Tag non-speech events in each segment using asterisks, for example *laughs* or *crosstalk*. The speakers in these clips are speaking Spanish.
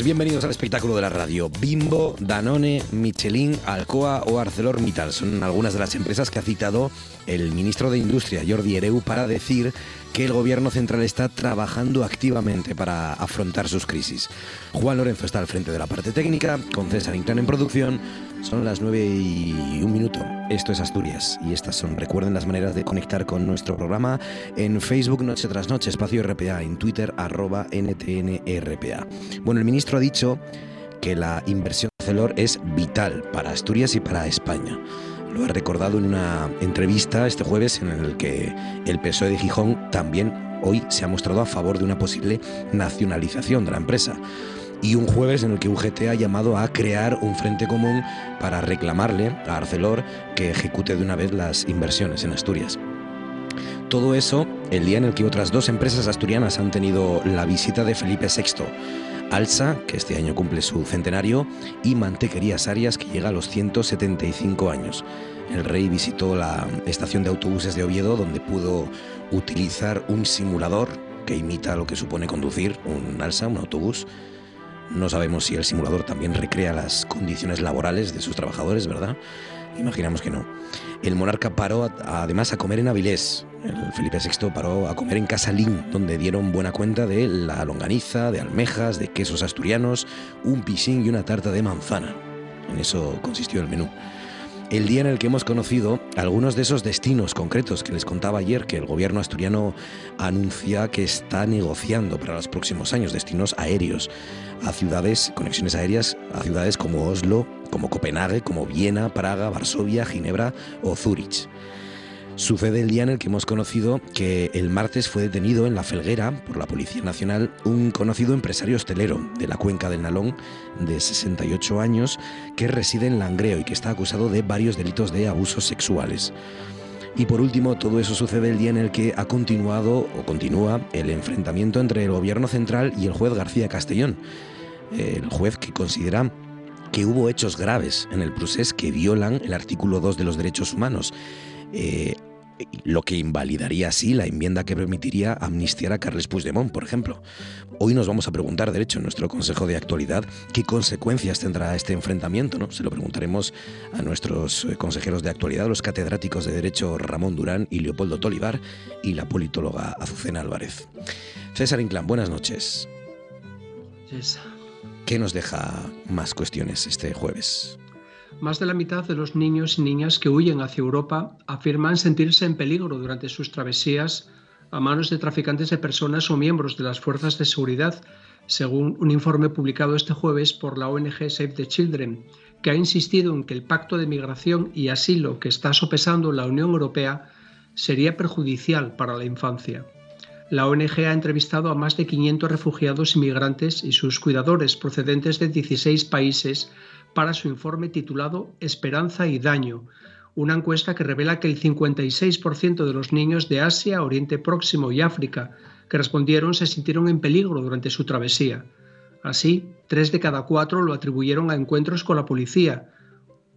Noches, bienvenidos al espectáculo de la radio. Bimbo, Danone, Michelin, Alcoa o ArcelorMittal son algunas de las empresas que ha citado el ministro de Industria, Jordi Ereu, para decir que el gobierno central está trabajando activamente para afrontar sus crisis. Juan Lorenzo está al frente de la parte técnica, con César Inclán en producción. Son las 9 y un minuto. Esto es Asturias y estas son, recuerden las maneras de conectar con nuestro programa en Facebook Noche tras Noche, espacio RPA, en Twitter arroba NTNRPA. Bueno, el ministro ha dicho que la inversión de Celor es vital para Asturias y para España. Lo ha recordado en una entrevista este jueves en el que el PSOE de Gijón también hoy se ha mostrado a favor de una posible nacionalización de la empresa. Y un jueves en el que UGT ha llamado a crear un frente común para reclamarle a Arcelor que ejecute de una vez las inversiones en Asturias. Todo eso el día en el que otras dos empresas asturianas han tenido la visita de Felipe VI. Alsa, que este año cumple su centenario, y Mantequerías Arias, que llega a los 175 años. El rey visitó la estación de autobuses de Oviedo, donde pudo utilizar un simulador que imita lo que supone conducir un Alsa, un autobús. No sabemos si el simulador también recrea las condiciones laborales de sus trabajadores, ¿verdad? Imaginamos que no. El monarca paró además a comer en Avilés. El Felipe VI paró a comer en Casalín, donde dieron buena cuenta de la longaniza, de almejas, de quesos asturianos, un pisín y una tarta de manzana. En eso consistió el menú el día en el que hemos conocido algunos de esos destinos concretos que les contaba ayer que el gobierno asturiano anuncia que está negociando para los próximos años, destinos aéreos a ciudades, conexiones aéreas a ciudades como Oslo, como Copenhague, como Viena, Praga, Varsovia, Ginebra o Zúrich. Sucede el día en el que hemos conocido que el martes fue detenido en La Felguera por la Policía Nacional un conocido empresario hostelero de la cuenca del Nalón de 68 años que reside en Langreo y que está acusado de varios delitos de abusos sexuales. Y por último, todo eso sucede el día en el que ha continuado o continúa el enfrentamiento entre el gobierno central y el juez García Castellón, el juez que considera que hubo hechos graves en el procés que violan el artículo 2 de los derechos humanos. Eh, lo que invalidaría así la enmienda que permitiría amnistiar a Carles Puigdemont, por ejemplo. Hoy nos vamos a preguntar, de hecho, en nuestro Consejo de Actualidad, qué consecuencias tendrá este enfrentamiento, ¿no? Se lo preguntaremos a nuestros eh, consejeros de actualidad, los catedráticos de Derecho Ramón Durán y Leopoldo Tolivar y la politóloga Azucena Álvarez. César Inclán, buenas noches. ¿Qué nos deja más cuestiones este jueves? Más de la mitad de los niños y niñas que huyen hacia Europa afirman sentirse en peligro durante sus travesías a manos de traficantes de personas o miembros de las fuerzas de seguridad, según un informe publicado este jueves por la ONG Save the Children, que ha insistido en que el pacto de migración y asilo que está sopesando la Unión Europea sería perjudicial para la infancia. La ONG ha entrevistado a más de 500 refugiados inmigrantes y sus cuidadores procedentes de 16 países para su informe titulado Esperanza y Daño, una encuesta que revela que el 56% de los niños de Asia, Oriente Próximo y África que respondieron se sintieron en peligro durante su travesía. Así, tres de cada cuatro lo atribuyeron a encuentros con la policía,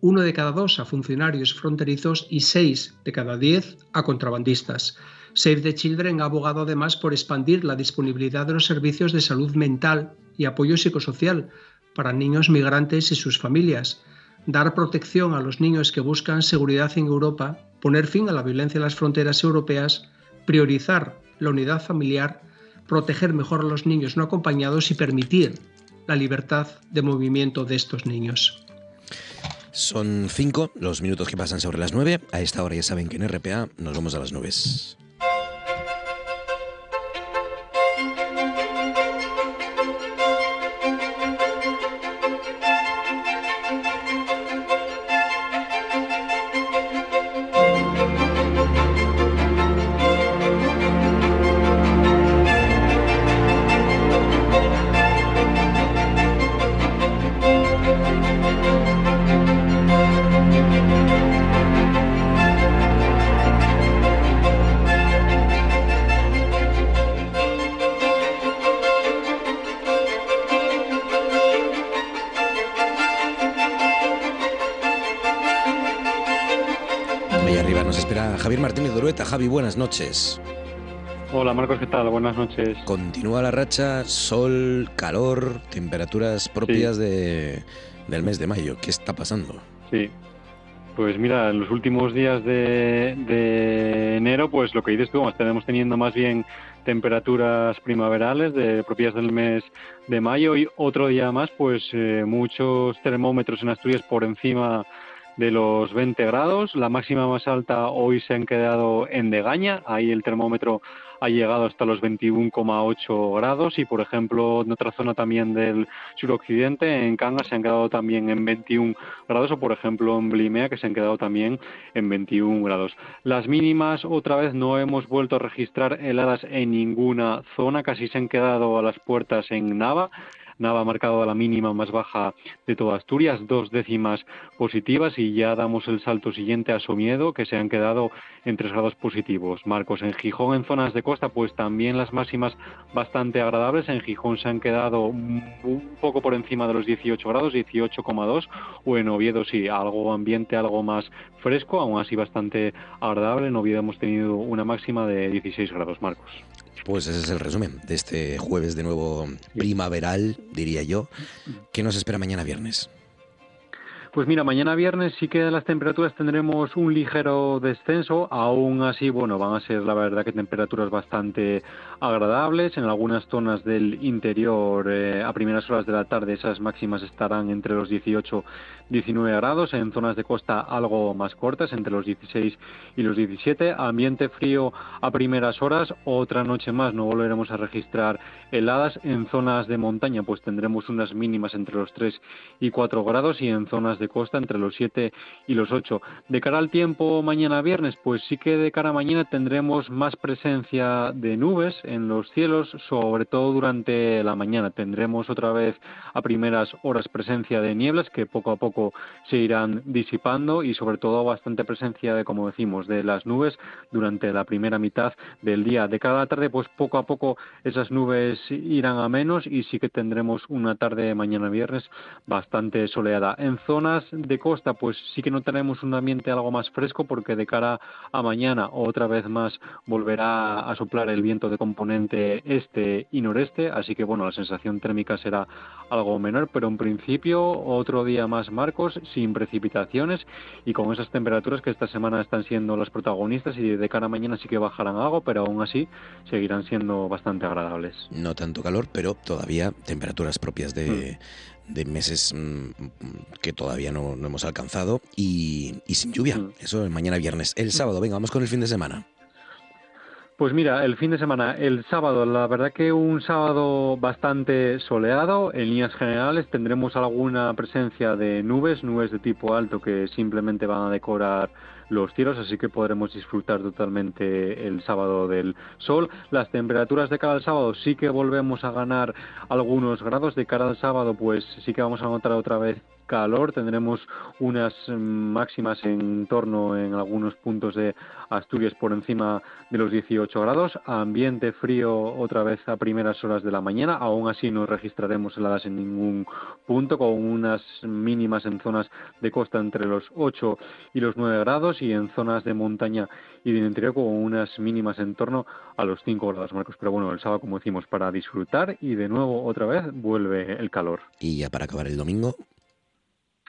uno de cada dos a funcionarios fronterizos y seis de cada diez a contrabandistas. Save the Children ha abogado además por expandir la disponibilidad de los servicios de salud mental y apoyo psicosocial para niños migrantes y sus familias, dar protección a los niños que buscan seguridad en Europa, poner fin a la violencia en las fronteras europeas, priorizar la unidad familiar, proteger mejor a los niños no acompañados y permitir la libertad de movimiento de estos niños. Son cinco los minutos que pasan sobre las nueve. A esta hora ya saben que en RPA nos vamos a las nubes. Noches. Hola Marcos, ¿qué tal? Buenas noches. Continúa la racha, sol, calor, temperaturas propias de, del mes de mayo. ¿Qué está pasando? Sí, pues mira, en los últimos días de, enero, pues lo que dices tú, estaremos teniendo más bien temperaturas primaverales de propias del mes de mayo y otro día más, pues eh, muchos termómetros en Asturias por encima de los 20 grados. La máxima más alta hoy se han quedado en Degaña. Ahí el termómetro ha llegado hasta los 21,8 grados y, por ejemplo, en otra zona también del suroccidente, en Cangas, se han quedado también en 21 grados o, por ejemplo, en Blimea, que se han quedado también en 21 grados. Las mínimas, otra vez, no hemos vuelto a registrar heladas en ninguna zona, casi se han quedado a las puertas en Nava. Nava ha marcado la mínima más baja de toda Asturias, dos décimas positivas y ya damos el salto siguiente a Somiedo, que se han quedado en tres grados positivos. Marcos, en Gijón, en zonas de costa, pues también las máximas bastante agradables. En Gijón se han quedado un poco por encima de los 18 grados, 18,2, o en Oviedo sí, algo ambiente algo más fresco, aún así bastante agradable. En Oviedo hemos tenido una máxima de 16 grados, Marcos. Pues ese es el resumen de este jueves de nuevo primaveral, diría yo. ¿Qué nos espera mañana viernes? Pues mira, mañana viernes sí que las temperaturas tendremos un ligero descenso, aún así, bueno, van a ser la verdad que temperaturas bastante agradables. En algunas zonas del interior, eh, a primeras horas de la tarde, esas máximas estarán entre los 18 y 19 grados. En zonas de costa algo más cortas, entre los 16 y los 17. Ambiente frío a primeras horas. Otra noche más no volveremos a registrar heladas. En zonas de montaña, pues tendremos unas mínimas entre los 3 y 4 grados y en zonas de costa entre los 7 y los 8. De cara al tiempo mañana viernes, pues sí que de cara a mañana tendremos más presencia de nubes en los cielos, sobre todo durante la mañana. Tendremos otra vez a primeras horas presencia de nieblas que poco a poco se irán disipando y sobre todo bastante presencia de, como decimos, de las nubes durante la primera mitad del día. De cada tarde, pues poco a poco esas nubes irán a menos y sí que tendremos una tarde mañana viernes bastante soleada. En zona de costa, pues sí que no tenemos un ambiente algo más fresco porque de cara a mañana otra vez más volverá a soplar el viento de componente este y noreste, así que bueno, la sensación térmica será algo menor, pero en principio otro día más marcos sin precipitaciones y con esas temperaturas que esta semana están siendo las protagonistas y de cara a mañana sí que bajarán algo, pero aún así seguirán siendo bastante agradables. No tanto calor, pero todavía temperaturas propias de, mm de meses mm, que todavía no, hemos alcanzado y, sin lluvia. Mm. Eso es mañana viernes. El sábado, venga, vamos con el fin de semana. Pues mira, el fin de semana, el sábado, la verdad que un sábado bastante soleado. En líneas generales tendremos alguna presencia de nubes, nubes de tipo alto que simplemente van a decorar los cielos, así que podremos disfrutar totalmente el sábado del sol. Las temperaturas de cara al sábado sí que volvemos a ganar algunos grados. De cara al sábado, pues sí que vamos a notar otra vez calor, tendremos unas máximas en torno en algunos puntos de Asturias por encima de los 18 grados, ambiente frío otra vez a primeras horas de la mañana, aún así no registraremos heladas en ningún punto, con unas mínimas en zonas de costa entre los 8 y los 9 grados y en zonas de montaña y de interior con unas mínimas en torno a los 5 grados, Marcos. Pero bueno, el sábado, como decimos, para disfrutar y de nuevo otra vez vuelve el calor. Y ya para acabar el domingo,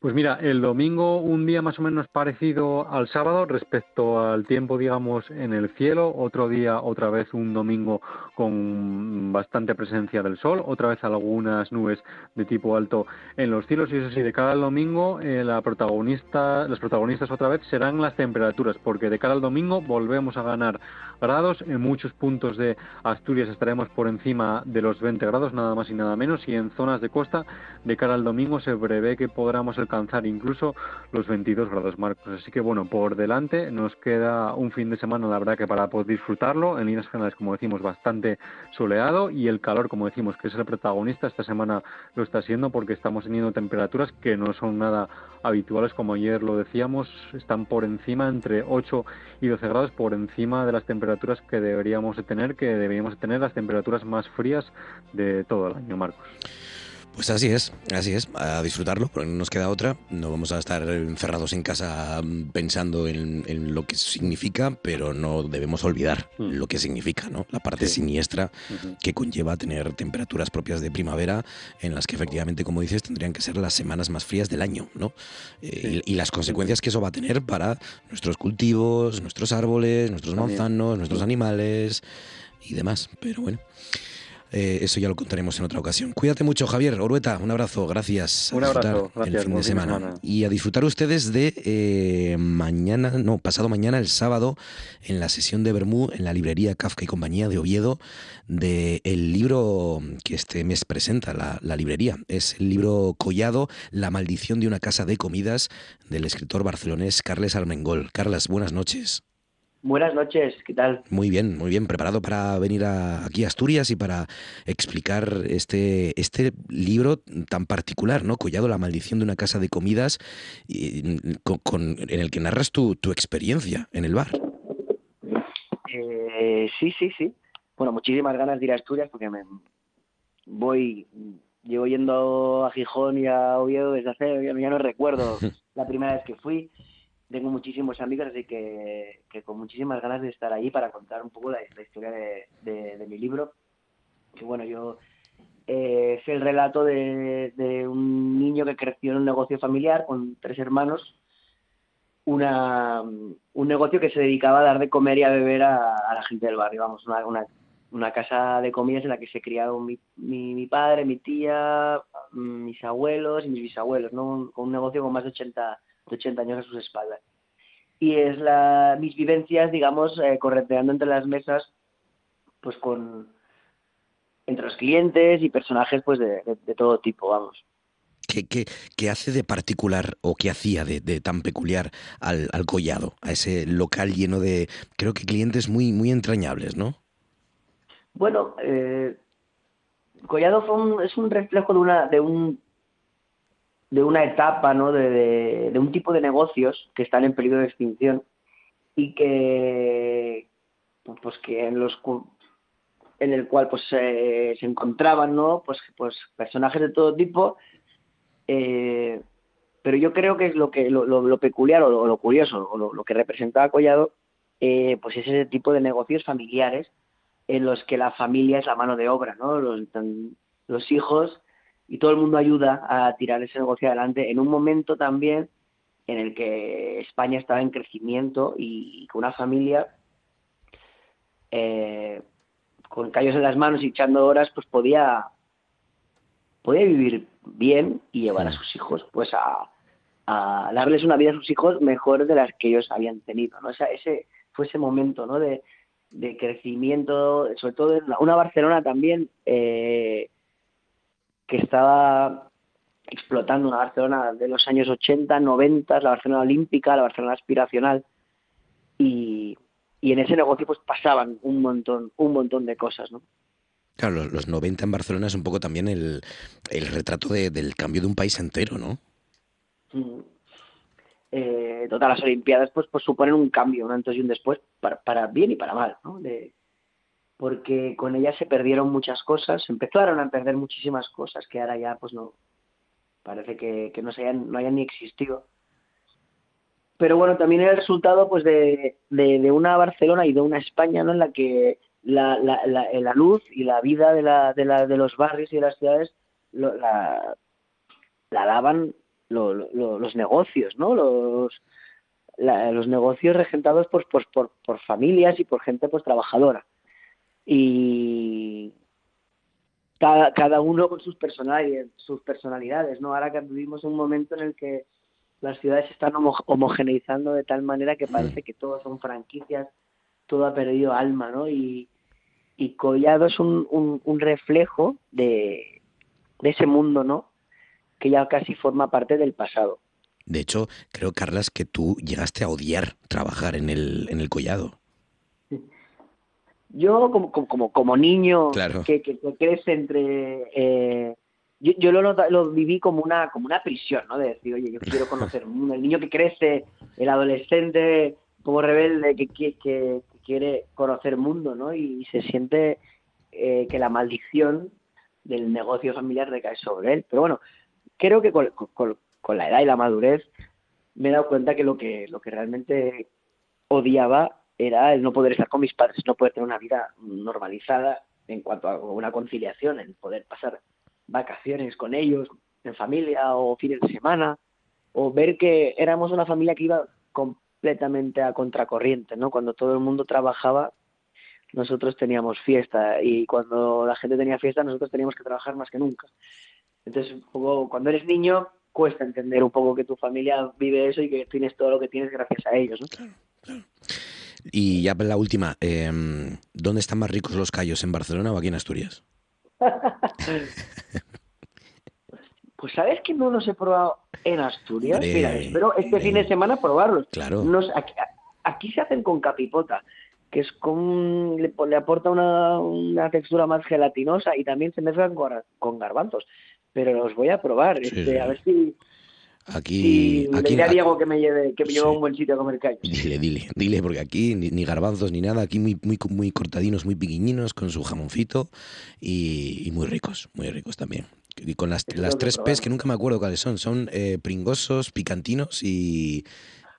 Pues mira, el domingo un día más o menos parecido al sábado respecto al tiempo, digamos, en el cielo. Otro día, otra vez un domingo con bastante presencia del sol. Otra vez algunas nubes de tipo alto en los cielos. Y eso sí, de cara al domingo, eh, la protagonista, los protagonistas otra vez serán las temperaturas, porque de cara al domingo volvemos a ganar grados. En muchos puntos de Asturias estaremos por encima de los 20 grados, nada más y nada menos. Y en zonas de costa, de cara al domingo, se prevé que podamos alcanzar incluso los 22 grados marcos. Así que bueno, por delante nos queda un fin de semana, la verdad que para poder disfrutarlo, en líneas generales, como decimos, bastante soleado y el calor, como decimos, que es el protagonista, esta semana lo está siendo porque estamos teniendo temperaturas que no son nada habituales, como ayer lo decíamos, están por encima, entre 8 y 12 grados, por encima de las temperaturas que deberíamos de tener, que deberíamos de tener las temperaturas más frías de todo el año, Marcos. Pues así es, así es, a disfrutarlo, porque no nos queda otra. No vamos a estar encerrados en casa mm, pensando en, lo que significa, pero no debemos olvidar mm. lo que significa, ¿no? La parte siniestra que conlleva tener temperaturas propias de primavera, en las que efectivamente, como dices, tendrían que ser las semanas más frías del año, ¿no? Eh, y, las consecuencias que eso va a tener para nuestros cultivos, nuestros árboles, nuestros manzanos, nuestros animales y demás. Pero bueno. Eh, eso ya lo contaremos en otra ocasión. Cuídate mucho, Javier. Orueta, un abrazo. Gracias. Un abrazo. Gracias, el fin de semana. Y a disfrutar ustedes de eh, mañana, no, pasado mañana, el sábado, en la sesión de Bermú, en la librería Kafka y Compañía de Oviedo, del el libro que este mes presenta la, la librería. Es el libro Collado, La maldición de una casa de comidas, del escritor barcelonés Carles Armengol. Carlas, buenas noches. Buenas noches, ¿qué tal? Muy bien, muy bien. Preparado para venir aquí a Asturias y para explicar este, este libro tan particular, ¿no? Collado, la maldición de una casa de comidas, con, en el que narras tu, tu experiencia en el bar. Eh, sí, sí, sí. Bueno, muchísimas ganas de ir a Asturias porque me voy, llevo yendo a Gijón y a Oviedo desde hace, ya no recuerdo *laughs* la primera vez que fui tengo muchísimos amigos, así que, con muchísimas ganas de estar ahí para contar un poco la, historia de, mi libro. Que bueno, yo eh, es el relato de, un niño que creció en un negocio familiar con tres hermanos, una, un negocio que se dedicaba a dar de comer y a beber a, la gente del barrio, vamos, una, una, casa de comidas en la que se criaron mi, mi, padre, mi tía, mis abuelos y mis bisabuelos, ¿no? con un negocio con más de 80 80 años a sus espaldas. Y es la, mis vivencias, digamos, eh, correteando entre las mesas, pues con entre los clientes y personajes pues de, todo tipo, vamos. ¿Qué, qué, qué hace de particular o qué hacía de, tan peculiar al, al, Collado, a ese local lleno de, creo que clientes muy, muy entrañables, ¿no? Bueno, eh, Collado fue es un reflejo de, una, de, un, de una etapa, ¿no? De, un tipo de negocios que están en peligro de extinción y que, pues que en los en el cual pues se encontraban, ¿no? Pues, pues personajes de todo tipo, eh, pero yo creo que es lo que lo, lo, peculiar o lo, curioso o lo, que representaba Collado, eh, pues es ese tipo de negocios familiares en los que la familia es la mano de obra, ¿no? Los hijos y todo el mundo ayuda a tirar ese negocio adelante en un momento también en el que España estaba en crecimiento y, con una familia eh, con callos en las manos y echando horas pues podía podía vivir bien y llevar a sus hijos pues a, darles una vida a sus hijos mejor de las que ellos habían tenido no ese fue ese momento no de, crecimiento sobre todo en una Barcelona también eh, que estaba explotando una Barcelona de los años 80, 90, la Barcelona olímpica, la Barcelona aspiracional, y, en ese negocio pues pasaban un montón, un montón de cosas, ¿no? Claro, los, 90 en Barcelona es un poco también el, retrato del cambio de un país entero, ¿no? Mm. Eh, todas las Olimpiadas pues, pues suponen un cambio, un antes y un después, para, para bien y para mal, ¿no? De, porque con ella se perdieron muchas cosas, se empezaron a perder muchísimas cosas que ahora ya pues no, parece que, no, se hayan, no hayan ni existido. Pero bueno, también era el resultado pues de, una Barcelona y de una España ¿no? en la que la, la, luz y la vida de, la, de, la, de los barrios y de las ciudades la, la daban los negocios, ¿no? Los, negocios regentados pues, por, por, familias y por gente pues trabajadora. Y cada, cada uno con sus personalidades, sus personalidades, ¿no? Ahora que vivimos un momento en el que las ciudades se están homogeneizando de tal manera que parece que todos son franquicias, todo ha perdido alma, ¿no? Y, y Collado es un, un, un reflejo de, de ese mundo, ¿no? Que ya casi forma parte del pasado. De hecho, creo, Carlas, que tú llegaste a odiar trabajar en el, en el collado. Yo, como, como, como niño que, que, crece entre... Eh, yo, yo lo, lo, viví como una, como una prisión, ¿no? De decir, oye, yo quiero conocer el mundo. El niño que crece, el adolescente como rebelde que, que, que quiere conocer el mundo, ¿no? Y, se siente eh, que la maldición del negocio familiar recae sobre él. Pero bueno, creo que con, con la edad y la madurez, me he dado cuenta que lo que, lo que realmente odiaba era el no poder estar con mis padres, no poder tener una vida normalizada en cuanto a una conciliación, el poder pasar vacaciones con ellos, en familia o fines de semana, o ver que éramos una familia que iba completamente a contracorriente, ¿no? Cuando todo el mundo trabajaba, nosotros teníamos fiesta y cuando la gente tenía fiesta, nosotros teníamos que trabajar más que nunca. Entonces, cuando eres niño, cuesta entender un poco que tu familia vive eso y que tienes todo lo que tienes gracias a ellos, ¿no? Y ya la última, em, ¿dónde están más ricos los callos, en Barcelona o aquí en Asturias? *laughs* pues sabes que no los he probado en Asturias. Mira, espero este fin de semana probarlos. Claro. aquí, se hacen con capipota, que es con le, aporta una, una, textura más gelatinosa y también se mezclan con, con garbanzos pero los voy a probar, este, a ver si... Aquí, aquí le Diego que me lleve, que me lleve a un buen sitio a comer callos. Dile, dile, dile, porque aquí ni, garbanzos ni nada, aquí muy, muy, muy cortadinos, muy piquiñinos, con su jamoncito y, muy ricos, muy ricos también. Y con las, las tres P's que nunca me acuerdo cuáles son, son eh, pringosos, picantinos y,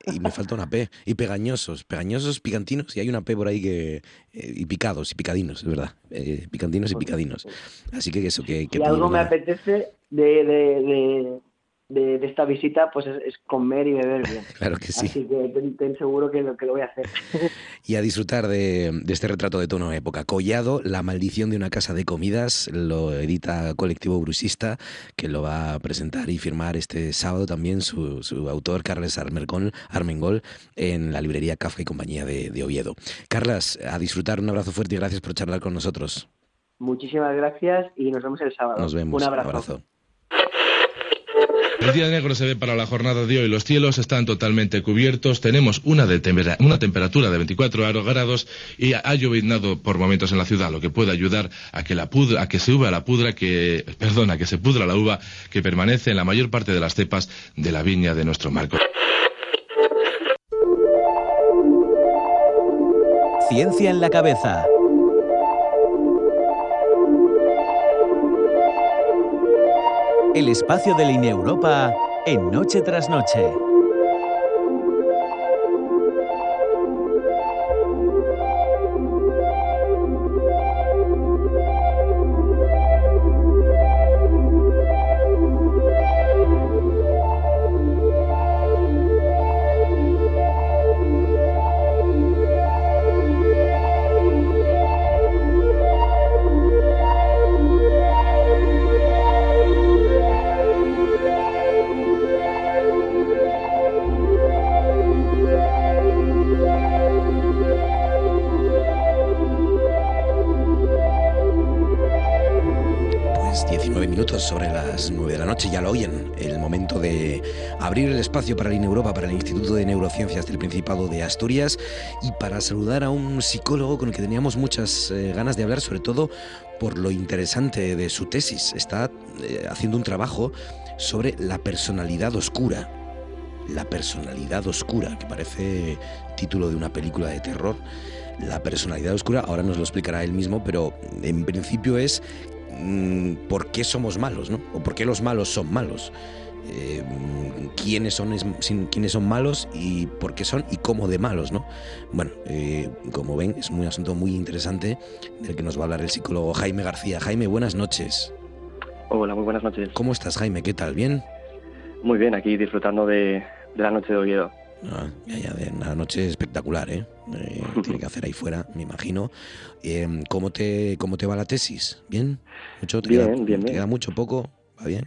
y me falta una P. Y pegañosos, pegañosos, picantinos, y hay una P por ahí que. Eh, y picados, y picadinos, es verdad. Eh, picantinos y picadinos. Así que eso, que. que si algo me apetece de, de, de, esta visita pues es, comer y beber bien. *laughs* claro que sí. Así que ten, seguro que lo, que lo voy a hacer. *laughs* y a disfrutar de, este retrato de tono época. Collado, La maldición de una casa de comidas, lo edita Colectivo Brusista, que lo va a presentar y firmar este sábado también su, autor, Carles Armengol, en la librería Café y Compañía de, de Oviedo. Carlas, a disfrutar, un abrazo fuerte y gracias por charlar con nosotros. Muchísimas gracias y nos vemos el sábado. Nos vemos. Un abrazo. El día negro se ve para la jornada de hoy. Los cielos están totalmente cubiertos. Tenemos una, una temperatura de 24 grados y ha lloviznado por momentos en la ciudad, lo que puede ayudar a que la a que se uva la pudra que, perdona, que se pudra la uva que permanece en la mayor parte de las cepas de la viña de nuestro marco. Ciencia en la cabeza. El espacio de Línea Europa en Noche tras Noche. Espacio para la Europa, para el Instituto de Neurociencias del Principado de Asturias y para saludar a un psicólogo con el que teníamos muchas eh, ganas de hablar, sobre todo por lo interesante de su tesis. Está eh, haciendo un trabajo sobre la personalidad oscura. La personalidad oscura, que parece título de una película de terror. La personalidad oscura, ahora nos lo explicará él mismo, pero en principio es mm, por qué somos malos, ¿no? O por qué los malos son malos. Eh, quiénes son, quiénes son malos y por qué son y cómo de malos, ¿no? Bueno, eh, como ven, es un asunto muy interesante del que nos va a hablar el psicólogo Jaime García. Jaime, buenas noches. Hola, muy buenas noches. ¿Cómo estás, Jaime? ¿Qué tal? ¿Bien? Muy bien, aquí disfrutando de, la noche de Oviedo. De una noche espectacular, ¿eh? eh *laughs* tiene que hacer ahí fuera, me imagino. Em, ¿cómo, te, ¿Cómo te va la tesis? ¿Bien? ¿Mucho? ¿Te bien, bien, ¿Te queda mucho, poco? ¿Va bien?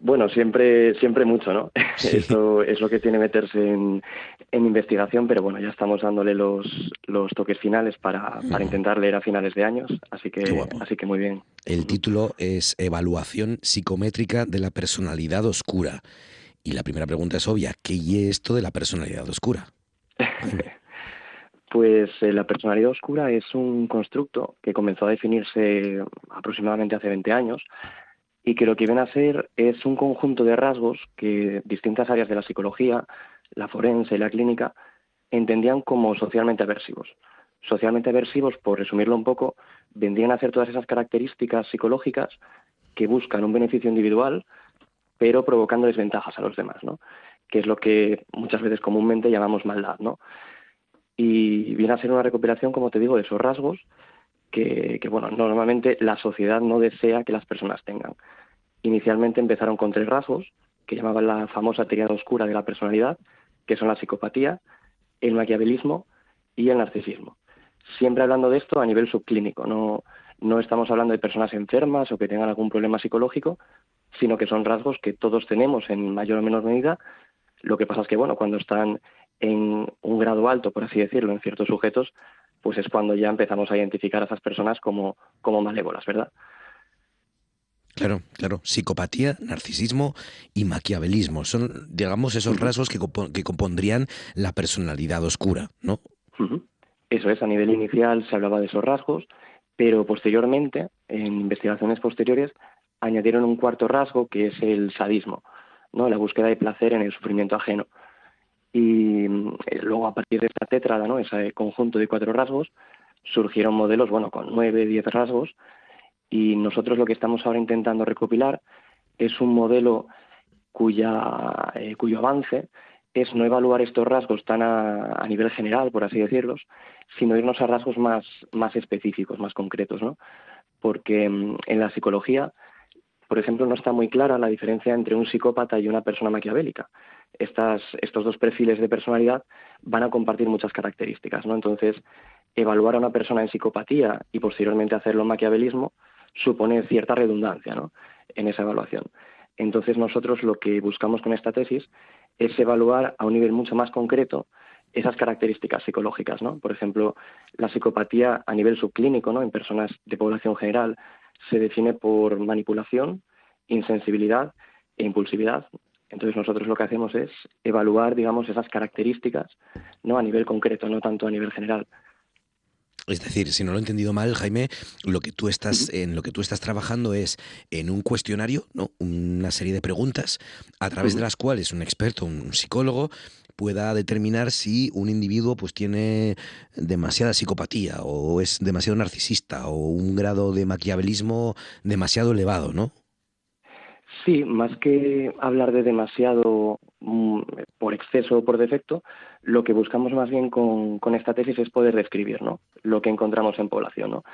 Bueno, siempre, siempre mucho, ¿no? *laughs* Eso es lo que tiene meterse en, investigación, pero bueno, ya estamos dándole los, los toques finales para, para intentar leer a finales de años, así que, así que muy bien. El título es Evaluación psicométrica de la personalidad oscura. Y la primera pregunta es obvia, ¿qué es esto de la personalidad oscura? *laughs* Pues eh, la personalidad oscura es un constructo que comenzó a definirse aproximadamente hace 20 años y que lo que viene a ser es un conjunto de rasgos que distintas áreas de la psicología, la forense y la clínica, entendían como socialmente aversivos. Socialmente aversivos, por resumirlo un poco, vendrían a ser todas esas características psicológicas que buscan un beneficio individual, pero provocando desventajas a los demás, ¿no? que es lo que muchas veces comúnmente llamamos maldad. ¿no? Y viene a ser una recuperación, como te digo, de esos rasgos que, bueno, normalmente la sociedad no desea que las personas tengan. Inicialmente empezaron con tres rasgos, que llamaban la famosa teoría oscura de la personalidad, que son la psicopatía, el maquiavelismo y el narcisismo. Siempre hablando de esto a nivel subclínico, no, no estamos hablando de personas enfermas o que tengan algún problema psicológico, sino que son rasgos que todos tenemos en mayor o menor medida. Lo que pasa es que, bueno, cuando están en un grado alto, por así decirlo, en ciertos sujetos, pues es cuando ya empezamos a identificar a esas personas como, como malévolas, ¿verdad? Claro, claro. Psicopatía, narcisismo y maquiavelismo son, digamos, esos rasgos que, que compondrían la personalidad oscura, ¿no? Eso es, a nivel inicial se hablaba de esos rasgos, pero posteriormente, en investigaciones posteriores, añadieron un cuarto rasgo que es el sadismo. La búsqueda de placer en el sufrimiento ajeno. Y eh, luego a partir de esta tétrada, ese conjunto de cuatro rasgos, surgieron modelos, bueno, con nueve, diez rasgos, y nosotros lo que estamos ahora intentando recopilar es un modelo eh, cuyo avance es no evaluar estos rasgos tan a, nivel general, por así decirlos, sino irnos a rasgos más, más específicos, más concretos, ¿no? Porque mm, en la psicología, por ejemplo, no está muy clara la diferencia entre un psicópata y una persona maquiavélica estas, estos dos perfiles de personalidad van a compartir muchas características, ¿no? Entonces, evaluar a una persona en psicopatía y posteriormente hacerlo en maquiavelismo supone cierta redundancia, ¿no? En esa evaluación. Entonces, nosotros lo que buscamos con esta tesis es evaluar a un nivel mucho más concreto esas características psicológicas, ¿no? Por ejemplo, la psicopatía a nivel subclínico, ¿no? En personas de población general se define por manipulación, insensibilidad e impulsividad, entonces nosotros lo que hacemos es evaluar, digamos, esas características, no a nivel concreto, no tanto a nivel general. Es decir, si no lo he entendido mal, Jaime, lo que tú estás, en lo que tú estás trabajando es en un cuestionario, ¿no? Una serie de preguntas a través de las cuales un experto, un psicólogo, pueda determinar si un individuo pues tiene demasiada psicopatía o es demasiado narcisista o un grado de maquiavelismo demasiado elevado, ¿no? Sí, más que hablar de demasiado por exceso o por defecto, lo que buscamos más bien con, esta tesis es poder describir ¿no? lo que encontramos en población. ¿no?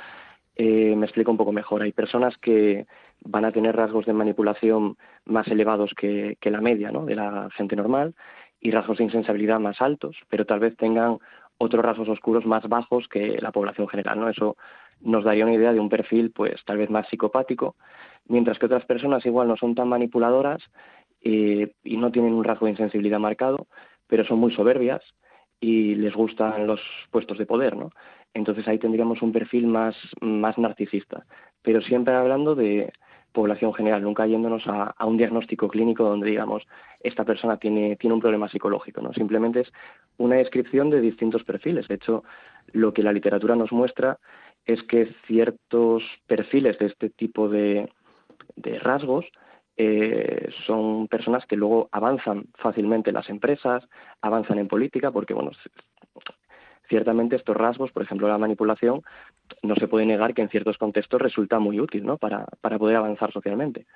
Eh, me explico un poco mejor. Hay personas que van a tener rasgos de manipulación más elevados que, que la media ¿no? de la gente normal y rasgos de insensibilidad más altos, pero tal vez tengan otros rasgos oscuros más bajos que la población general. ¿no? Eso nos daría una idea de un perfil, pues tal vez más psicopático, mientras que otras personas igual no son tan manipuladoras eh, y no tienen un rasgo de insensibilidad marcado, pero son muy soberbias y les gustan los puestos de poder, ¿no? Entonces ahí tendríamos un perfil más, más narcisista, pero siempre hablando de población general, nunca yéndonos a, a, un diagnóstico clínico donde digamos esta persona tiene, tiene un problema psicológico, ¿no? Simplemente es una descripción de distintos perfiles. De hecho, lo que la literatura nos muestra es que ciertos perfiles de este tipo de, de rasgos eh, son personas que luego avanzan fácilmente en las empresas, avanzan en política, porque bueno, ciertamente estos rasgos, por ejemplo la manipulación, no se puede negar que en ciertos contextos resulta muy útil ¿no? para, para poder avanzar socialmente.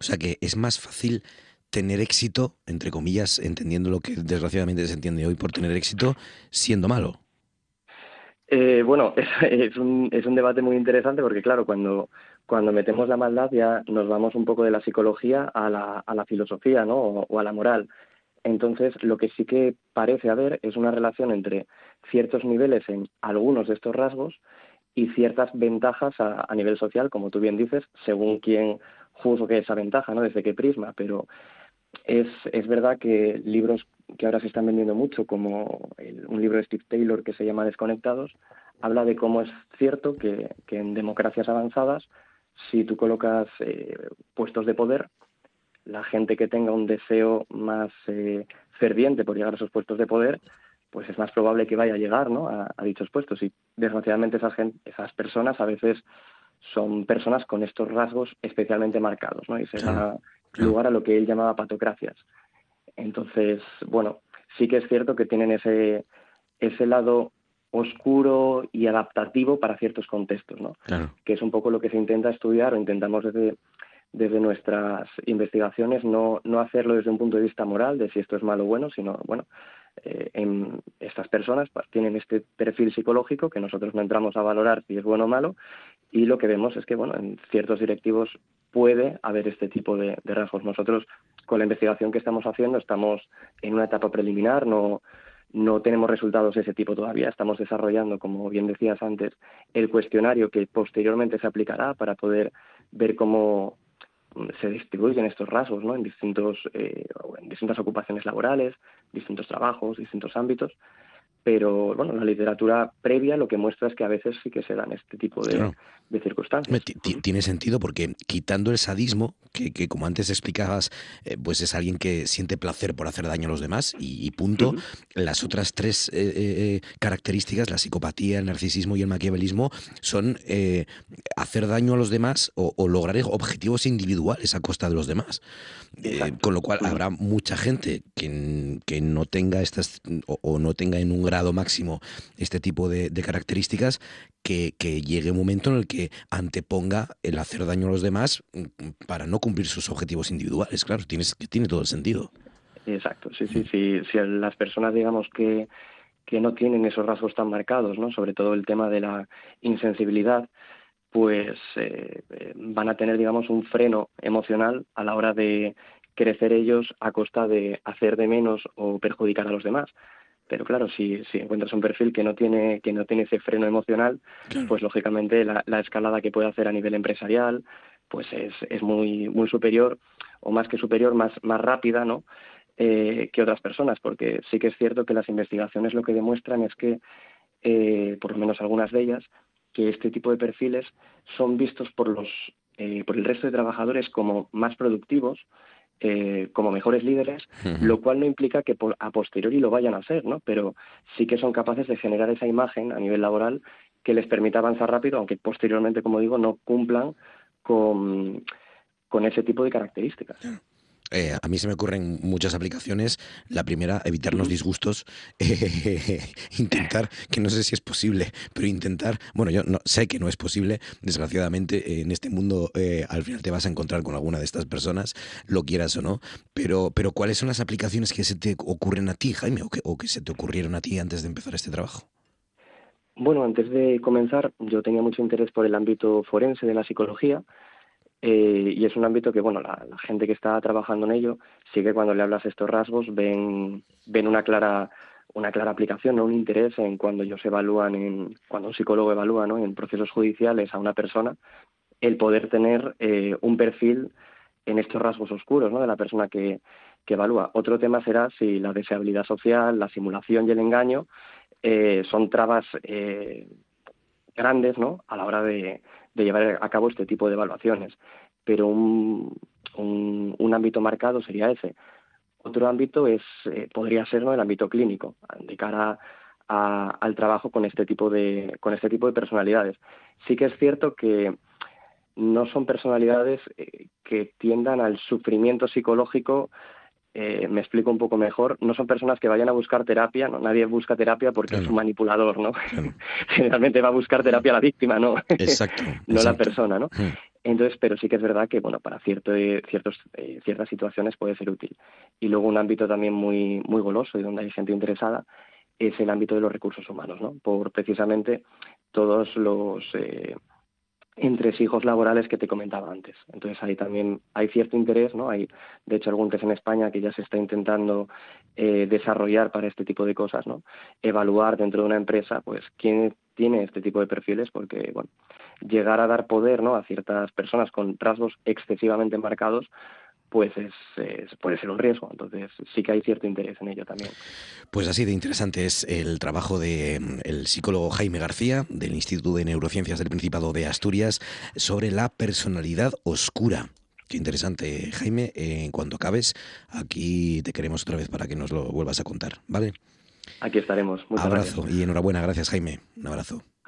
O sea que es más fácil tener éxito, entre comillas, entendiendo lo que desgraciadamente se entiende hoy por tener éxito, siendo malo. Eh, bueno, *laughs* es, un, es un debate muy interesante porque, claro, cuando, cuando metemos la maldad ya nos vamos un poco de la psicología a la, a la filosofía ¿no? o, a la moral. Entonces, lo que sí que parece haber es una relación entre ciertos niveles en algunos de estos rasgos y ciertas ventajas a, nivel social, como tú bien dices, según quién juzgue esa ventaja, ¿no? Desde qué prisma, pero es, es verdad que libros que ahora se están vendiendo mucho, como un libro de Steve Taylor que se llama Desconectados, habla de cómo es cierto que, en democracias avanzadas, si tú colocas eh, puestos de poder, la gente que tenga un deseo más eh, ferviente por llegar a esos puestos de poder, pues es más probable que vaya a llegar ¿no? a, dichos puestos. Y desgraciadamente esas, esas personas a veces son personas con estos rasgos especialmente marcados, ¿no? Y se da lugar a lo que él llamaba patocracias. Entonces, bueno, sí que es cierto que tienen ese, ese lado oscuro y adaptativo para ciertos contextos, ¿no? Que es un poco lo que se intenta estudiar o intentamos desde, desde nuestras investigaciones no, no hacerlo desde un punto de vista moral, de si esto es malo o bueno, sino, bueno, eh, en estas personas tienen este perfil psicológico que nosotros no entramos a valorar si es bueno o malo y lo que vemos es que bueno en ciertos directivos puede haber este tipo de, rasgos nosotros con la investigación que estamos haciendo estamos en una etapa preliminar no no tenemos resultados de ese tipo todavía estamos desarrollando como bien decías antes el cuestionario que posteriormente se aplicará para poder ver cómo se distribuyen estos rasgos ¿no? en, distintos, eh, en distintas ocupaciones laborales, distintos trabajos, distintos ámbitos pero bueno, la literatura previa lo que muestra es que a veces sí que se dan este tipo de, circunstancias. Tiene sentido porque quitando el sadismo, que, como antes explicabas, eh, pues es alguien que siente placer por hacer daño a los demás y, punto, las otras tres eh, eh, características, la psicopatía, el narcisismo y el maquiavelismo, son hacer daño a los demás o, lograr objetivos individuales a costa de los demás. con lo cual habrá mucha gente que, que no tenga estas o, o no tenga en un gran máximo este tipo de, características, que, llegue un momento en el que anteponga el hacer daño a los demás mm, para no cumplir sus objetivos individuales. Claro, tienes, tiene todo el sentido. Exacto, sí, sí, sí. Si las personas, digamos, que, que no tienen esos rasgos tan marcados, ¿no? sobre todo el tema de la insensibilidad, pues eh, eh, van a tener, digamos, un freno emocional a la hora de crecer ellos a costa de hacer de menos o perjudicar a los demás. Pero claro, si, si encuentras un perfil que no tiene, que no tiene ese freno emocional, pues lógicamente la, escalada que puede hacer a nivel empresarial, pues es, es muy, muy superior, o más que superior, más, más rápida, ¿no? Eh, que otras personas, porque sí que es cierto que las investigaciones lo que demuestran es que, eh, por lo menos algunas de ellas, que este tipo de perfiles son vistos por los eh, por el resto de trabajadores como más productivos, eh, como mejores líderes, lo cual no implica que a posteriori lo vayan a hacer, ¿no? Pero sí que son capaces de generar esa imagen a nivel laboral que les permita avanzar rápido, aunque posteriormente, como digo, no cumplan con, con ese tipo de características. Eh, a mí se me ocurren muchas aplicaciones. La primera, evitarnos disgustos. Eh, *laughs* intentar, que no sé si es posible, pero intentar, bueno, yo no, sé que no es posible. Desgraciadamente, en este mundo eh, al final te vas a encontrar con alguna de estas personas, lo quieras o no. Pero, pero ¿cuáles son las aplicaciones que se te ocurren a ti, Jaime, o que, o que se te ocurrieron a ti antes de empezar este trabajo? Bueno, antes de comenzar, yo tenía mucho interés por el ámbito forense de la psicología eh, y es un ámbito que, bueno, la, gente que está trabajando en ello sí que cuando le hablas estos rasgos ven, ven una clara una clara aplicación, ¿no? un interés en cuando ellos evalúan, en, cuando un psicólogo evalúa ¿no? en procesos judiciales a una persona, el poder tener eh, un perfil en estos rasgos oscuros ¿no? de la persona que, que evalúa. Otro tema será si la deseabilidad social, la simulación y el engaño eh, son trabas grandes ¿no? a la hora de, de llevar a cabo este tipo de evaluaciones. Pero un, un, ámbito marcado sería ese. Otro ámbito es eh, podría ser el ámbito clínico, de cara al trabajo con este tipo de con este tipo de personalidades. Sí que es cierto que no son personalidades eh, que tiendan al sufrimiento psicológico eh, me explico un poco mejor, no son personas que vayan a buscar terapia, ¿no? nadie busca terapia porque es un manipulador, ¿no? *laughs* Generalmente va a buscar terapia la víctima, ¿no? *laughs* Exacto. no la persona, ¿no? Entonces, pero sí que es verdad que, bueno, para cierto, eh, ciertos, eh, ciertas situaciones puede ser útil. Y luego un ámbito también muy, muy goloso y donde hay gente interesada es el ámbito de los recursos humanos, ¿no? Por precisamente todos los hijos laborales que te comentaba antes. Entonces ahí también hay cierto interés, ¿no? Hay, de hecho, algún test en España que ya se está intentando eh, desarrollar para este tipo de cosas, ¿no? Evaluar dentro de una empresa, pues, quién tiene este tipo de perfiles, porque, bueno, llegar a dar poder, ¿no? A ciertas personas con rasgos excesivamente marcados, pues es, puede ser un riesgo. Entonces sí que hay cierto interés en ello también. Pues así de interesante es el trabajo del mm, psicólogo Jaime García del Instituto de Neurociencias del Principado de Asturias sobre la personalidad oscura. Qué interesante, Jaime. en cuanto acabes, aquí te queremos otra vez para que nos lo vuelvas a contar, ¿vale? Aquí estaremos. Muchas abrazo y enhorabuena. Gracias, Jaime. Un abrazo.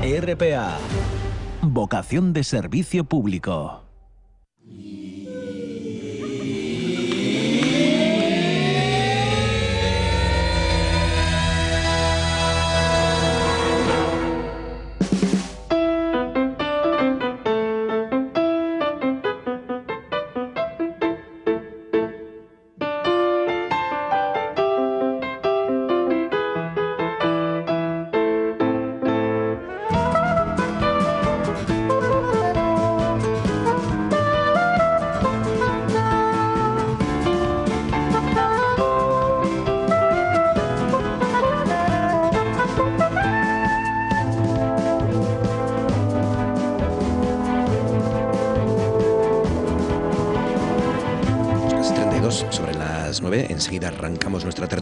RPA, vocación de servicio público.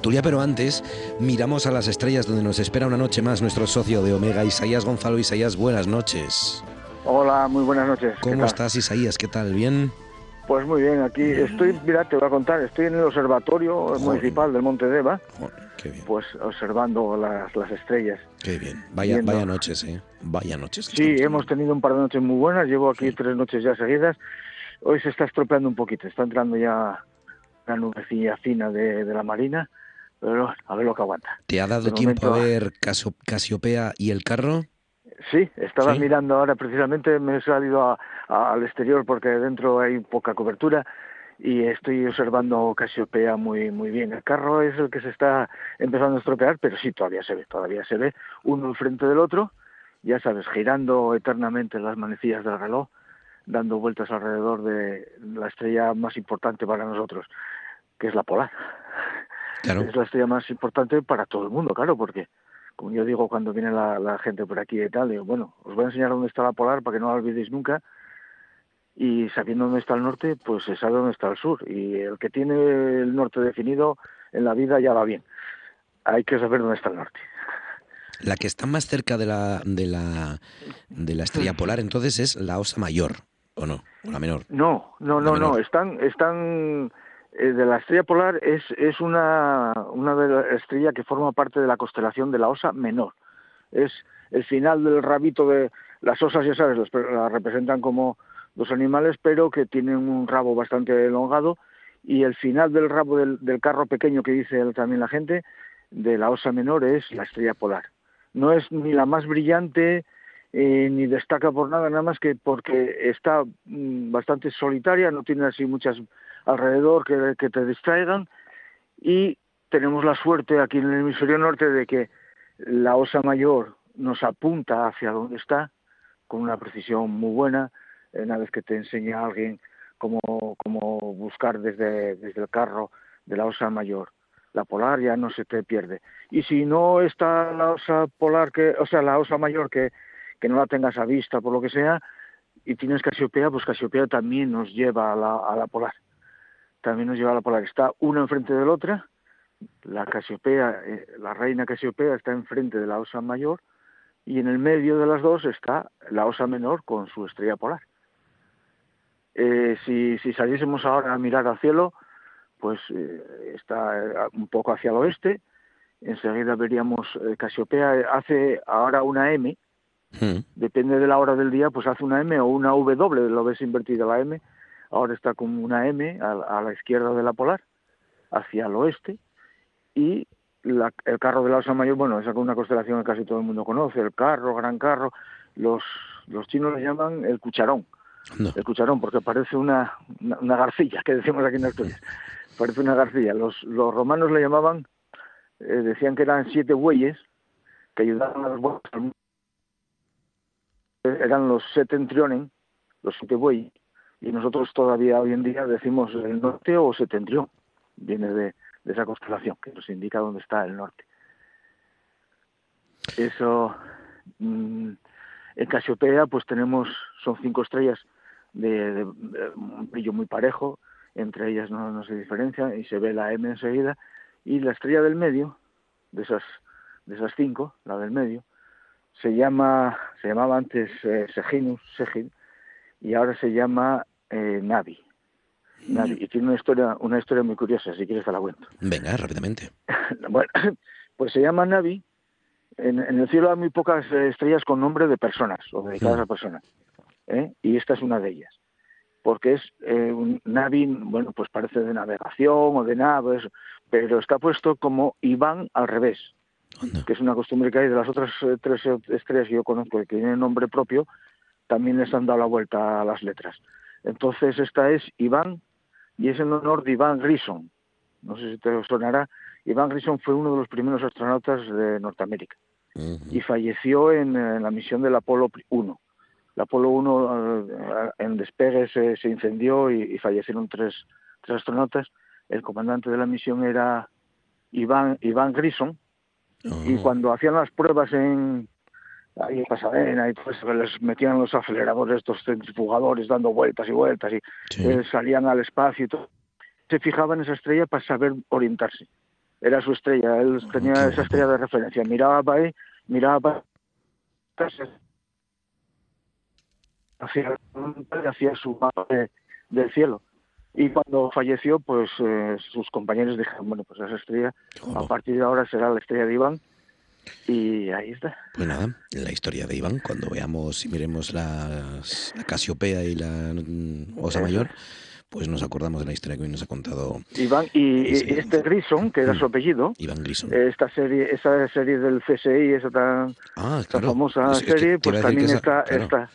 Tertulia, pero antes miramos a las estrellas donde nos espera una noche más nuestro socio de Omega, Isaías Gonzalo. Isaías, buenas noches. Hola, muy buenas noches. ¿Cómo estás, Isaías? ¿Qué tal? ¿Bien? Pues muy bien, aquí estoy, mira, te voy a contar, estoy en el observatorio municipal del Monte Deva, bien. pues observando las, las estrellas. Qué bien, vaya, vaya noches, ¿eh? Vaya noches. Sí, hemos tenido un par de noches muy buenas, llevo aquí tres noches ya seguidas, hoy se está estropeando un poquito, está entrando ya una nubecilla fina de, la marina, pero a ver lo que aguanta. ¿Te ha dado tiempo a ver Casiopea y el carro? Sí, estaba mirando ahora precisamente, me he salido al exterior porque dentro hay poca cobertura y estoy observando Casiopea muy muy bien. El carro es el que se está empezando a estropear, pero sí, todavía se ve, todavía se ve uno enfrente del otro, ya sabes, girando eternamente las manecillas del reloj, dando vueltas alrededor de la estrella más importante para nosotros que es la polar. Es la estrella más importante para todo el mundo, claro, porque, como yo digo cuando viene la, gente por aquí y tal, digo, bueno, os voy a enseñar dónde está la polar para que no la olvidéis nunca. Y sabiendo dónde está el norte, pues se sabe dónde está el sur. Y el que tiene el norte definido en la vida ya va bien. Hay que saber dónde está el norte. La que está más cerca de la, de la, de la estrella polar, entonces, es la Osa Mayor, ¿o no? ¿O la menor? No, no, no, no. Están, están de la estrella polar es, es una, una estrella que forma parte de la constelación de la Osa Menor. Es el final del rabito de las osas, ya sabes, las, representan como dos animales, pero que tienen un rabo bastante elongado y el final del rabo del, carro pequeño que dice también la gente de la osa menor es la estrella polar. No es ni la más brillante eh, ni destaca por nada, nada más que porque está mm, bastante solitaria, no tiene así muchas alrededor que, te distraigan y tenemos la suerte aquí en el hemisferio norte de que la osa mayor nos apunta hacia donde está con una precisión muy buena. Una vez que te enseña alguien cómo, cómo buscar desde, desde el carro de la osa mayor, la polar ya no se te pierde. Y si no está la osa polar, que, o sea, la osa mayor que, que no la tengas a vista por lo que sea, y tienes Casiopea, pues Casiopea también nos lleva a la, a la polar también nos lleva a la polar. Está una enfrente de la otra, la Casiopea, eh, la reina Casiopea está enfrente de la osa mayor y en el medio de las dos está la osa menor con su estrella polar. Eh, si, si, saliésemos ahora a mirar al cielo, pues eh, está un poco hacia el oeste, enseguida veríamos Casiopea hace ahora una M, Mm. Depende de la hora del día, pues hace una M o una W, lo ves invertida la M. Ahora está como una M a, la izquierda de la polar, hacia el oeste. Y el carro de la Osa Mayor, bueno, es una constelación que casi todo el mundo conoce, el carro, gran carro. Los, los chinos le llaman el cucharón. El cucharón, porque parece una, una, garcilla, que decimos aquí en Asturias. *laughs* parece una garcilla. Los, los romanos le llamaban, eh, decían que eran siete bueyes que ayudaban a los bueyes eran los setentrionen, los siete bueyes, y nosotros todavía hoy en día decimos el norte o setentrión, viene de, esa constelación que nos indica dónde está el norte. Eso, mm, en Casiopea, pues tenemos, son cinco estrellas de, un brillo muy parejo, entre ellas no, se diferencia y se ve la M enseguida, y la estrella del medio, de esas, de esas cinco, la del medio, se llama, se llamaba antes eh, Seginus, Segin, y ahora se llama eh, Navi. Navi. Y tiene una historia, una historia muy curiosa, si quieres te la cuento. Venga, rápidamente. *laughs* bueno, pues se llama Navi. En, el cielo hay muy pocas estrellas con nombre de personas o dedicadas a personas. ¿eh? Y esta es una de ellas. Porque es eh, un Navi, bueno, pues parece de navegación o de naves, pero está puesto como Iván al revés que es una costumbre que hay de las otras eh, tres estrellas que yo conozco que tienen nombre propio, también les han dado la vuelta a las letras. Entonces esta es Iván y es en honor de Iván Grison. No sé si te sonará. Iván Grison fue uno de los primeros astronautas de Norteamérica y falleció en, la misión del Apolo 1. El Apolo 1 eh, en despegue se, incendió y, fallecieron tres, tres astronautas. El comandante de la misión era Iván, Iván Grison, y cuando hacían las pruebas en, ahí en Pasadena y pues les metían los aceleradores, estos centrifugadores dando vueltas y vueltas y eh, salían al espacio y todo, se fijaban en esa estrella para saber orientarse. Era su estrella, él oh, tenía esa estrella de referencia. Miraba para ahí, miraba para hacia, hacia su mapa del cielo. Y cuando falleció, pues eh, sus compañeros dijeron, bueno, pues esa estrella a partir de ahora será la estrella de Iván. Y ahí está. Pues nada, la historia de Iván, cuando veamos y miremos las, la Casiopea y la mm, Osa Mayor, pues nos acordamos de la historia que hoy nos ha contado. Iván y este Grison, que era su mm, apellido. Iván Grison. Esta serie, esa serie del CSI, esa tan, ah, famosa serie, pues también está, está,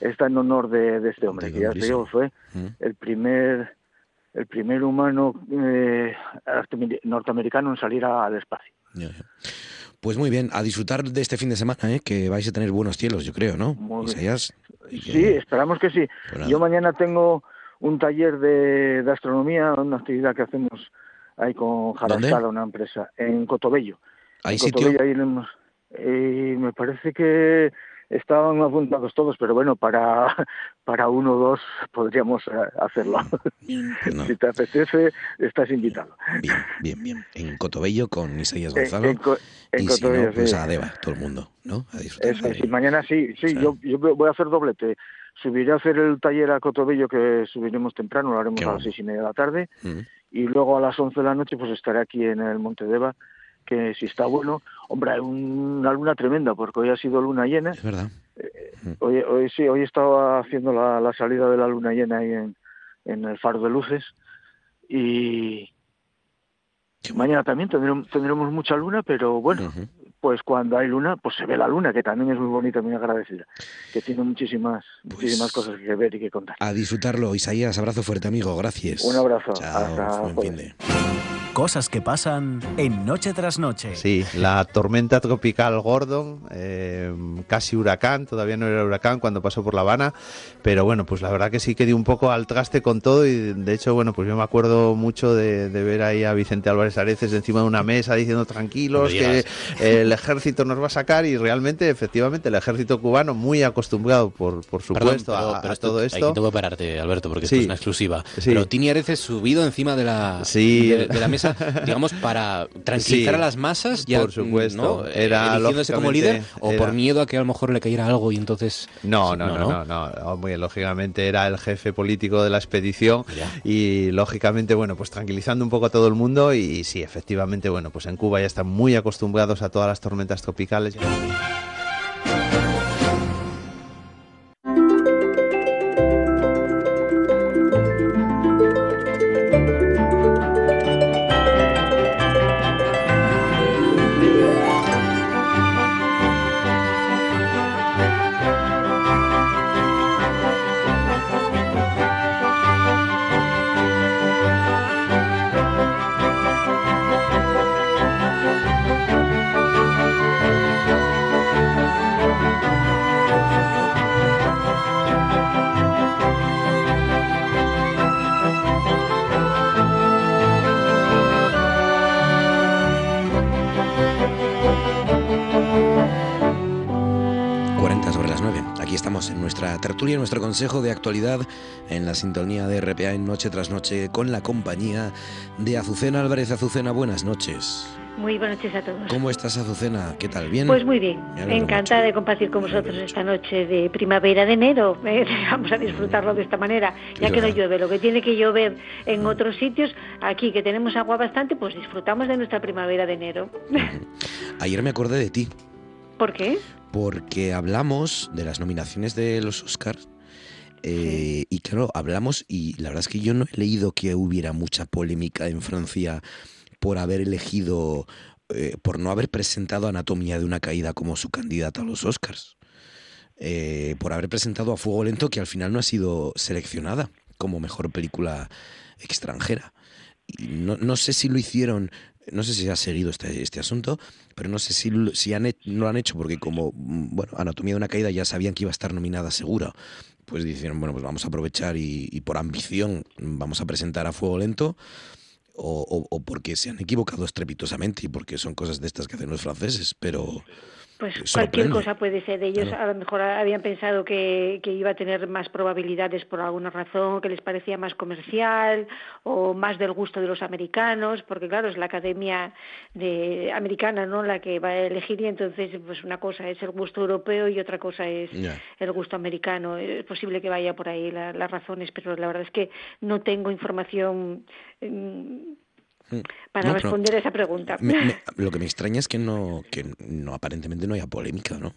está, en honor de, este hombre, que ya digo, fue mm. el primer el primer humano eh, norteamericano en salir al espacio. Pues muy bien, a disfrutar de este fin de semana, ¿eh? que vais a tener buenos cielos, yo creo, ¿no? Sí, esperamos que sí. Yo mañana tengo un taller de, astronomía, una actividad que hacemos ahí con Jarascada, una empresa, en Cotobello. ¿Hay sitio? y me parece que estaban apuntados todos, pero bueno, para, *laughs* para uno o dos podríamos eh, hacerlo. *laughs* Pues si te apetece, estás invitado. Bien, bien, bien. En Cotobello con Isaías Gonzalo. En, y Cotobello, no, pues a Deva, todo el mundo, ¿no? A disfrutar. Eso, sí, mañana sí, sí, yo, yo voy a hacer doblete. Subiré a hacer el taller a Cotobello que subiremos temprano, lo haremos a las seis y media de la tarde. Y luego a las once de la noche pues estaré aquí en el Monte Deva que si está bueno, hombre, hay una luna tremenda, porque hoy ha sido luna llena. Es verdad. Eh, hoy, hoy sí, hoy estaba haciendo la, salida de la luna llena ahí en, en el faro de luces y mañana también tendremos, tendremos mucha luna, pero bueno, pues cuando hay luna, pues se ve la luna, que también es muy bonita, muy agradecida, que tiene muchísimas, pues muchísimas cosas que ver y que contar. A disfrutarlo, Isaías, abrazo fuerte amigo, gracias. Un abrazo. Chao, Cosas que pasan en noche tras noche. Sí, la tormenta tropical Gordon, eh, casi huracán, todavía no era huracán cuando pasó por La Habana, pero bueno, pues la verdad que sí que dio un poco al traste con todo y de hecho, bueno, pues yo me acuerdo mucho de, ver ahí a Vicente Álvarez Areces encima de una mesa diciendo tranquilos que el ejército nos va a sacar y realmente, efectivamente, el ejército cubano muy acostumbrado, por, por supuesto, a, todo esto. Aquí tengo que pararte, Alberto, porque esto es una exclusiva. Pero Tini Areces subido encima de la, de la mesa digamos, para tranquilizar a las masas, ya, por supuesto, eh, era como líder, o por miedo a que a lo mejor le cayera algo y entonces... No, no, no, no, muy lógicamente era el jefe político de la expedición y lógicamente, bueno, pues tranquilizando un poco a todo el mundo y sí, efectivamente, bueno, pues en Cuba ya están muy acostumbrados a todas las tormentas tropicales. Nuestro consejo de actualidad en la sintonía de RPA en Noche tras Noche con la compañía de Azucena Álvarez. Azucena, buenas noches. Muy buenas noches a todos. ¿Cómo estás, Azucena? ¿Qué tal? ¿Bien? Pues muy bien. Encantada de compartir con vosotros esta noche de primavera de enero. Eh, *laughs* vamos a disfrutarlo de esta manera, ya que no llueve. Lo que tiene que llover en otros sitios, aquí que tenemos agua bastante, pues disfrutamos de nuestra primavera de enero. Ayer me acordé de ti. ¿Por qué? Porque hablamos de las nominaciones de los Oscars. Eh, y claro, hablamos y la verdad es que yo no he leído que hubiera mucha polémica en Francia por haber elegido, eh, por no haber presentado Anatomía de una caída como su candidata a los Oscars. Eh, por haber presentado a Fuego Lento, que al final no ha sido seleccionada como mejor película extranjera. No, no sé si lo hicieron no sé si ha seguido este, este asunto, pero no sé si, si han, no lo han hecho porque como, mm, bueno, Anatomía de una caída ya sabían que iba a estar nominada segura, pues dijeron, bueno, pues vamos a aprovechar y, y por ambición vamos a presentar a Fuego Lento o, o, porque se han equivocado estrepitosamente y porque son cosas de estas que hacen los franceses, pero pues cualquier cosa puede ser. Ellos a lo mejor habían pensado que, que, iba a tener más probabilidades por alguna razón, que les parecía más comercial o más del gusto de los americanos, porque claro, es la academia de, americana ¿no? la que va a elegir y entonces pues una cosa es el gusto europeo y otra cosa es el gusto americano. Es posible que vaya por ahí las razones, pero la verdad es que no tengo información. Mm, Mm. para responder a esa pregunta. *laughs* lo que me extraña es que no, que no aparentemente no haya polémica, ¿no?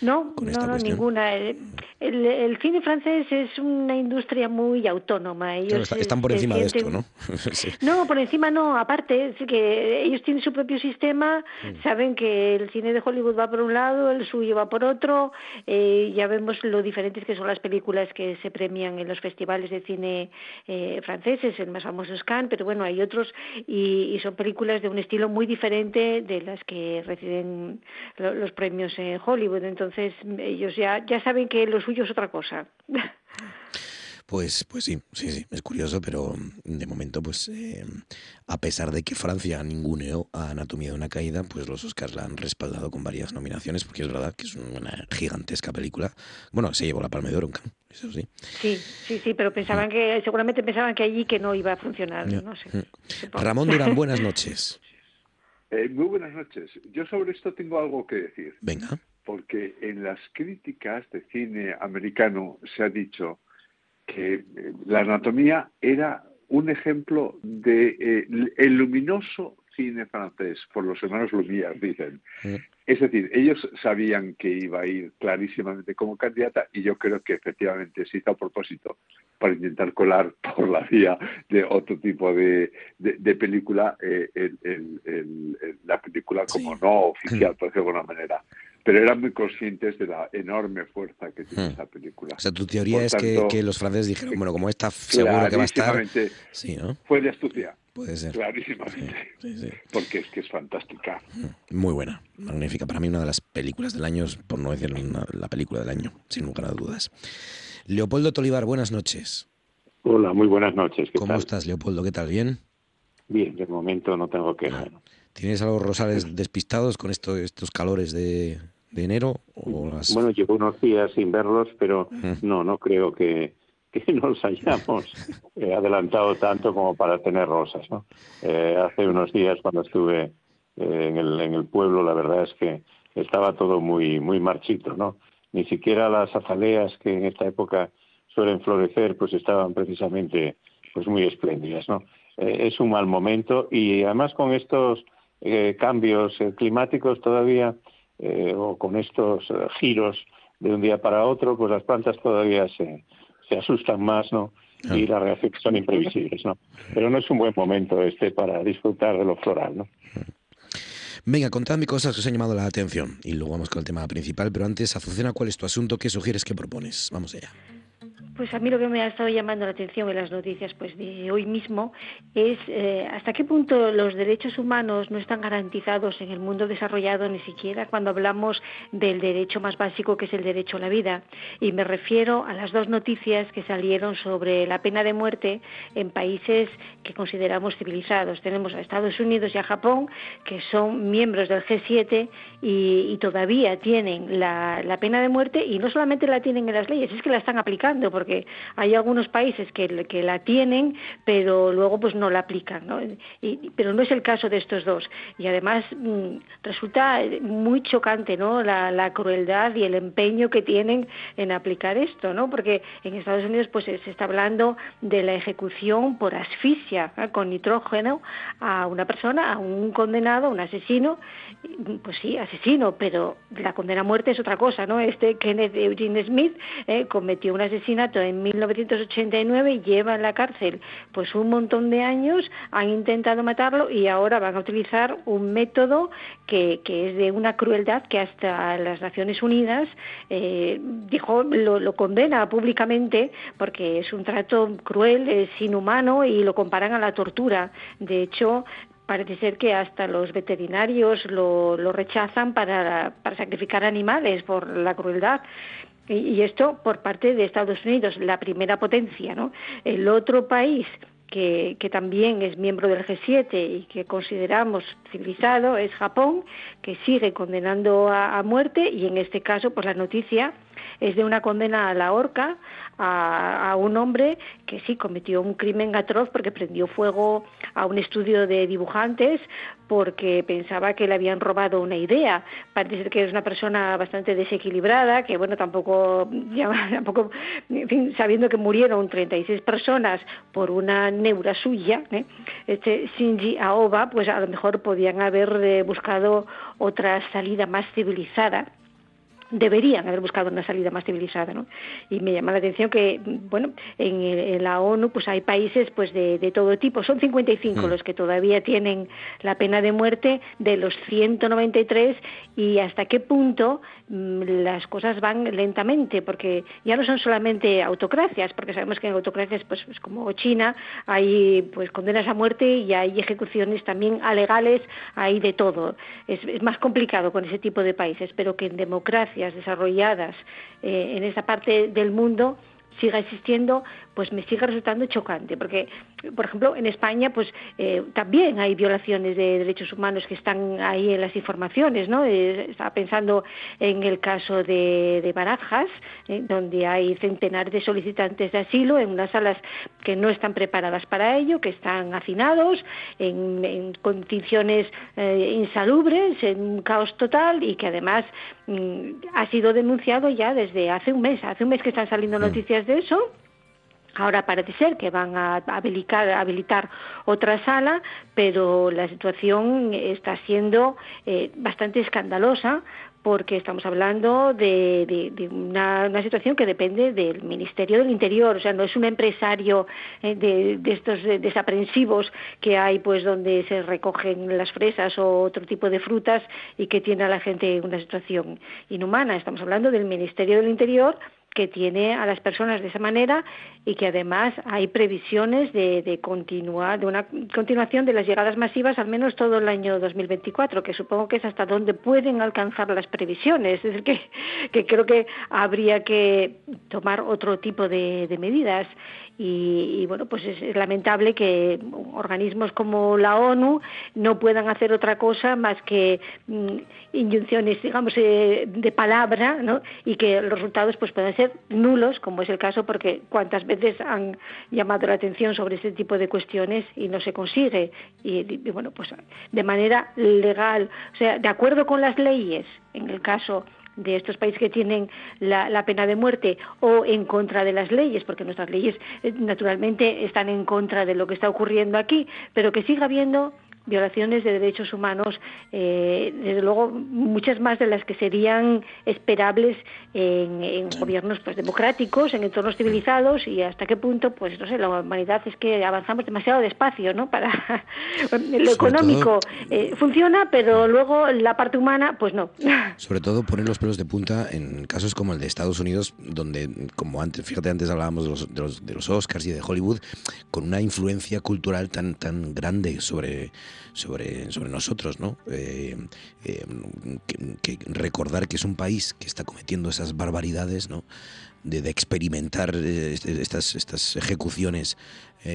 no, no, ninguna. El, el, cine francés es una industria muy autónoma. Ellos están por encima de esto, ¿no? *laughs* No, por encima no. Aparte, es que ellos tienen su propio sistema, mm. saben que el cine de Hollywood va por un lado, el suyo va por otro. Eh, ya vemos lo diferentes que son las películas que se premian en los festivales de cine eh, franceses, el más famoso es Cannes, pero bueno, hay otros y, son películas de un estilo muy diferente de las que reciben los premios en Hollywood. Entonces ellos ya, ya saben que lo suyo es otra cosa. *laughs* Pues, pues sí, sí, sí, es curioso, pero de momento, pues eh, a pesar de que Francia ninguneó a Anatomía de una caída, pues los Oscars la han respaldado con varias nominaciones, porque es verdad que es una gigantesca película. Bueno, se llevó la Palma de Oro eso sí. Sí, sí, sí, pero pensaban mm. que, seguramente pensaban que allí que no iba a funcionar, no sé. Mm. Ramón Durán, buenas *laughs* noches. Eh, muy buenas noches. Yo sobre esto tengo algo que decir. Venga. Porque en las críticas de cine americano se ha dicho que eh, la anatomía era un ejemplo de eh, el luminoso cine francés, por los hermanos Lumière, dicen. Es decir, ellos sabían que iba a ir clarísimamente como candidata y yo creo que efectivamente se hizo a propósito para intentar colar por la vía de otro tipo de, de, película eh, la película como no oficial, por decirlo de alguna manera pero eran muy conscientes de la enorme fuerza que tiene hmm. esa película. O sea, tu teoría es que, los franceses dijeron, bueno, como está seguro que va a estar... Sí, ¿no? Fue de astucia. Puede ser. Clarísimamente. Porque es que es fantástica. Hmm. Muy buena, magnífica. Para mí una de las películas del año, por no decir la película del año, sin lugar a dudas. Leopoldo Tolivar, buenas noches. Hola, muy buenas noches. ¿Cómo estás, Leopoldo? ¿Qué tal? ¿Bien? Bien, de momento no tengo que... ¿Tienes algo rosales despistados con esto, estos calores de, de enero? O Bueno, llevo unos días sin verlos, pero no, no creo que, que *laughs* nos hayamos eh, adelantado tanto como para tener rosas. ¿no? Eh, hace unos días cuando estuve eh, en, el, en el pueblo, la verdad es que estaba todo muy, muy marchito, ¿no? Ni siquiera las azaleas que en esta época suelen florecer, pues estaban precisamente pues muy espléndidas, ¿no? es un mal momento y además con estos cambios climáticos todavía eh, o con estos eh, giros de un día para otro, pues las plantas todavía se, se asustan más, ¿no? Y las reacciones son imprevisibles, ¿no? Pero no es un buen momento este para disfrutar de lo floral, ¿no? Venga, contadme cosas que os han llamado la atención y luego vamos con el tema principal, pero antes, Azucena, ¿cuál es tu asunto? ¿Qué sugieres? ¿Qué propones? Vamos allá. Pues a mí lo que me ha estado llamando la atención en las noticias pues de hoy mismo es eh, hasta qué punto los derechos humanos no están garantizados en el mundo desarrollado ni siquiera cuando hablamos del derecho más básico que es el derecho a la vida. Y me refiero a las dos noticias que salieron sobre la pena de muerte en países que consideramos civilizados. Tenemos a Estados Unidos y a Japón que son miembros del G7 y, todavía tienen la, la, pena de muerte y no solamente la tienen en las leyes, es que la están aplicando porque hay algunos países que, que la tienen, pero luego pues no la aplican, ¿no? pero no es el caso de estos dos. Y además mm, resulta muy chocante, ¿no? La, crueldad y el empeño que tienen en aplicar esto, ¿no? Porque en Estados Unidos pues se está hablando de la ejecución por asfixia con nitrógeno a una persona, a un condenado, a un asesino, pues sí, asesino, pero la condena a muerte es otra cosa, ¿no? Este Kenneth Eugene Smith eh, cometió un asesinato en 1989 y lleva en la cárcel pues un montón de años, han intentado matarlo y ahora van a utilizar un método que, es de una crueldad que hasta las Naciones Unidas eh, dijo lo, lo, condena públicamente porque es un trato cruel, es inhumano y lo comparan a la tortura. De hecho, parece ser que hasta los veterinarios lo, lo rechazan para, para sacrificar animales por la crueldad. Y, esto por parte de Estados Unidos, la primera potencia, ¿no? El otro país que, que, también es miembro del G7 y que consideramos civilizado es Japón, que sigue condenando a, a, muerte y en este caso, pues la noticia es de una condena a la horca a, un hombre que sí cometió un crimen atroz porque prendió fuego a un estudio de dibujantes porque pensaba que le habían robado una idea. Parece ser que es una persona bastante desequilibrada, que bueno, tampoco, *laughs* tampoco sabiendo que murieron 36 personas por una neura suya, ¿eh? este Shinji Aoba, pues a lo mejor podían haber eh, buscado otra salida más civilizada deberían haber buscado una salida más civilizada, ¿no? Y me llama la atención que, bueno, en, la ONU pues hay países pues de, de todo tipo, son 55 mm. los que todavía tienen la pena de muerte de los 193 y hasta qué punto las cosas van lentamente, porque ya no son solamente autocracias, porque sabemos que en autocracias pues, pues como China hay pues condenas a muerte y hay ejecuciones también alegales, hay de todo. Es, es más complicado con ese tipo de países, pero que en democracia desarrolladas eh, en esa parte del mundo siga existiendo, pues me sigue resultando chocante, porque, por ejemplo, en España, pues eh, también hay violaciones de derechos humanos que están ahí en las informaciones, ¿no? Eh, estaba pensando en el caso de, Barajas, donde hay centenares de solicitantes de asilo en unas salas que no están preparadas para ello, que están hacinados, en, en condiciones insalubres, en un caos total y que además Mm, ha sido denunciado ya desde hace un mes. Hace un mes que están saliendo noticias de eso. Ahora parece ser que van a habilitar, habilitar otra sala, pero la situación está siendo eh, bastante escandalosa porque estamos hablando de, una, situación que depende del Ministerio del Interior, o sea, no es un empresario eh, de, estos desaprensivos que hay, pues, donde se recogen las fresas o otro tipo de frutas y que tiene a la gente en una situación inhumana. Estamos hablando del Ministerio del Interior que tiene a las personas de esa manera y que además hay previsiones de, continuar, de una continuación de las llegadas masivas al menos todo el año 2024, que supongo que es hasta donde pueden alcanzar las previsiones. Es decir, que, que creo que habría que tomar otro tipo de, de medidas y, bueno, pues es, lamentable que organismos como la ONU no puedan hacer otra cosa más que mm, inyunciones, digamos, eh, de palabra, ¿no? Y que los resultados pues puedan ser nulos, como es el caso, porque cuántas veces han llamado la atención sobre este tipo de cuestiones y no se consigue. y bueno, pues de manera legal, o sea, de acuerdo con las leyes, en el caso de estos países que tienen la, pena de muerte o en contra de las leyes, porque nuestras leyes eh, naturalmente están en contra de lo que está ocurriendo aquí, pero que siga habiendo violaciones de derechos humanos, eh, desde luego muchas más de las que serían esperables en, gobiernos pues democráticos, en entornos civilizados y hasta qué punto, pues no sé, la humanidad es que avanzamos demasiado despacio, ¿no? Para *laughs* lo económico eh, funciona, pero luego la parte humana, pues no. *laughs* Sobre todo poner los pelos de punta en casos como el de Estados Unidos, donde, como antes, fíjate, antes hablábamos de los, de los, de los Oscars y de Hollywood, con una influencia cultural tan, tan grande sobre sobre, sobre nosotros, ¿no? Eh, eh, que, recordar que es un país que está cometiendo esas barbaridades, ¿no? De, experimentar eh, estas, estas ejecuciones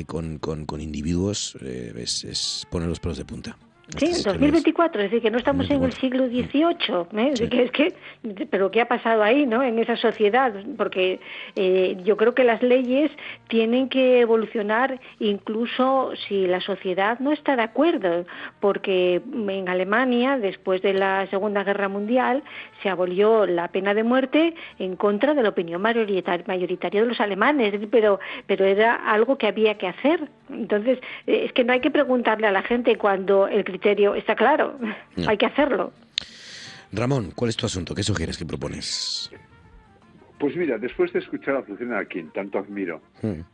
con, con, con, individuos es, es poner los pelos de punta. Sí, en 2024, es decir, que no estamos en el siglo XVIII, ¿eh? es que, pero ¿qué ha pasado ahí, no? En esa sociedad, porque eh, yo creo que las leyes tienen que evolucionar incluso si la sociedad no está de acuerdo, porque en Alemania, después de la Segunda Guerra Mundial, se abolió la pena de muerte en contra de la opinión mayoritaria de los alemanes, pero, pero era algo que había que hacer. Entonces, eh, es que no hay que preguntarle a la gente cuando el criterio está claro. Hay que hacerlo. Ramón, ¿cuál es tu asunto? ¿Qué sugieres? ¿Qué propones? Pues mira, después de escuchar a Lucena, a quien tanto admiro,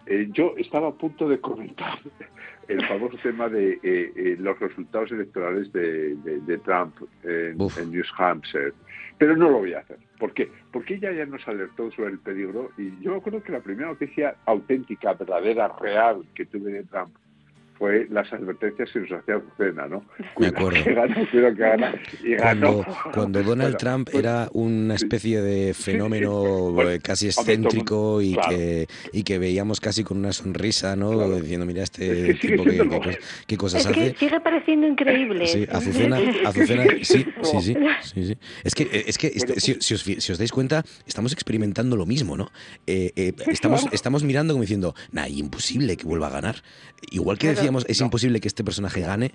eh, yo estaba a punto de comentar *laughs* el famoso tema de eh, eh, los resultados electorales de, Trump en, New Hampshire, pero no lo voy a hacer. ¿Por qué? Porque ella ya nos alertó sobre el peligro y yo creo que la primera noticia auténtica, verdadera, real que tuve de Trump fue las advertencias que nos hacía ¿no? Me acuerdo. Que gana, que gana, y cuando, cuando *laughs* Donald Trump pues, era una especie de fenómeno eh, casi excéntrico y, que, y que veíamos casi con una sonrisa, ¿no? Diciendo, mira, este tipo qué, qué, cosas hace. sigue pareciendo increíble. Sí, Azucena, *laughs* Azucena sí, sí, sí, sí, Es que, es que este, si, os, si, os, dais cuenta, estamos experimentando lo mismo, ¿no? Eh, eh, estamos, estamos mirando como diciendo, nah, imposible que vuelva a ganar. Igual que decíamos es imposible que este personaje gane,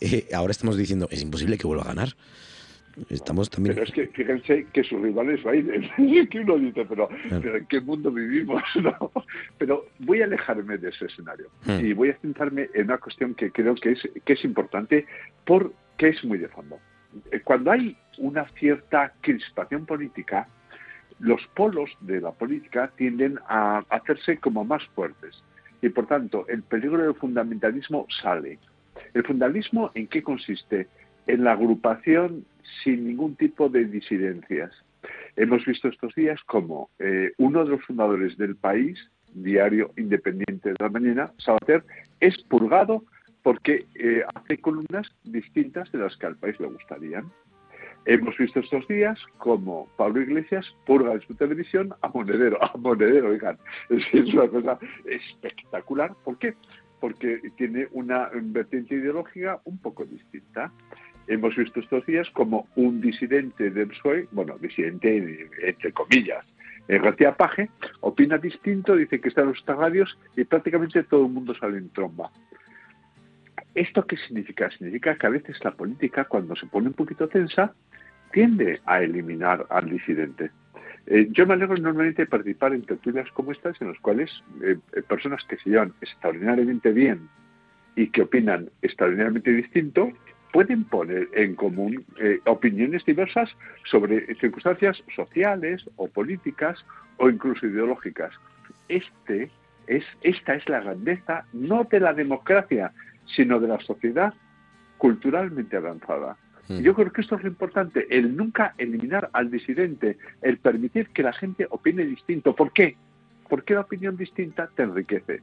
eh, ahora estamos diciendo, es imposible que vuelva a ganar. Estamos también... Pero es que fíjense que su rival *laughs* es Biden. Que uno dice, pero, pero, ¿en qué mundo vivimos? *laughs* ¿no? Pero voy a alejarme de ese escenario hmm. y voy a centrarme en una cuestión que creo que es, que es importante porque es muy de fondo. Eh, cuando hay una cierta crispación política, los polos de la política tienden a hacerse como más fuertes y por tanto el peligro del fundamentalismo sale. ¿El fundamentalismo en qué consiste? En la agrupación sin ningún tipo de disidencias. Hemos visto estos días como eh, uno de los fundadores del país, Diario Independiente de la Mañana, Sabater, es purgado porque eh, hace columnas distintas de las que al país le gustarían. Hemos visto estos días como Pablo Iglesias purga en su televisión a Monedero, a Monedero, oigan, es, una cosa espectacular. ¿Por qué? Porque tiene una vertiente ideológica un poco distinta. Hemos visto estos días como un disidente del PSOE, bueno, disidente entre comillas, eh, García Paje, opina distinto, dice que está en los radios y prácticamente todo el mundo sale en tromba. ¿Esto qué significa? Significa que a veces la política, cuando se pone un poquito tensa, tiende a eliminar al disidente. Eh, yo me alegro normalmente de participar en tertulias como estas, en las cuales eh, eh, personas que se llevan extraordinariamente bien y que opinan extraordinariamente distinto, pueden poner en común opiniones diversas sobre circunstancias sociales o políticas o incluso ideológicas. Este es, esta es la grandeza no de la democracia, sino de la sociedad culturalmente avanzada. Mm. Yo creo que esto es lo importante, el nunca eliminar al disidente, el permitir que la gente opine distinto. ¿Por qué? Porque la opinión distinta te enriquece.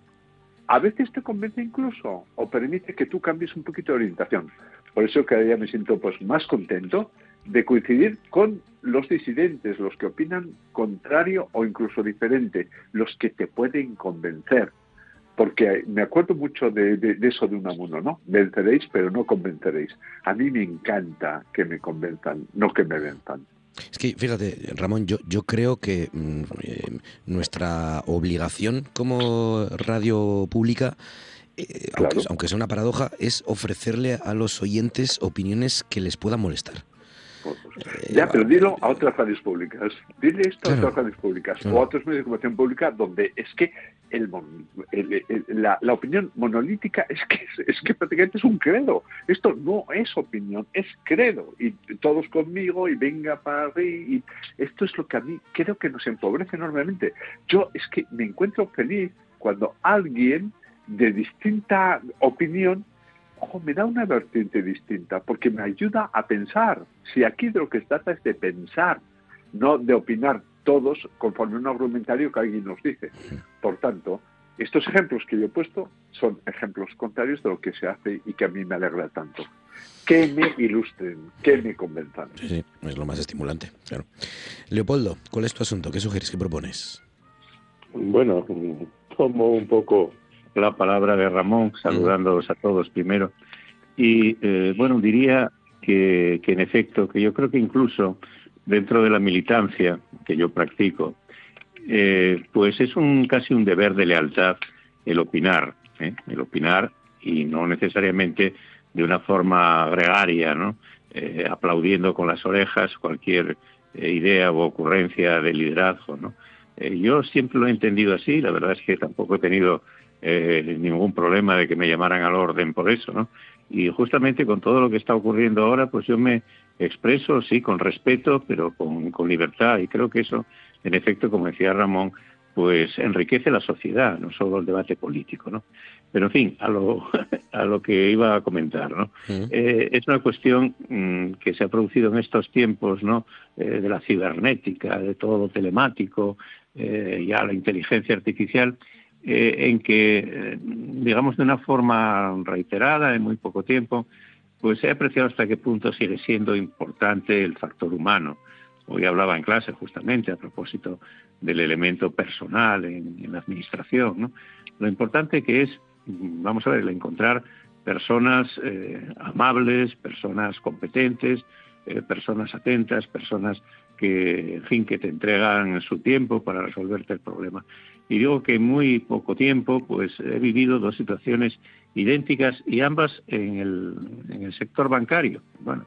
A veces te convence incluso o permite que tú cambies un poquito de orientación. Por eso cada día me siento pues más contento de coincidir con los disidentes, los que opinan contrario o incluso diferente, los que te pueden convencer porque me acuerdo mucho de, eso de Unamuno, ¿no? Venceréis, pero no convenceréis. A mí me encanta que me convenzan, no que me venzan. Es que, fíjate, Ramón, yo, yo creo que mm, eh, nuestra obligación como radio pública, eh, aunque, sea una paradoja, es ofrecerle a los oyentes opiniones que les puedan molestar. Fotos. Eh, ya, pero dilo a otras radios públicas. Dile esto a otras radios públicas o a otros medios de comunicación pública donde es que el, la, opinión monolítica es que, es que prácticamente es un credo. Esto no es opinión, es credo. Y todos conmigo y venga para. Y esto es lo que a mí creo que nos empobrece enormemente. Yo es que me encuentro feliz cuando alguien de distinta opinión ojo, me da una vertiente distinta, porque me ayuda a pensar. Si aquí de lo que se trata es de pensar, no de opinar todos conforme un argumentario que alguien nos dice. Por tanto, estos ejemplos que yo he puesto son ejemplos contrarios de lo que se hace y que a mí me alegra tanto. Que me ilustren, que me convenzan. Sí, sí, es lo más estimulante, claro. Leopoldo, ¿cuál es tu asunto? ¿Qué sugieres? ¿Qué propones? Bueno, tomo un poco la palabra de Ramón, saludándolos a todos primero. Y eh, bueno, diría que, en efecto, que yo creo que incluso dentro de la militancia que yo practico, eh, pues es un casi un deber de lealtad el opinar, ¿eh? el opinar y no necesariamente de una forma gregaria, ¿no? aplaudiendo con las orejas cualquier idea o ocurrencia de liderazgo, ¿no? yo siempre lo he entendido así, la verdad es que tampoco he tenido eh, ningún problema de que me llamaran al orden por eso, ¿no? Y justamente con todo lo que está ocurriendo ahora, pues yo me expreso, sí, con respeto, pero con, con libertad. Y creo que eso, en efecto, como decía Ramón, pues enriquece la sociedad, no solo el debate político, ¿no? Pero en fin, a lo, *laughs* a lo que iba a comentar, ¿no? Eh, es una cuestión mm, que se ha producido en estos tiempos, ¿no? Eh, de la cibernética, de todo lo telemático, ya la inteligencia artificial, eh, en que, eh, digamos, de una forma reiterada, en muy poco tiempo, pues he apreciado hasta qué punto sigue siendo importante el factor humano. Hoy hablaba en clase justamente a propósito del elemento personal en, la administración. ¿no? Lo importante que es, vamos a ver, el encontrar personas eh, amables, personas competentes, personas atentas, personas que, en fin, que te entregan su tiempo para resolverte el problema. Y digo que en muy poco tiempo, pues he vivido dos situaciones idénticas y ambas en el, en el sector bancario. Bueno,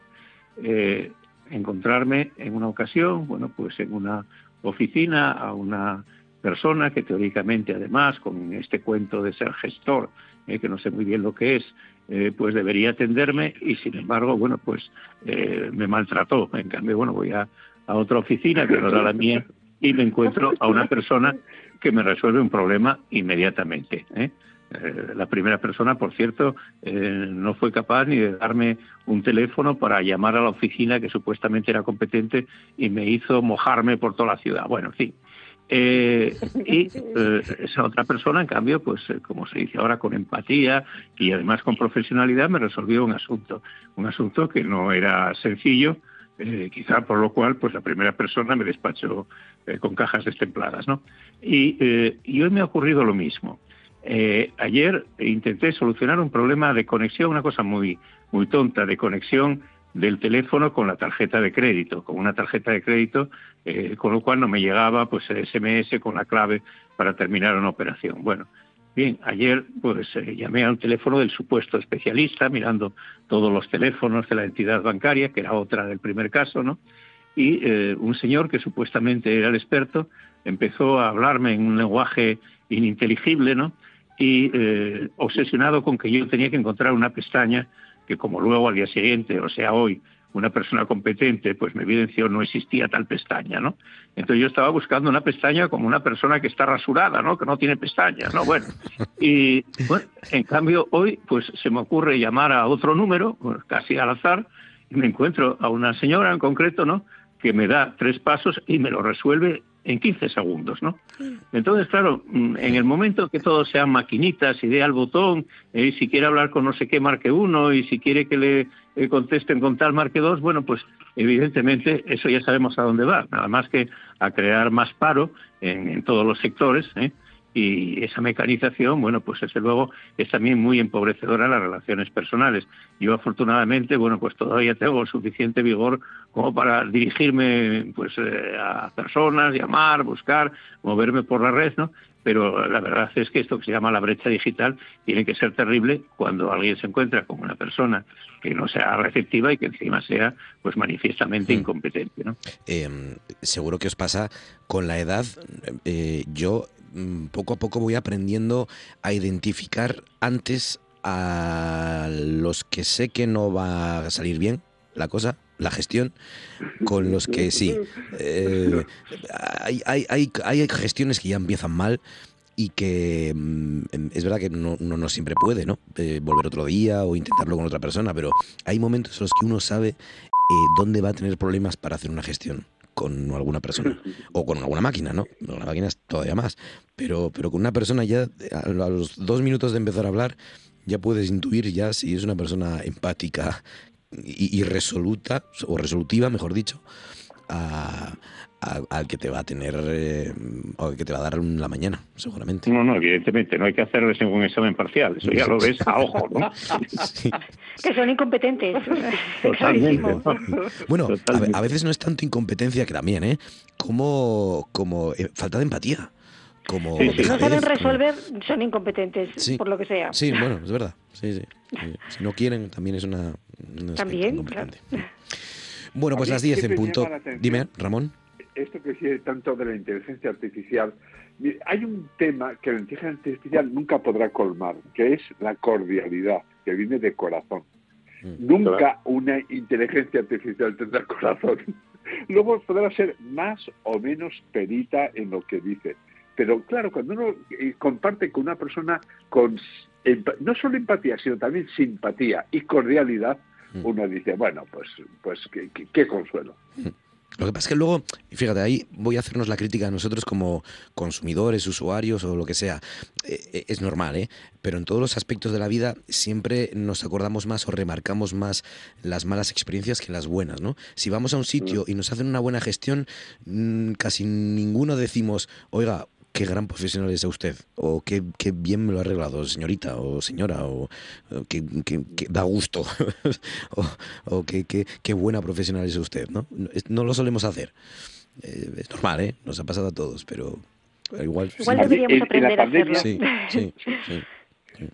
eh, encontrarme en una ocasión, bueno, pues en una oficina a una persona que teóricamente además con este cuento de ser gestor, eh, que no sé muy bien lo que es, eh, pues debería atenderme y sin embargo, bueno, pues me maltrató. En cambio, bueno, voy a, a otra oficina que no era la mía y me encuentro a una persona que me resuelve un problema inmediatamente. ¿eh? Eh, la primera persona, por cierto, eh, no fue capaz ni de darme un teléfono para llamar a la oficina que supuestamente era competente y me hizo mojarme por toda la ciudad. Bueno, en fin. y esa otra persona, en cambio, pues como se dice ahora, con empatía y además con profesionalidad, me resolvió un asunto. Un asunto que no era sencillo, quizá por lo cual pues la primera persona me despachó eh, con cajas destempladas. ¿no? Eh, y, hoy me ha ocurrido lo mismo. Eh, ayer intenté solucionar un problema de conexión, una cosa muy, muy tonta, de conexión del teléfono con la tarjeta de crédito, con una tarjeta de crédito, con lo cual no me llegaba pues el SMS con la clave para terminar una operación. Bueno, bien, ayer pues llamé a un teléfono del supuesto especialista, mirando todos los teléfonos de la entidad bancaria, que era otra del primer caso, ¿no? y eh, un señor que supuestamente era el experto empezó a hablarme en un lenguaje ininteligible, ¿no? Y eh, obsesionado con que yo tenía que encontrar una pestaña que como luego al día siguiente, o sea hoy, una persona competente, pues me evidenció no existía tal pestaña, ¿no? Entonces yo estaba buscando una pestaña como una persona que está rasurada, ¿no? Que no tiene pestañas, ¿no? Bueno, y bueno, en cambio hoy, pues se me ocurre llamar a otro número, casi al azar, y me encuentro a una señora en concreto, ¿no? que me da tres pasos y me lo resuelve en 15 segundos, ¿no? Entonces, claro, mm, en el momento que todo sean maquinitas y dé al botón, y eh, si quiere hablar con no sé qué, marque uno, y si quiere que le eh, contesten con tal, marque dos, bueno, pues evidentemente eso ya sabemos a dónde va, nada más que a crear más paro en, en todos los sectores, ¿eh? Y esa mecanización, bueno, pues desde luego es también muy empobrecedora las relaciones personales. Yo afortunadamente, bueno, pues todavía tengo suficiente vigor como para dirigirme pues eh, a personas, llamar, buscar, moverme por la red, ¿no? Pero la verdad es que esto que se llama la brecha digital tiene que ser terrible cuando alguien se encuentra con una persona que no sea receptiva y que encima sea pues manifiestamente hmm. incompetente. ¿no? Em, seguro que os pasa con la edad. Eh, yo mm, poco a poco voy aprendiendo a identificar antes a los que sé que no va a salir bien la cosa, la gestión, con los que sí. Eh, hay, hay, hay, hay, gestiones que ya empiezan mal y que mm, es verdad que uno no siempre puede, ¿no? Eh, volver otro día o intentarlo con otra persona, pero hay momentos en los que uno sabe eh, dónde va a tener problemas para hacer una gestión con alguna persona *laughs* o con alguna máquina, ¿no? Con la máquina es todavía más, pero, pero con una persona ya a los dos minutos de empezar a hablar ya puedes intuir ya si es una persona empática y, resoluta, o resolutiva, mejor dicho, al que te va a tener eh, o que te va a dar la mañana, seguramente. No, no, evidentemente, no hay que hacerles ningún examen parcial, eso ya lo ves a ojo, ¿no? *laughs* Que son incompetentes. *laughs* Bueno, a, veces no es tanto incompetencia que también, ¿eh? Como, como eh, falta de empatía. Como si no saben resolver, son incompetentes, por lo que sea. Sí, bueno, es verdad. Sí, sí. Si no quieren, también es una, también, Bueno, pues las 10 en punto. Dime, Ramón. Esto que sigue tanto de la inteligencia artificial, hay un tema que la inteligencia artificial nunca podrá colmar, que es la cordialidad, que viene de corazón. Mm. Nunca una inteligencia artificial tendrá *laughs* corazón. Luego podrá ser más o menos perita en lo que dice. Pero claro, cuando uno eh, comparte con una persona con no solo empatía, sino también simpatía y cordialidad, Mm. uno dice, bueno, pues, pues qué, consuelo. Mm. Lo que pasa es que luego, fíjate, ahí voy a hacernos la crítica a nosotros como consumidores, usuarios o lo que sea. Eh, eh, es normal, ¿eh? Pero en todos los aspectos de la vida siempre nos acordamos más o remarcamos más las malas experiencias que las buenas, ¿no? Si vamos a un sitio mm. y nos hacen una buena gestión, casi ninguno decimos, oiga, qué gran profesional es usted, o qué, qué, bien me lo ha arreglado, señorita o señora, o, qué, da gusto, *laughs* o, qué, qué, buena profesional es usted, ¿no? No lo solemos hacer. Eh, es normal, ¿eh? Nos ha pasado a todos, pero igual... Igual deberíamos aprender a hacerlo. Sí, sí, sí.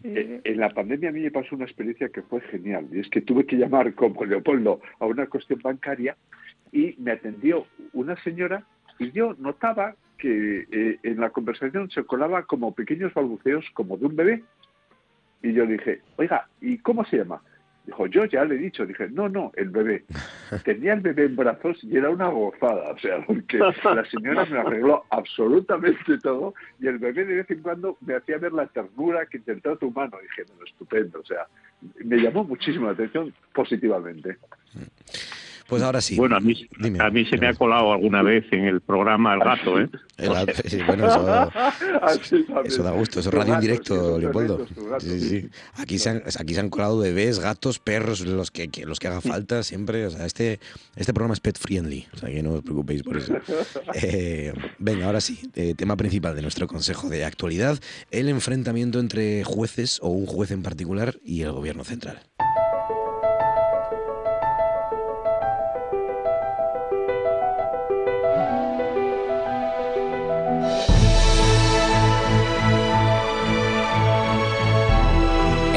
En la pandemia a mí me pasó una experiencia que fue genial, y es que tuve que llamar como Leopoldo a una cuestión bancaria y me atendió una señora y yo notaba que eh, en la conversación se colaba como pequeños balbuceos como de un bebé. Y yo dije, oiga, ¿y cómo se llama? Dijo, yo ya le he dicho. Dije, no, no, el bebé. *laughs* Tenía el bebé en brazos y era una gozada. O sea, porque la señora me *laughs* arregló absolutamente todo y el bebé de vez en cuando me hacía ver la ternura que intentaba tu mano. Dije, bueno, estupendo. O sea, me llamó muchísimo la atención positivamente. Pues ahora sí. Bueno, a mí, a mí se me ha colado alguna vez en el programa El Gato, ¿eh? bueno, *laughs* eso, da gusto, eso es radio en directo, Leopoldo. Aquí, se han, aquí se han colado bebés, gatos, perros, los que, los que haga falta siempre. O sea, este, este programa es pet friendly, o sea que no os preocupéis por eso. Eh, venga, ahora sí, eh, tema principal de nuestro consejo de actualidad, el enfrentamiento entre jueces o un juez en particular y el gobierno central.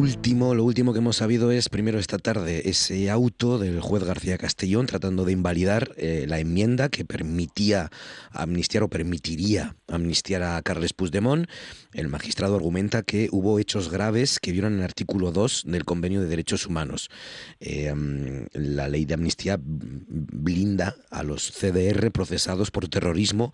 Lo último que hemos sabido es, primero esta tarde, ese auto del juez García Castellón tratando de invalidar eh, la enmienda que permitía amnistiar o permitiría amnistiar a Carles Puigdemont. El magistrado argumenta que hubo hechos graves que violan el artículo 2 del Convenio de Derechos Humanos. Eh, la ley de amnistía blinda a los CDR procesados por terrorismo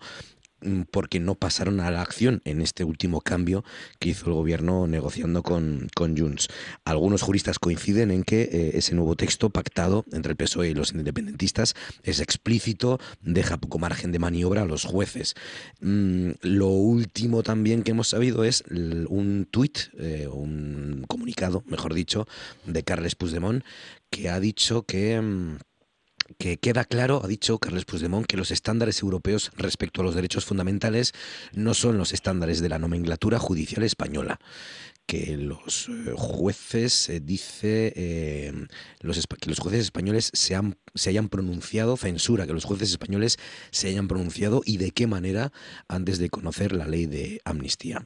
porque no pasaron a la acción en este último cambio que hizo el gobierno negociando con, con Junts. Algunos juristas coinciden en que eh, ese nuevo texto pactado entre el PSOE y los independentistas es explícito, deja poco margen de maniobra a los jueces. Mm, lo último también que hemos sabido es un tuit, eh, un comunicado, mejor dicho, de Carles Puigdemont, que ha dicho que mm, que queda claro, ha dicho Carles Puigdemont, que los estándares europeos respecto a los derechos fundamentales no son los estándares de la nomenclatura judicial española que los eh, jueces eh, dice eh, los, que los jueces españoles se, han, se hayan pronunciado censura que los jueces españoles se hayan pronunciado y de qué manera antes de conocer la ley de amnistía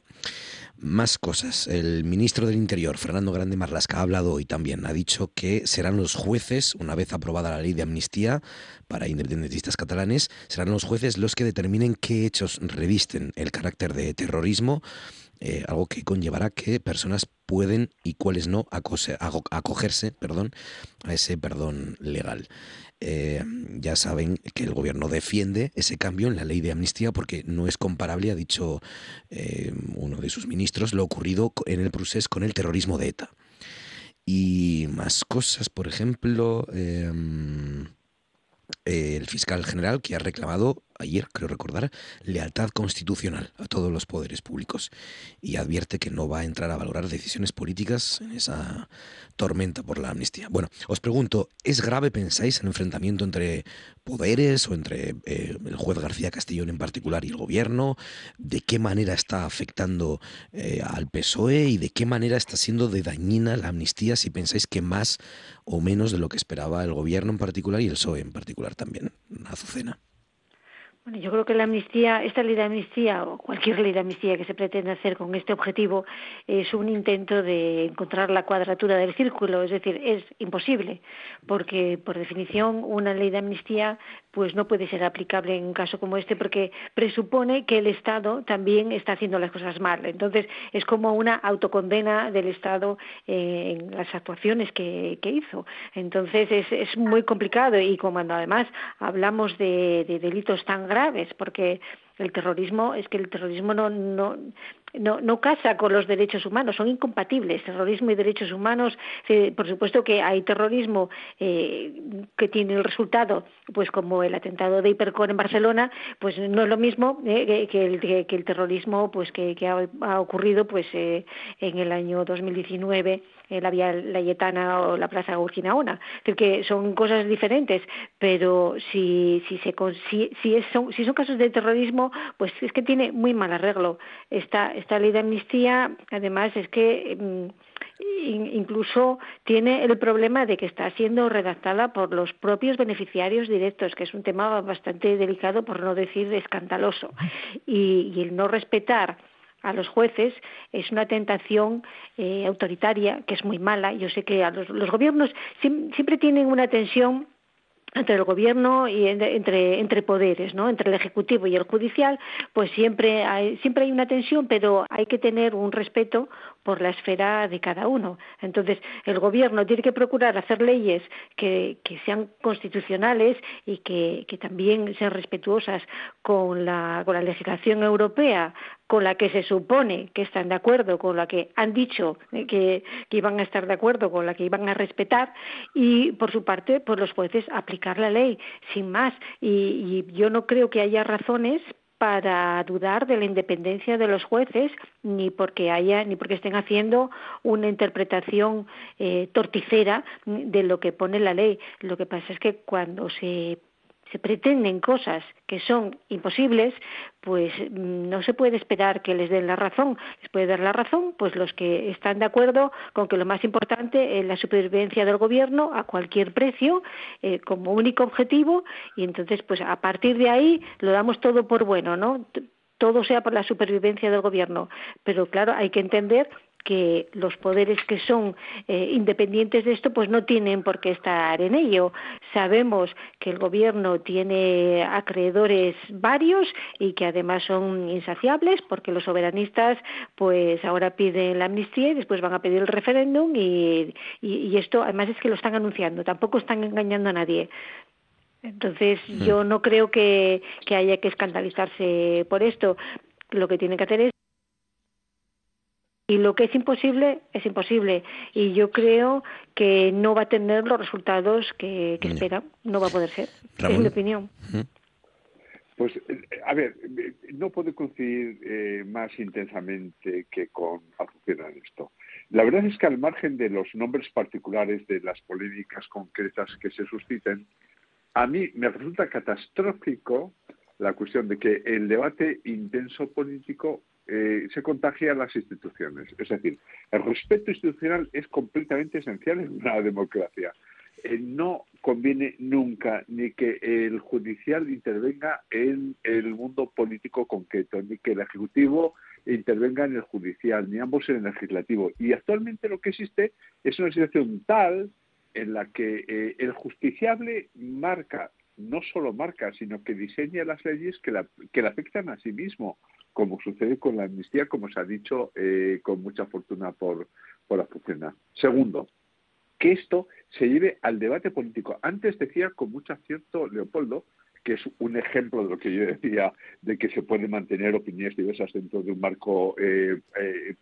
más cosas. El ministro del Interior, Fernando Grande Marlasca, ha hablado hoy también. Ha dicho que serán los jueces, una vez aprobada la ley de amnistía para independentistas catalanes, serán los jueces los que determinen qué hechos revisten el carácter de terrorismo, eh, algo que conllevará que personas pueden y cuáles no acogerse perdón, a ese perdón legal. Eh, ya saben que el gobierno defiende ese cambio en la ley de amnistía porque no es comparable, ha dicho eh, uno de sus ministros, lo ocurrido en el procés con el terrorismo de ETA. Y más cosas, por ejemplo, em, el fiscal general que ha reclamado ayer, creo recordar, lealtad constitucional a todos los poderes públicos y advierte que no va a entrar a valorar decisiones políticas en esa tormenta por la amnistía. Bueno, os pregunto, ¿es grave, pensáis, el enfrentamiento entre poderes o entre eh, el juez García Castellón en particular y el gobierno? ¿De qué manera está afectando eh, al PSOE y de qué manera está siendo de dañina la amnistía si pensáis que más o menos de lo que esperaba el gobierno en particular y el PSOE en particular también? Azucena. Bueno, yo creo que la amnistía, esta ley de amnistía o cualquier ley de amnistía que se pretende hacer con este objetivo es un intento de encontrar la cuadratura del círculo, es decir, es imposible, porque por definición una ley de amnistía pues no puede ser aplicable en un caso como este porque presupone que el Estado también está haciendo las cosas mal. Entonces es como una autocondena del Estado en las actuaciones que, hizo. Entonces es, es muy complicado y cuando además hablamos de, de delitos tan graves, porque el terrorismo es que el terrorismo no, no, no, no casa con los derechos humanos, son incompatibles, terrorismo y derechos humanos. por supuesto que hay terrorismo eh, que tiene el resultado, pues como el atentado de Hipercor en Barcelona, pues no es lo mismo eh, que, el, que, el terrorismo pues que, ha, ocurrido pues eh, en el año 2019 en la Vía Layetana o la Plaza Urquinaona. Es decir, que son cosas diferentes, pero si, si, se, si, si, son, si son casos de terrorismo, pues es que tiene muy mal arreglo. Esta, esta ley de amnistía, además, es que mm, incluso tiene el problema de que está siendo redactada por los propios beneficiarios directos, que es un tema bastante delicado, por no decir escandaloso. Y, el no respetar a los jueces es una tentación eh, autoritaria que es muy mala. Yo sé que a los, los gobiernos siempre tienen una tensión entre el gobierno y entre, entre poderes, ¿no? entre el ejecutivo y el judicial, pues siempre hay, siempre hay una tensión, pero hay que tener un respeto por la esfera de cada uno. Entonces, el gobierno tiene que procurar hacer leyes que, sean constitucionales y que, que, también sean respetuosas con la, con la legislación europea, con la que se supone que están de acuerdo, con la que han dicho que, que, iban a estar de acuerdo, con la que iban a respetar, y por su parte, pues los jueces aplicar la ley, sin más. Y, y yo no creo que haya razones para dudar de la independencia de los jueces ni porque haya ni porque estén haciendo una interpretación eh, torticera de lo que pone la ley. Lo que pasa es que cuando se se pretenden cosas que son imposibles, pues mm, no se puede esperar que les den la razón. Les puede dar la razón, pues los que están de acuerdo con que lo más importante es la supervivencia del gobierno a cualquier precio, eh, como único objetivo, y entonces, pues a partir de ahí lo damos todo por bueno, ¿no? Todo sea por la supervivencia del gobierno. Pero claro, hay que entender que los poderes que son eh, independientes de esto pues no tienen por qué estar en ello. Sabemos que el gobierno tiene acreedores varios y que además son insaciables porque los soberanistas pues ahora piden la amnistía y después van a pedir el referéndum y, y esto además es que lo están anunciando, tampoco están engañando a nadie. Entonces, mm. yo no creo que, que haya que escandalizarse por esto. Lo que tiene que hacer es y lo que es imposible es imposible. Y yo creo que no va a tener los resultados que, espera no va a poder ser es mi opinión. Pues eh, a ver no puedo coincidir eh, más intensamente que con Azucena en esto. La verdad es que al margen de los nombres particulares de las polémicas concretas que se susciten a mí me resulta catastrófico la cuestión de que el debate intenso político eh, se contagia las instituciones. Es decir, el respeto institucional es completamente esencial en una democracia. Eh, no conviene nunca ni que el judicial intervenga en el mundo político concreto, ni que el ejecutivo intervenga en el judicial, ni ambos en el legislativo. Y actualmente lo que existe es una situación tal en la que eh, el justiciable marca, no solo marca, sino que diseña las leyes que, la, que le afectan a sí mismo, como sucede con la amnistía, como se ha dicho eh, con mucha fortuna por, por la funcionar. Segundo, que esto se lleve al debate político. Antes decía con mucho acierto Leopoldo, que es un ejemplo de lo que yo decía, de que se pueden mantener opiniones diversas dentro de un marco eh,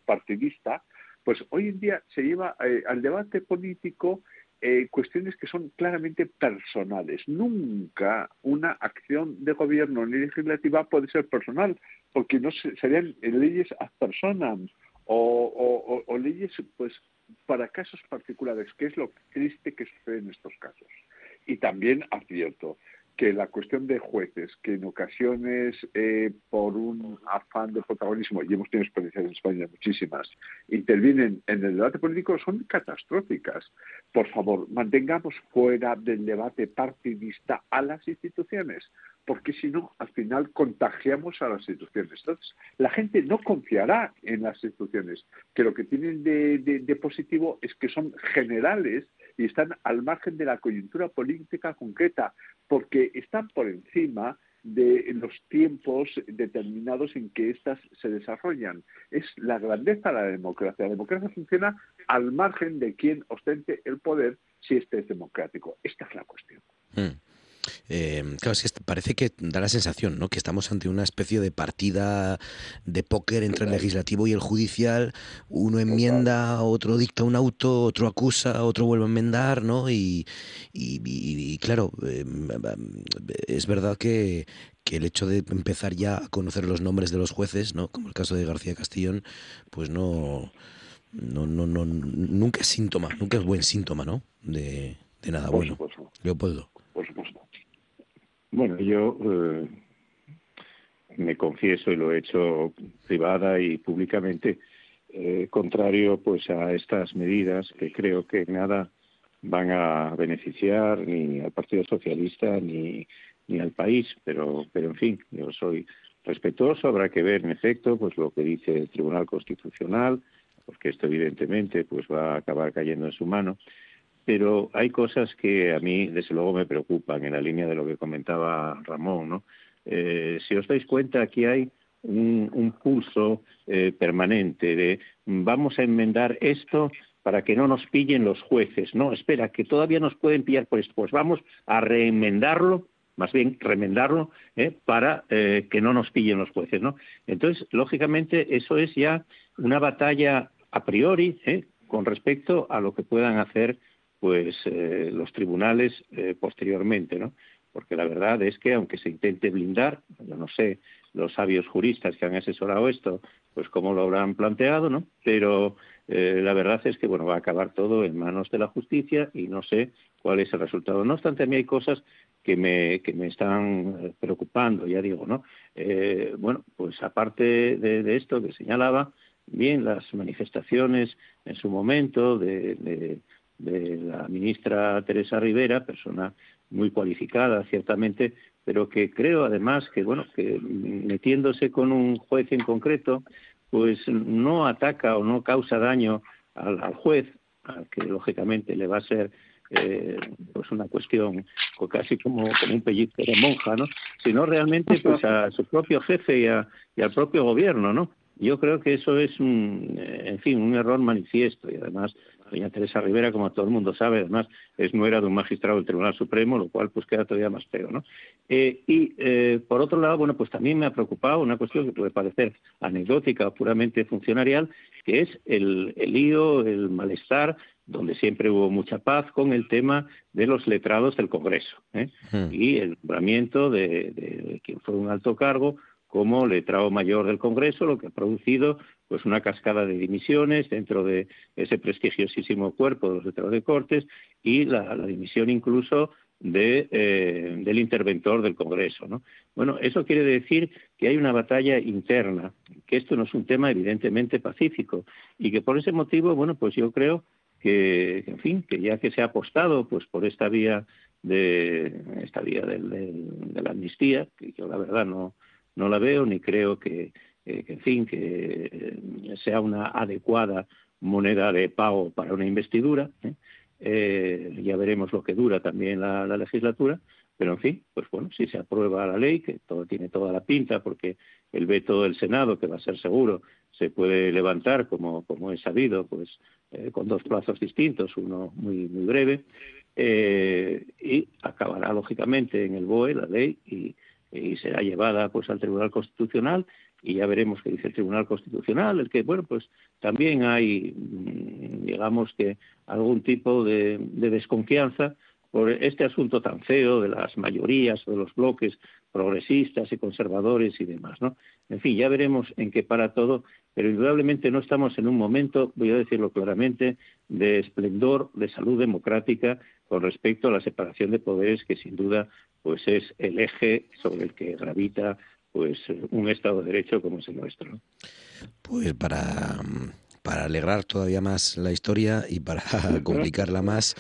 partidista, pues hoy en día se lleva al debate político eh, cuestiones que son claramente personales. Nunca una acción de gobierno ni legislativa puede ser personal, porque no serían leyes ad personam o, o, leyes pues para casos particulares, que es lo triste que sucede en estos casos. Y también advierto, que la cuestión de jueces, que en ocasiones eh, por un afán de protagonismo, y hemos tenido experiencias en España muchísimas, intervienen en el debate político, son catastróficas. Por favor, mantengamos fuera del debate partidista a las instituciones, porque si no, al final contagiamos a las instituciones. Entonces, la gente no confiará en las instituciones, que lo que tienen de positivo es que son generales y están al margen de la coyuntura política concreta, porque están por encima de los tiempos determinados en que éstas se desarrollan. Es la grandeza de la democracia. La democracia funciona al margen de quien ostente el poder si este es democrático. Esta es la cuestión. Mm. Eh, claro, es que parece que da la sensación, ¿no? Que estamos ante una especie de partida de póker entre el legislativo y el judicial. Uno enmienda, otro dicta un auto, otro acusa, otro vuelve a enmendar, ¿no? Y, claro, eh, es verdad que, el hecho de empezar ya a conocer los nombres de los jueces, ¿no? Como el caso de García Castellón, pues no, no, no, no, nunca es síntoma, nunca es buen síntoma, ¿no? De, de nada bueno. Leopoldo. Por supuesto. Bueno, yo eh, me confieso y lo he hecho privada y públicamente eh, contrario pues a estas medidas que creo que nada van a beneficiar ni al Partido Socialista ni, ni al país, pero pero en fin, yo soy respetuoso, habrá que ver en efecto pues lo que dice el Tribunal Constitucional, porque esto evidentemente pues va a acabar cayendo en su mano pero hay cosas que a mí, desde luego, me preocupan en la línea de lo que comentaba Ramón. ¿no? Eh, si os dais cuenta, aquí hay un, pulso eh, permanente de vamos a enmendar esto para que no nos pillen los jueces. No, espera, que todavía nos pueden pillar por esto. Pues vamos a reenmendarlo, más bien remendarlo, ¿eh? para que no nos pillen los jueces. ¿no? Entonces, lógicamente, eso es ya una batalla a priori con respecto a lo que puedan hacer pues eh, los tribunales eh, posteriormente, ¿no? Porque la verdad es que aunque se intente blindar, yo no sé los sabios juristas que han asesorado esto, pues cómo lo habrán planteado, ¿no? Pero eh, la verdad es que bueno va a acabar todo en manos de la justicia y no sé cuál es el resultado. No obstante, a mí hay cosas que me que me están preocupando, ya digo, ¿no? bueno, pues aparte de, esto que señalaba, bien las manifestaciones en su momento de la ministra Teresa Rivera, persona muy cualificada, ciertamente, pero que creo además que, bueno, que metiéndose con un juez en concreto, pues no ataca o no causa daño al, juez, al que lógicamente le va a ser eh, pues una cuestión casi como, como un pellizco de monja, ¿no? Sino realmente pues a su propio jefe y, y al propio gobierno, ¿no? Yo creo que eso es un, en fin, un error manifiesto y además doña Teresa Rivera, como todo el mundo sabe, además es nuera de un magistrado del Tribunal Supremo, lo cual pues queda todavía más feo, ¿no? Eh, y eh, por otro lado, bueno, pues también me ha preocupado una cuestión que puede parecer anecdótica o puramente funcionarial, que es el, lío, el malestar, donde siempre hubo mucha paz con el tema de los letrados del Congreso ¿eh? hmm. y el nombramiento de, de quien fue un alto cargo como letrado mayor del Congreso, lo que ha producido pues una cascada de dimisiones dentro de ese prestigiosísimo cuerpo de los letrados de Cortes y la, dimisión incluso de, eh, del interventor del Congreso. ¿no? Bueno, eso quiere decir que hay una batalla interna, que esto no es un tema evidentemente pacífico y que por ese motivo, bueno, pues yo creo que, en fin, que ya que se ha apostado pues por esta vía de esta vía de la amnistía, que yo la verdad no no la veo ni creo que, eh, en fin, que eh, sea una adecuada moneda de pago para una investidura. ¿eh? ya veremos lo que dura también la, legislatura, pero en fin, pues bueno, si se aprueba la ley, que todo tiene toda la pinta, porque el veto del Senado, que va a ser seguro, se puede levantar, como, como es sabido, pues con dos plazos distintos, uno muy, muy breve, y acabará lógicamente en el BOE la ley y y será llevada pues al Tribunal Constitucional y ya veremos qué dice el Tribunal Constitucional, el que, bueno, pues también hay, mm, digamos que, algún tipo de, desconfianza por este asunto tan feo de las mayorías o de los bloques progresistas y conservadores y demás, ¿no? En fin, ya veremos en qué para todo, pero indudablemente no estamos en un momento, voy a decirlo claramente, de esplendor, de salud democrática con respecto a la separación de poderes que sin duda pues es el eje sobre el que gravita pues un Estado de Derecho como es el nuestro. Pues para, para alegrar todavía más la historia y para *laughs* complicarla más,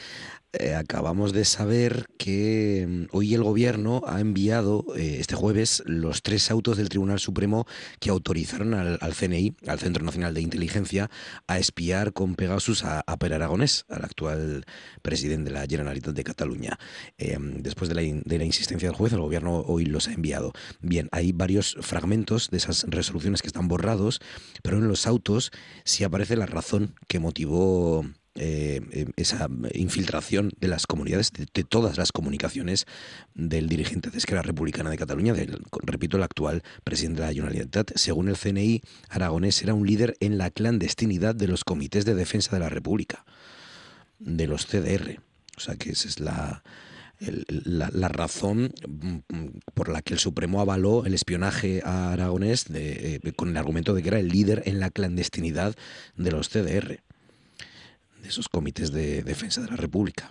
eh, acabamos de saber que mm, hoy el gobierno ha enviado eh, este jueves los tres autos del Tribunal Supremo que autorizaron al, CNI, al Centro Nacional de Inteligencia, a espiar con Pegasus a, Per Aragonés, al actual presidente de la Generalitat de Cataluña. Em, después de la, de la insistencia del juez, el gobierno hoy los ha enviado. Bien, hay varios fragmentos de esas resoluciones que están borrados, pero en los autos sí aparece la razón que motivó eh, eh, esa infiltración de las comunidades, de, todas las comunicaciones del dirigente de Esquerra Republicana de Cataluña, del, repito, el actual presidente de la Generalitat. Según el CNI, Aragonés era un líder en la clandestinidad de los comités de defensa de la República, de los CDR. O sea que esa es la, la, razón mm, por la que el Supremo avaló el espionaje a Aragonés eh, con el argumento de que era el líder en la clandestinidad de los CDR de esos comités de defensa de la República.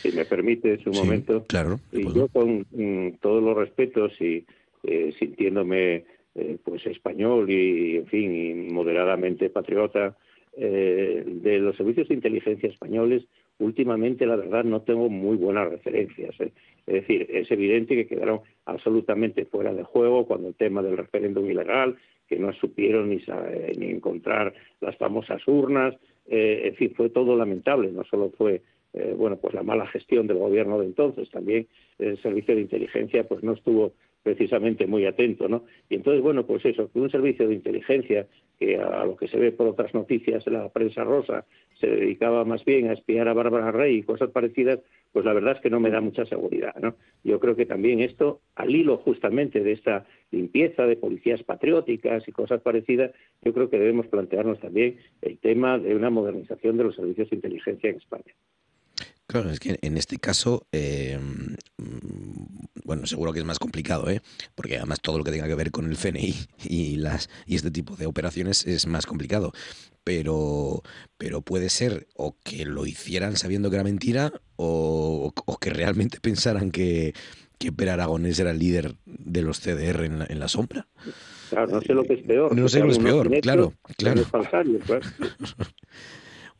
Si me permite, un momento. Claro. Y yo con mm, todos los respetos y eh, sintiéndome eh, pues español y, en fin, y moderadamente patriota eh, de los servicios de inteligencia españoles, últimamente la verdad no tengo muy buenas referencias. Es decir, es evidente que quedaron absolutamente fuera de juego cuando el tema del referéndum ilegal, que no supieron ni, ni encontrar las famosas urnas, eh, en fin, fue todo lamentable, no solo fue eh, bueno, pues la mala gestión del gobierno de entonces, también el servicio de inteligencia pues no estuvo precisamente muy atento, ¿no? Y entonces, bueno, pues eso, que un servicio de inteligencia que a, lo que se ve por otras noticias la prensa rosa se dedicaba más bien a espiar a Bárbara Rey y cosas parecidas, pues la verdad es que no me da mucha seguridad, ¿no? Yo creo que también esto, al hilo justamente de esta limpieza de policías patrióticas y cosas parecidas, yo creo que debemos plantearnos también el tema de una modernización de los servicios de inteligencia en España. Claro, es que en este caso, eh, bueno, seguro que es más complicado, ¿eh? porque además todo lo que tenga que ver con el FNI y, las, y este tipo de operaciones es más complicado. Pero, pero puede ser o que lo hicieran sabiendo que era mentira o, que realmente *laughs* pensaran que, que Per Aragonés era el líder de los CDR en la, sombra. Claro, no sé lo que es peor. No sé lo que es peor, claro, claro. *laughs*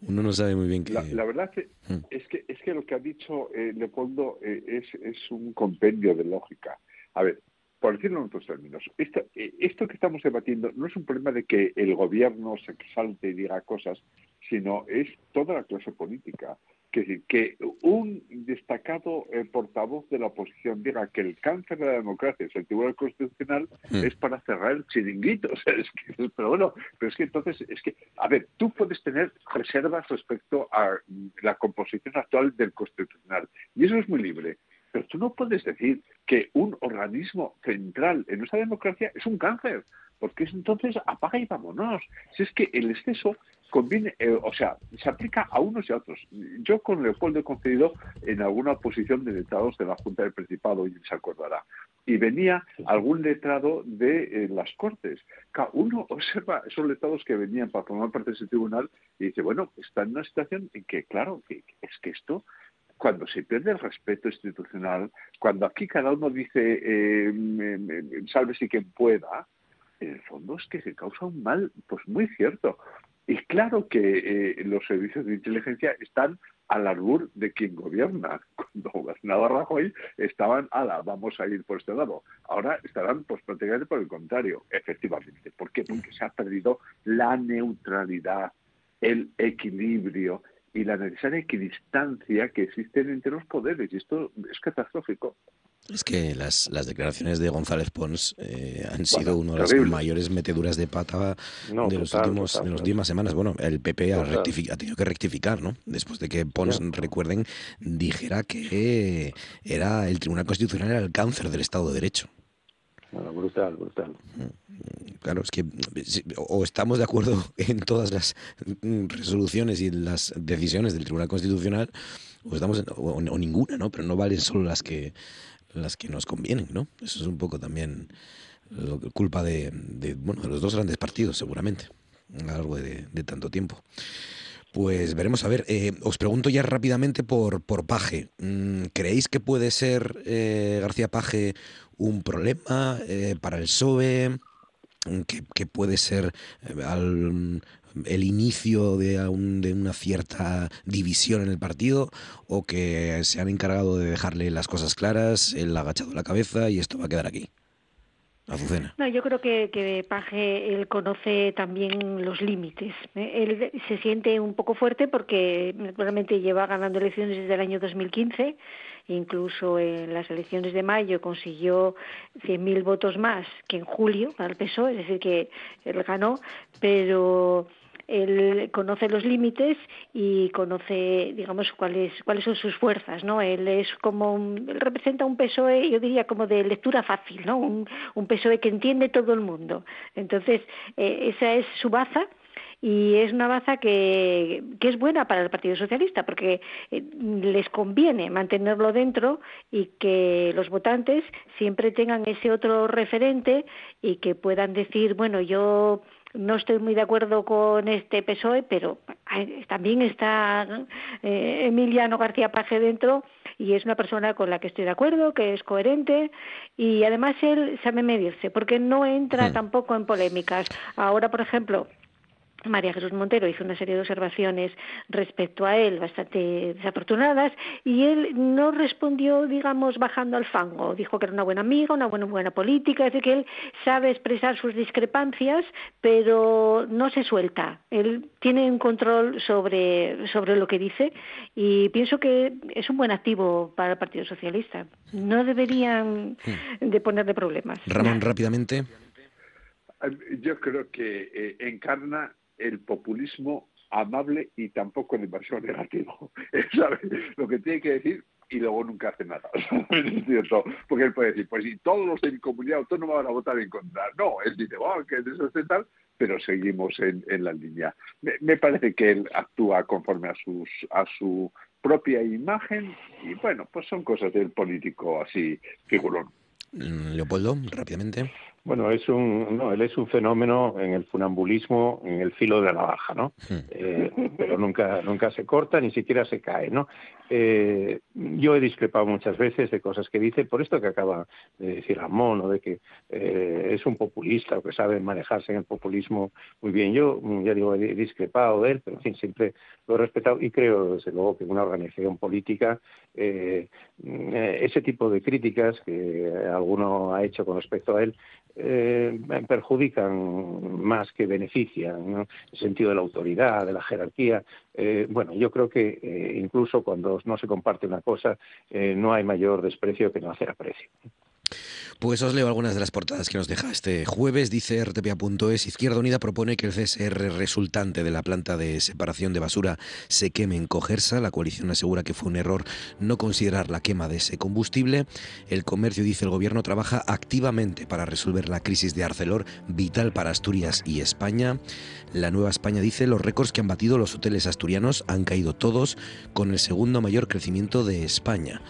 Uno no sabe muy bien qué. La, verdad que, mm. es que es que lo que ha dicho eh, Leopoldo eh, es, es un compendio de lógica. A ver, por decirlo en otros términos, esto, eh, esto que estamos debatiendo no es un problema de que el gobierno se salte y diga cosas, sino es toda la clase política. Que, decir, que un destacado eh, portavoz de la oposición diga que el cáncer de la democracia es el Tribunal Constitucional hmm. es para cerrar el chiringuito. *laughs* pero bueno, pero es que entonces, es que, a ver, tú puedes tener reservas respecto a la composición actual del Constitucional, y eso es muy libre. Pero tú no puedes decir que un organismo central en nuestra democracia es un cáncer, porque es entonces apaga y vámonos. Si es que el exceso conviene, eh, o sea, se aplica a unos y a otros. Yo con Leopoldo he concedido en alguna posición de letrados de la Junta del Principado, y se acordará, y venía algún letrado de eh, las Cortes. Uno *laughs* observa esos letrados que venían para formar parte de ese tribunal y dice, bueno, está en una situación en que, claro, que, es que esto cuando se pierde el respeto institucional, cuando aquí cada uno dice eh, salve si quien pueda, en el fondo es que se causa un mal pues muy cierto. Y claro que eh, los servicios de inteligencia están al albur de quien gobierna. *laughs* Cuando gobernaba Rajoy estaban, ala, vamos a ir por este lado. Ahora estarán pues prácticamente por el contrario, efectivamente. ¿Por qué? Porque se ha perdido la neutralidad, el equilibrio y la necesaria equidistancia que existen entre los poderes. Y esto es catastrófico. Es que las, las declaraciones de González Pons eh, han sido una de las mayores meteduras de pata de, los últimos, de las últimas semanas. Bueno, el PP ha, ha, tenido que rectificar, ¿no? Después de que Pons, recuerden, dijera que era el Tribunal Constitucional era el cáncer del Estado de Derecho. Bueno, brutal, brutal. Claro, es que o estamos de acuerdo *laughs* en todas las resoluciones y las decisiones del Tribunal Constitucional, o estamos o, o ninguna, ¿no? Pero no valen solo las que las que nos convienen, ¿no? Eso es un poco también lo, culpa de, bueno, de los dos grandes partidos, seguramente, a lo largo de, tanto tiempo. Pues veremos a ver. Eh, os pregunto ya rápidamente por, por Paje. Mm, ¿Creéis que puede ser eh, García Paje un problema eh, para el PSOE? Que, puede ser al, el inicio de, de, una cierta división en el partido o que se han encargado de dejarle las cosas claras, él ha agachado la cabeza y esto va a quedar aquí. Azucena. No, yo creo que, que Paje él conoce también los límites. ¿eh? Él se siente un poco fuerte porque realmente lleva ganando elecciones desde el año 2015 incluso en las elecciones de mayo consiguió 100.000 votos más que en julio al PSOE, es decir, que él ganó, pero él conoce los límites y conoce, digamos, cuáles cuáles son sus fuerzas, ¿no? Él es como él representa un PSOE, yo diría como de lectura fácil, ¿no? Un, un PSOE que entiende todo el mundo. Entonces, eh, esa es su baza y es una baza que, que, es buena para el Partido Socialista porque eh, les conviene mantenerlo dentro y que los votantes siempre tengan ese otro referente y que puedan decir, bueno, yo no estoy muy de acuerdo con este PSOE, pero también está eh, Emiliano García Paje dentro y es una persona con la que estoy de acuerdo, que es coherente y además él sabe medirse porque no entra hmm. tampoco en polémicas. Ahora, por ejemplo, María Jesús Montero hizo una serie de observaciones respecto a él bastante desafortunadas y él no respondió, digamos, bajando al fango. Dijo que era una buena amiga, una buena, buena política, es decir, que él sabe expresar sus discrepancias, pero no se suelta. Él tiene un control sobre, sobre lo que dice y pienso que es un buen activo para el Partido Socialista. No deberían hmm. de ponerle problemas. Ramón, rápidamente. Yo creo que eh, encarna el populismo amable y tampoco el invasión negativo. *laughs* ¿Sabe? Lo que tiene que decir y luego nunca hace nada. *laughs* es cierto, porque él puede decir, pues si todos los de mi comunidad autónoma van a votar en contra. No, él dice, oh, que eso es tal, pero seguimos en, en la línea. Me, parece que él actúa conforme a, sus, a su propia imagen y bueno, pues son cosas del político así figurón. Mm, Leopoldo, rápidamente. Bueno, es un, no, él es un fenómeno en el funambulismo, en el filo de la navaja, ¿no? Hmm. Eh, pero nunca, nunca se corta, ni siquiera se cae, ¿no? Eh, yo he discrepado muchas veces de cosas que dice, por esto que acaba de decir Ramón, ¿no? de que eh, es un populista o que sabe manejarse en el populismo muy bien. Yo, ya digo, he discrepado de él, pero en fin, siempre lo he respetado y creo, desde luego, que en una organización política ese tipo de críticas que alguno ha hecho con respecto a él eh, perjudican más que benefician, el sentido de la autoridad, de la jerarquía. Eh, bueno, yo creo que eh, incluso cuando no se comparte una cosa, no hay mayor desprecio que no hacer aprecio. Pues os leo algunas de las portadas que nos deja este jueves. Dice rtpa.es, Izquierda Unida propone que el CSR resultante de la planta de separación de basura se queme en Cogersa. La coalición asegura que fue un error no considerar la quema de ese combustible. El comercio dice el gobierno trabaja activamente para resolver la crisis de Arcelor, vital para Asturias y España. La Nueva España dice los récords que han batido los hoteles asturianos han caído todos con el segundo mayor crecimiento de España.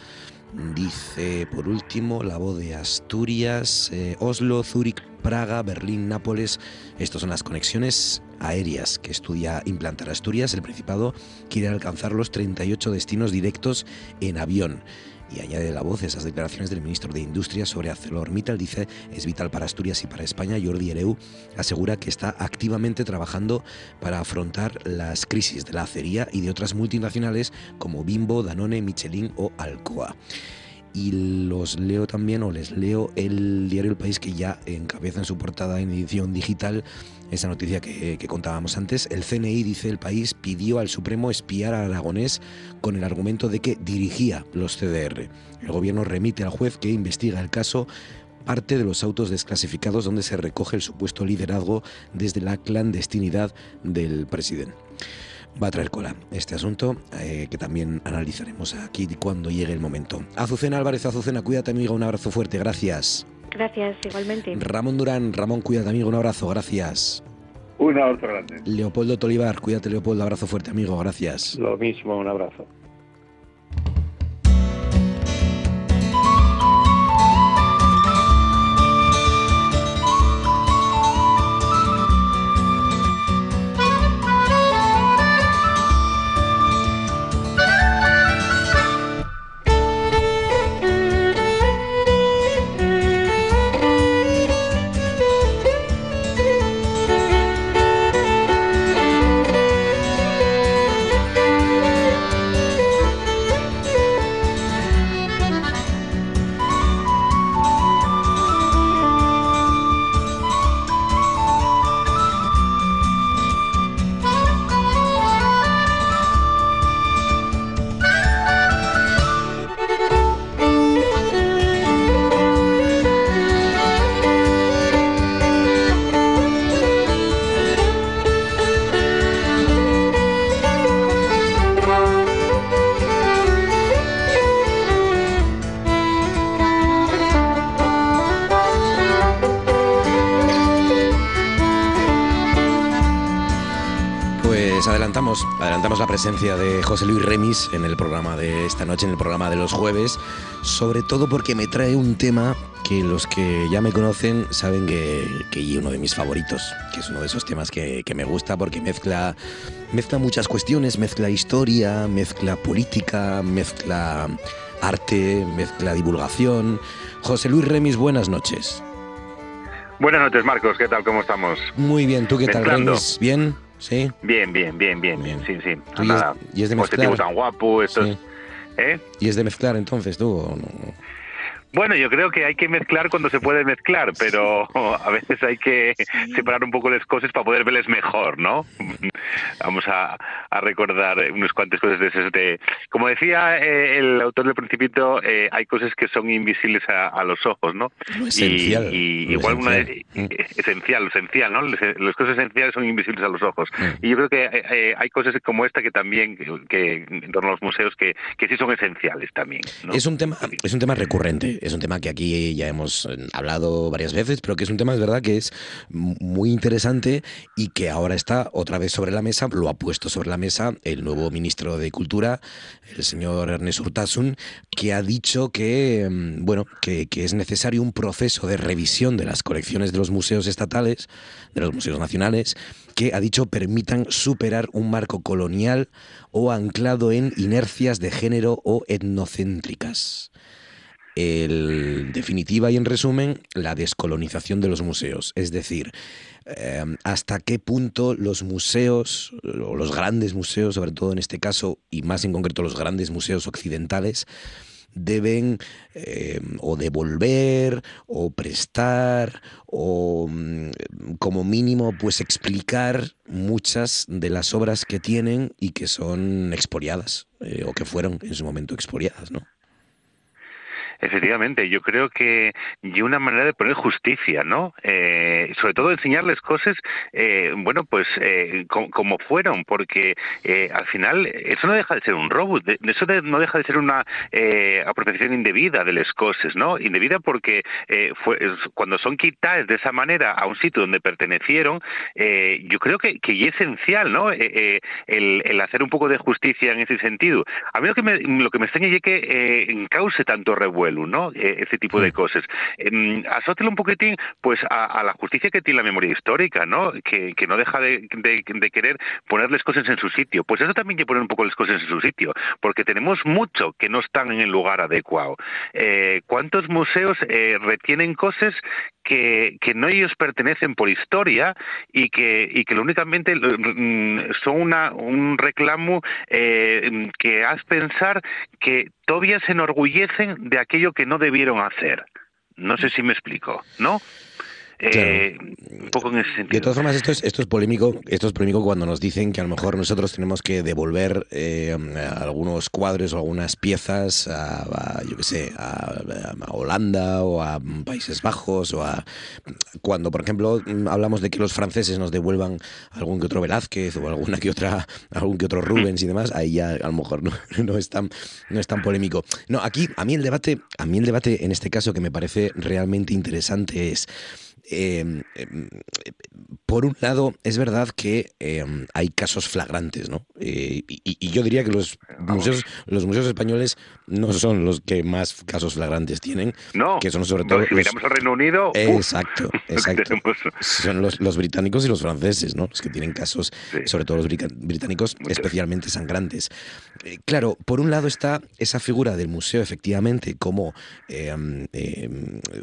Dice, por último, la voz de Asturias, eh, Oslo, Zúrich, Praga, Berlín, Nápoles. Estas son las conexiones aéreas que estudia implantar Asturias. El Principado quiere alcanzar los 38 destinos directos en avión. Y añade la voz esas declaraciones del ministro de Industria sobre ArcelorMittal. Dice, es vital para Asturias y para España. Jordi Ereu asegura que está activamente trabajando para afrontar las crisis de la acería y de otras multinacionales como Bimbo, Danone, Michelin o Alcoa y los leo también o les leo el diario El País que ya encabeza en su portada en edición digital esa noticia que, contábamos antes. El CNI, dice el país, pidió al Supremo espiar a Aragonés con el argumento de que dirigía los CDR. El gobierno remite al juez que investiga el caso parte de los autos desclasificados donde se recoge el supuesto liderazgo desde la clandestinidad del presidente. Va a traer cola este asunto eh, que también analizaremos aquí cuando llegue el momento. Azucena Álvarez, Azucena, cuídate amiga, un abrazo fuerte, gracias. Gracias, igualmente. Ramón Durán, Ramón, cuídate, amigo, un abrazo, gracias. Un abrazo grande. Leopoldo Tolivar, cuídate, Leopoldo, abrazo fuerte, amigo, gracias. Lo mismo, un abrazo. Presencia de José Luis Remis en el programa de esta noche, en el programa de los jueves, sobre todo porque me trae un tema que los que ya me conocen saben que, es uno de mis favoritos, que es uno de esos temas que, me gusta porque mezcla, mezcla muchas cuestiones, mezcla historia, mezcla política, mezcla arte, mezcla divulgación. José Luis Remis, buenas noches. Buenas noches, Marcos. ¿Qué tal? ¿Cómo estamos? Muy bien. ¿Tú qué tal, Remis? ¿Bien? ¿Sí? Bien, bien, bien, bien, bien. Sí, sí. y, es, de mezclar. tan guapo, esto ¿Eh? ¿Y es de mezclar entonces tú o no? Bueno, yo creo que hay que mezclar cuando se puede mezclar, pero a veces hay que separar un poco las cosas para poder verles mejor, ¿no? *laughs* Vamos a, recordar unas cuantas cosas de esas. De, como decía eh, el autor del Principito, eh, hay cosas que son invisibles a, los ojos, ¿no? esencial. Y, igual una mm. esencial, esencial, ¿no? Las cosas esenciales son invisibles a los ojos. Mm. Y yo creo que eh, hay cosas como esta que también, que, en torno a los museos, que, que sí son esenciales también. Es un tema, es un tema recurrente es un tema que aquí ya hemos eh, hablado varias veces, pero que es un tema, es verdad, que es muy interesante y que ahora está otra vez sobre la mesa, lo ha puesto sobre la mesa el nuevo ministro de Cultura, el señor Ernest Urtasun, que ha dicho que, mm, bueno, que, es necesario un proceso de revisión de las colecciones de los museos estatales, de los museos nacionales, que ha dicho permitan superar un marco colonial o anclado en inercias de género o etnocéntricas el, definitiva y en resumen, la descolonización de los museos. Es decir, eh, hasta qué punto los museos, o los grandes museos, sobre todo en este caso, y más en concreto los grandes museos occidentales, deben eh, o devolver o prestar o mm, como mínimo pues explicar muchas de las obras que tienen y que son expoliadas eh, o que fueron en su momento expoliadas, ¿no? Efectivamente, yo creo que y una manera de poner justicia, ¿no? Eh, sobre todo enseñarles cosas, eh, bueno, pues eh, como, fueron, porque al final eso no deja de ser un robo, eso no deja de ser una apropiación indebida de las cosas, ¿no? Indebida porque fue, cuando son quitadas de esa manera a un sitio donde pertenecieron, yo creo que, que es esencial, ¿no? El, el, hacer un poco de justicia en ese sentido. A mí lo que me, lo que me extraña es que cause tanto revuelo ¿no? E, ese tipo de cosas. Eh, asótelo un poquitín, pues, a, la justicia que tiene la memoria histórica, ¿no? Que, no deja de, querer ponerles cosas en su sitio. Pues eso también hay que poner un poco las cosas en su sitio, porque tenemos mucho que no están en el lugar adecuado. Eh, ¿Cuántos museos eh, retienen cosas que, que, no ellos pertenecen por historia y que, y que únicamente mm, son una, un reclamo eh, que hace pensar que todavía se enorgullecen de aquello que no debieron hacer. No sé si me explico, ¿no? Eh, un poco en ese sentido. De todas formas, esto es, esto es polémico. Esto es polémico cuando nos dicen que a lo mejor nosotros tenemos que devolver eh, algunos cuadros o algunas piezas a, yo qué sé, a, Holanda o a Países Bajos o a cuando, por ejemplo, hablamos de que los franceses nos devuelvan algún que otro Velázquez o alguna que otra, algún que otro Rubens y demás. Ahí ya a lo mejor no, *laughs* no es tan, no es tan polémico. No, aquí a mí el debate, a mí el debate en este caso que me parece realmente interesante es Em, em, por un lado, es verdad que em, hay casos flagrantes, ¿no? Eh, y, yo diría que los museos, los museos españoles no son los que más casos flagrantes tienen. No, que son sobre todo. si miramos al Reino Unido. Exacto, *laughs* exacto. son los, británicos y los franceses, ¿no? Los que tienen casos, sobre todo los británicos, especialmente sangrantes. Eh, claro, por un lado está esa figura del museo, efectivamente, como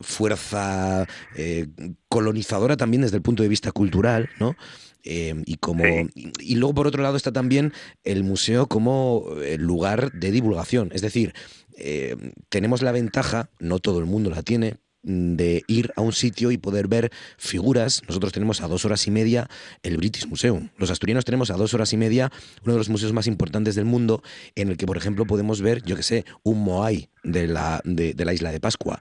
fuerza eh, colonizadora también desde el punto de vista cultural, ¿no? Eh, y como y, luego por otro lado está también el museo como eh, lugar de divulgación es decir eh, tenemos la ventaja no todo el mundo la tiene de ir a un sitio y poder ver figuras. Nosotros tenemos a dos horas y media el British Museum. Los asturianos tenemos a dos horas y media uno de los museos más importantes del mundo, en el que, por ejemplo, podemos ver, yo que sé, un Moai de la, de la isla de Pascua.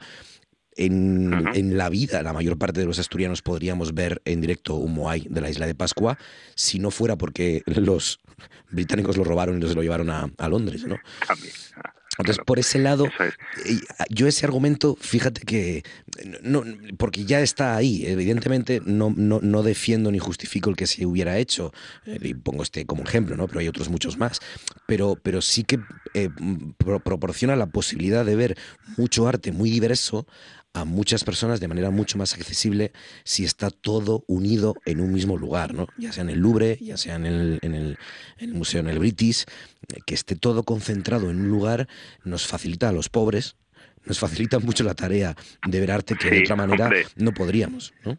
En, la vida, la mayor parte de los asturianos podríamos ver en directo un Moai de la isla de Pascua, si no fuera porque los británicos lo robaron y se lo llevaron a, Londres, ¿no? Entonces, por ese lado, yo ese argumento, fíjate que, no, porque ya está ahí, evidentemente no, no, no defiendo ni justifico el que se hubiera hecho, eh, y pongo este como ejemplo, ¿no? pero hay otros muchos más, pero, pero sí que eh, proporciona la posibilidad de ver mucho arte muy diverso a muchas personas de manera mucho más accesible si está todo unido en un mismo lugar, ¿no? ya sea en el Louvre, ya sea en el, en el, en el Museo en el British, que esté todo concentrado en un lugar nos facilita a los pobres, nos facilita mucho la tarea de ver arte que de otra manera no podríamos. ¿no?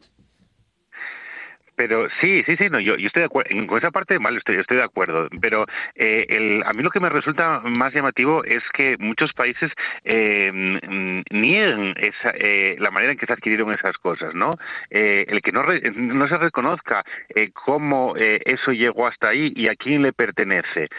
Pero sí, sí, sí, no, yo, yo estoy de acuerdo, con esa parte vale, estoy, estoy de acuerdo, pero eh, el, a mí lo que me resulta más llamativo es que muchos países eh, niegan esa, eh, la manera en que se adquirieron esas cosas, ¿no? Eh, el que no, no se reconozca eh, cómo eso llegó hasta ahí y a quién le pertenece.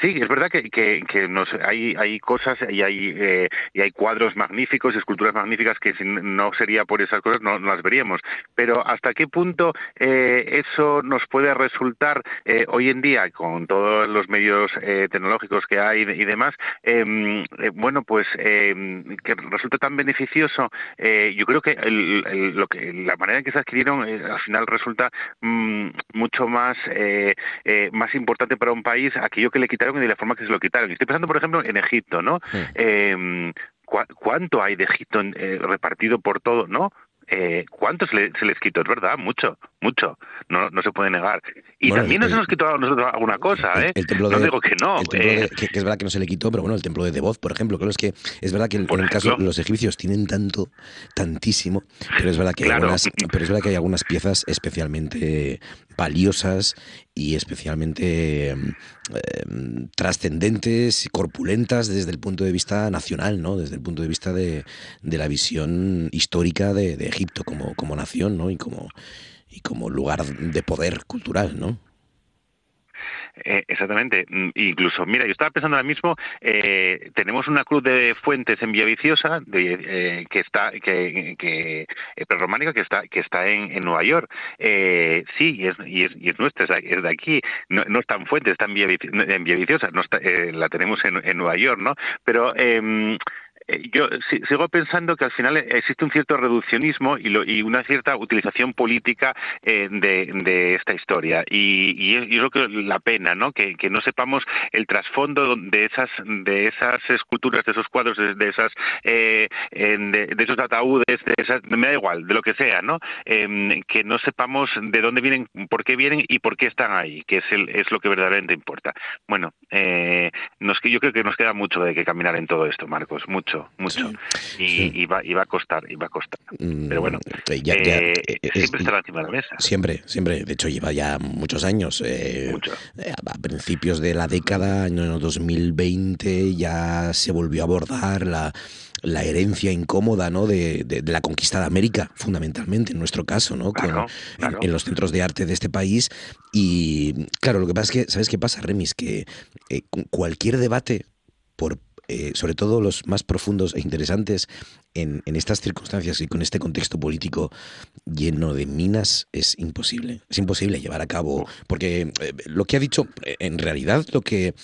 Sí, es verdad que, nos, hay, hay cosas y hay, eh, y hay cuadros magníficos, esculturas magníficas que si no sería por esas cosas no, las veríamos. Pero ¿hasta qué punto eh, eso nos puede resultar eh, hoy en día, con todos los medios tecnológicos que hay y demás, em, bueno, pues em, que resulta tan beneficioso? yo creo que, lo que la manera en que se adquirieron al final resulta mm, mucho más, más importante para un país aquello que le quitaron y de la forma que se lo quitaron. Estoy pensando, por ejemplo, en Egipto, ¿no? Eh, ¿Cuánto hay de Egipto eh, repartido por todo, no? Eh, ¿Cuánto se, les quitó? Es verdad, mucho, mucho. No, no se puede negar. Y también se nos quitó a nosotros alguna cosa, ¿eh? no digo que no. que, es verdad que no se le quitó, pero bueno, el templo de Devoz, por ejemplo, creo es que es verdad que en, el caso los egipcios tienen tanto, tantísimo, pero es verdad que hay algunas, pero es verdad que hay algunas piezas especialmente valiosas y especialmente em, em, trascendentes y corpulentas desde el punto de vista nacional, ¿no? Desde el punto de vista de, de la visión histórica de, de, Egipto como, como nación, ¿no? Y como, y como lugar de poder cultural, ¿no? Eh, exactamente. Mm, incluso, mira, yo estaba pensando ahora mismo, eh, tenemos una cruz de fuentes en Villaviciosa de, eh, que está, que, que prerrománica que está, que está en, Nueva York. sí, y es, y es, y es nuestra, es de aquí. No, no está en Fuentes, está en Villaviciosa, no está, la tenemos en, en Nueva York, ¿no? Pero em, eh, yo sigo pensando que al final existe un cierto reduccionismo y, una cierta utilización política eh, de, esta historia. Y, y, es lo que la pena no que, no sepamos el trasfondo de esas de esas esculturas de esos cuadros de, esas eh, de, esos ataúdes de esas, me da igual de lo que sea no em, que no sepamos de dónde vienen por qué vienen y por qué están ahí que es el, es lo que verdaderamente importa. Bueno nos, yo creo que nos queda mucho de que caminar en todo esto Marcos mucho mucho, Y, va, y, va, a costar, y va a costar. Mm, Pero bueno, eh, eh, eh, siempre estará encima de la mesa. Siempre, siempre. De hecho, lleva ya muchos años. a principios de la década, año 2020, ya se volvió a abordar la la herencia incómoda ¿no? De, de, la conquista de América, fundamentalmente, en nuestro caso, ¿no? En, los centros de arte de este país. Y claro, lo que pasa es que, ¿sabes qué pasa, Remis? Que cualquier debate, por eh, sobre todo los más profundos e interesantes en, estas circunstancias y con este contexto político lleno de minas, es imposible. Es imposible llevar a cabo, porque eh, lo que ha dicho, eh, en realidad, lo que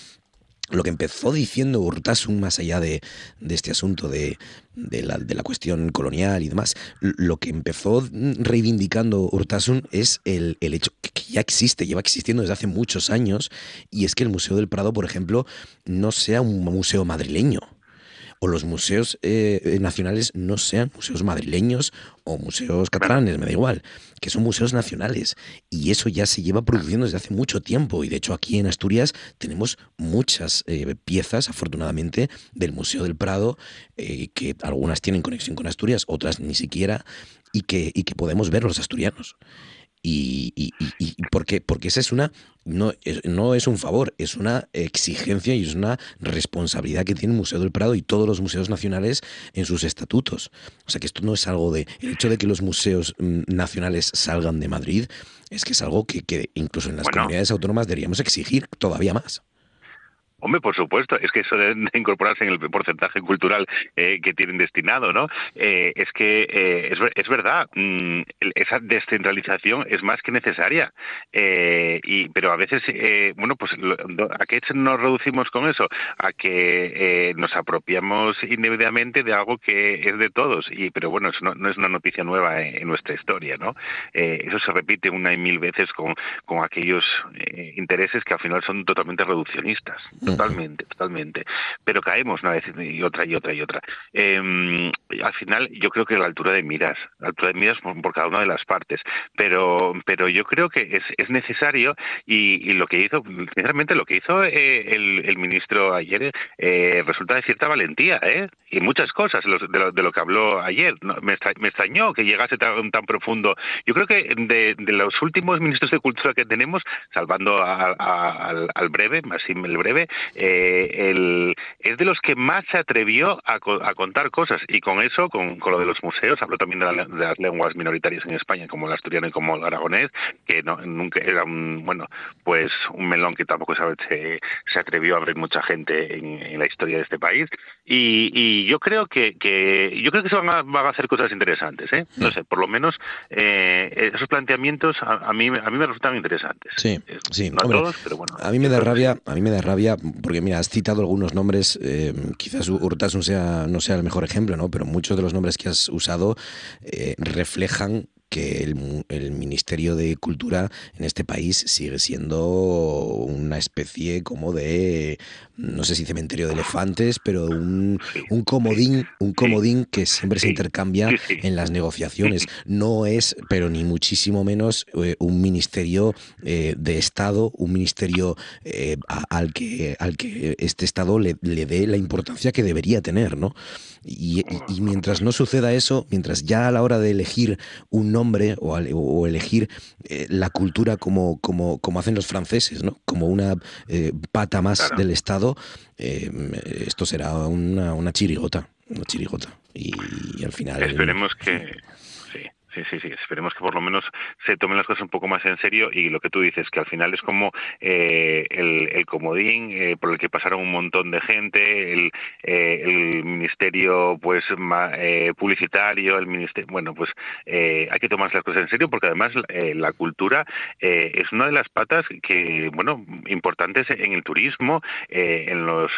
lo que empezó diciendo Urtasun más allá de, este asunto de, la, cuestión colonial y demás, lo que empezó reivindicando Urtasun es el, hecho que, ya existe, lleva existiendo desde hace muchos años, y es que el Museo del Prado, por ejemplo, no sea un museo madrileño o los museos eh, nacionales no sean museos madrileños o museos catalanes, me da igual, que son museos nacionales. Y eso ya se lleva produciendo desde hace mucho tiempo. Y de hecho aquí en Asturias tenemos muchas eh, piezas, afortunadamente, del Museo del Prado, eh, que algunas tienen conexión con Asturias, otras ni siquiera, y que, y que podemos ver los asturianos. Y, y, y, porque, porque esa es una, no es, no es un favor, es una exigencia y es una responsabilidad que tiene el Museo del Prado y todos los museos nacionales en sus estatutos. O sea que esto no es algo de, el hecho de que los museos mm, nacionales salgan de Madrid, es que es algo que, que incluso en las comunidades autónomas deberíamos exigir todavía más. Hombre, por supuesto, es que eso de incorporarse en el porcentaje cultural eh, que tienen destinado, ¿no? Eh, es que eh, es, verdad, mm, esa descentralización es más que necesaria, y, pero a veces, bueno, pues ¿a qué nos reducimos con eso? A que nos apropiamos indebidamente de algo que es de todos, y pero bueno, eso no, es una noticia nueva en, nuestra historia, ¿no? eso se repite una y mil veces con aquellos intereses que al final son totalmente reduccionistas totalmente, totalmente. Pero caemos una vez y otra y otra y otra. Em, al final, yo creo que la altura de miras, la altura de miras por, cada una de las partes. Pero, pero yo creo que es, es necesario y, lo que hizo, sinceramente, lo que hizo eh, el, ministro ayer eh, resulta de cierta valentía, ¿eh? Y muchas cosas de lo, que habló ayer. me, extrañó que llegase tan, tan profundo. Yo creo que de, los últimos ministros de cultura que tenemos, salvando al, al breve, más el breve, eh, el, es de los que más se atrevió a, contar cosas y con eso, con, lo de los museos, habló también de, las lenguas minoritarias en España, como el asturiano y como el aragonés, que no, nunca era un, bueno, pues un melón que tampoco se, se atrevió a abrir mucha gente en, la historia de este país y, yo creo que, que, yo creo que se van a, van a hacer cosas interesantes, ¿eh? No sé, por lo menos eh, esos planteamientos a, mí a mí me resultan interesantes. Sí, sí. a todos, pero bueno. A mí me da rabia, a mí me da rabia porque mira, has citado algunos nombres, eh, quizás Urtasun sea, no sea el mejor ejemplo, ¿no? Pero muchos de los nombres que has usado eh, reflejan que el, Ministerio de Cultura en este país sigue siendo una especie como de, no sé si cementerio de elefantes, pero un, un comodín, un comodín que siempre se intercambia en las negociaciones. No es, pero ni muchísimo menos, eh, un ministerio eh, de Estado, un ministerio eh, al, que, al que este Estado le, le dé la importancia que debería tener, ¿no? Y, y, mientras no suceda eso, mientras ya a la hora de elegir un nombre nombre o, elegir eh, la cultura como, como, como hacen los franceses, ¿no? Como una eh, pata más del Estado, esto será una, una chirigota, una chirigota. Y, y al final... Esperemos que Sí, sí, sí. Esperemos que por lo menos se tomen las cosas un poco más en serio y lo que tú dices, que al final es como eh, el, comodín eh, por el que pasaron un montón de gente, el, eh, ministerio pues publicitario, el ministerio, bueno, pues hay que tomar las cosas en serio porque además la cultura es una de las patas que, bueno, importantes en el turismo, en los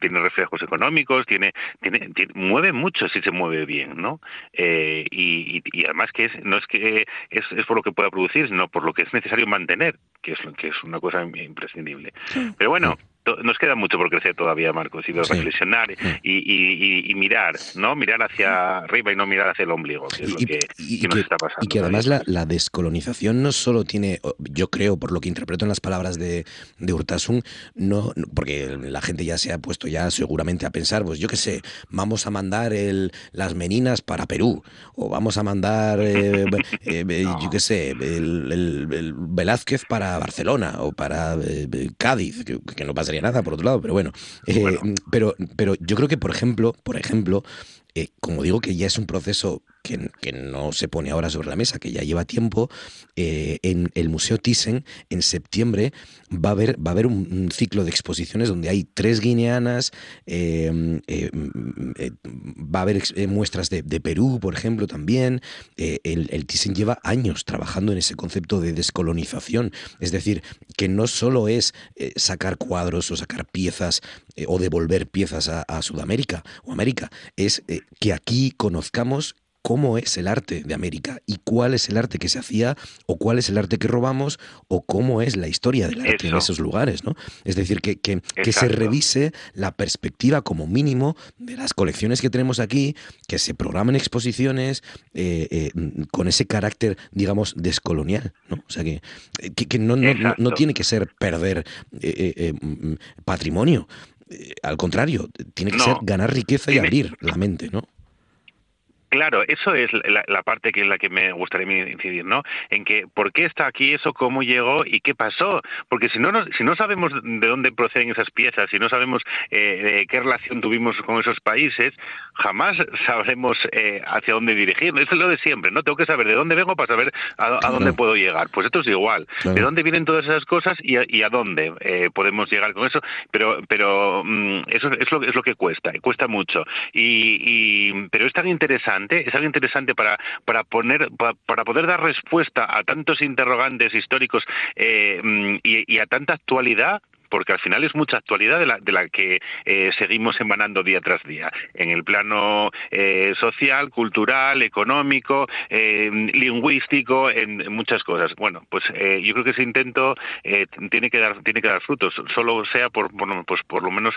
tiene reflejos económicos, tiene, tiene, mueve mucho si se mueve bien, ¿no? y, y además más que es, no es que es, es, por lo que pueda producir, sino por lo que es necesario mantener, que es, que es una cosa imprescindible. Pero bueno, nos queda mucho por crecer todavía, Marcos, y reflexionar y, mirar, ¿no? Mirar hacia arriba y no mirar hacia el ombligo, que es lo que, nos está pasando. Y que además la, descolonización no solo tiene, yo creo, por lo que interpreto en las palabras de, de Urtasun, no, porque la gente ya se ha puesto ya seguramente a pensar, pues yo qué sé, vamos a mandar el, las meninas para Perú, o vamos a mandar, eh, eh, eh, *laughs* yo qué sé, el, Velázquez para Barcelona, o para Cádiz, que, que no pasa nada, por otro lado, pero bueno. Eh, pero, pero yo creo que, por ejemplo, por ejemplo, eh, como digo que ya es un proceso que, no se pone ahora sobre la mesa, que ya lleva tiempo, eh, en el Museo Thyssen en septiembre va a haber, va a haber un, ciclo de exposiciones donde hay tres guineanas, em, em, va a haber muestras de, Perú, por ejemplo, también. el, el Thyssen lleva años trabajando en ese concepto de descolonización, es decir, que no solo es sacar cuadros o sacar piezas o devolver piezas a, Sudamérica o América, es que aquí conozcamos cómo es el arte de América y cuál es el arte que se hacía o cuál es el arte que robamos o cómo es la historia del arte en esos lugares, ¿no? Es decir, que, que, se revise la perspectiva como mínimo de las colecciones que tenemos aquí, que se programen exposiciones eh, eh, con ese carácter, digamos, descolonial, ¿no? O sea, que, que, no, no, no, tiene que ser perder eh, mm, patrimonio, al contrario, tiene que ser ganar riqueza y abrir la mente, ¿no? Claro, eso es la, parte que es la que me gustaría incidir, ¿no? En que por qué está aquí eso, cómo llegó y qué pasó. Porque si no, si no sabemos de dónde proceden esas piezas, si no sabemos eh, qué relación tuvimos con esos países, jamás sabremos eh, hacia dónde dirigirnos. Eso es lo de siempre, ¿no? Tengo que saber de dónde vengo para saber a, dónde puedo llegar. Pues esto es igual. ¿De dónde vienen todas esas cosas y a, dónde eh, podemos llegar con eso? Pero, pero mm, eso es lo, es lo que cuesta, cuesta mucho. Y, y pero es tan interesante es algo interesante para, para, poner, para, poder dar respuesta a tantos interrogantes históricos eh, y a tanta actualidad porque al final es mucha actualidad de la, de la que eh, seguimos emanando día tras día, en el plano eh, social, cultural, económico, eh, lingüístico, en, muchas cosas. Bueno, pues yo creo que ese intento tiene que dar tiene que dar frutos, solo sea por, pues por lo menos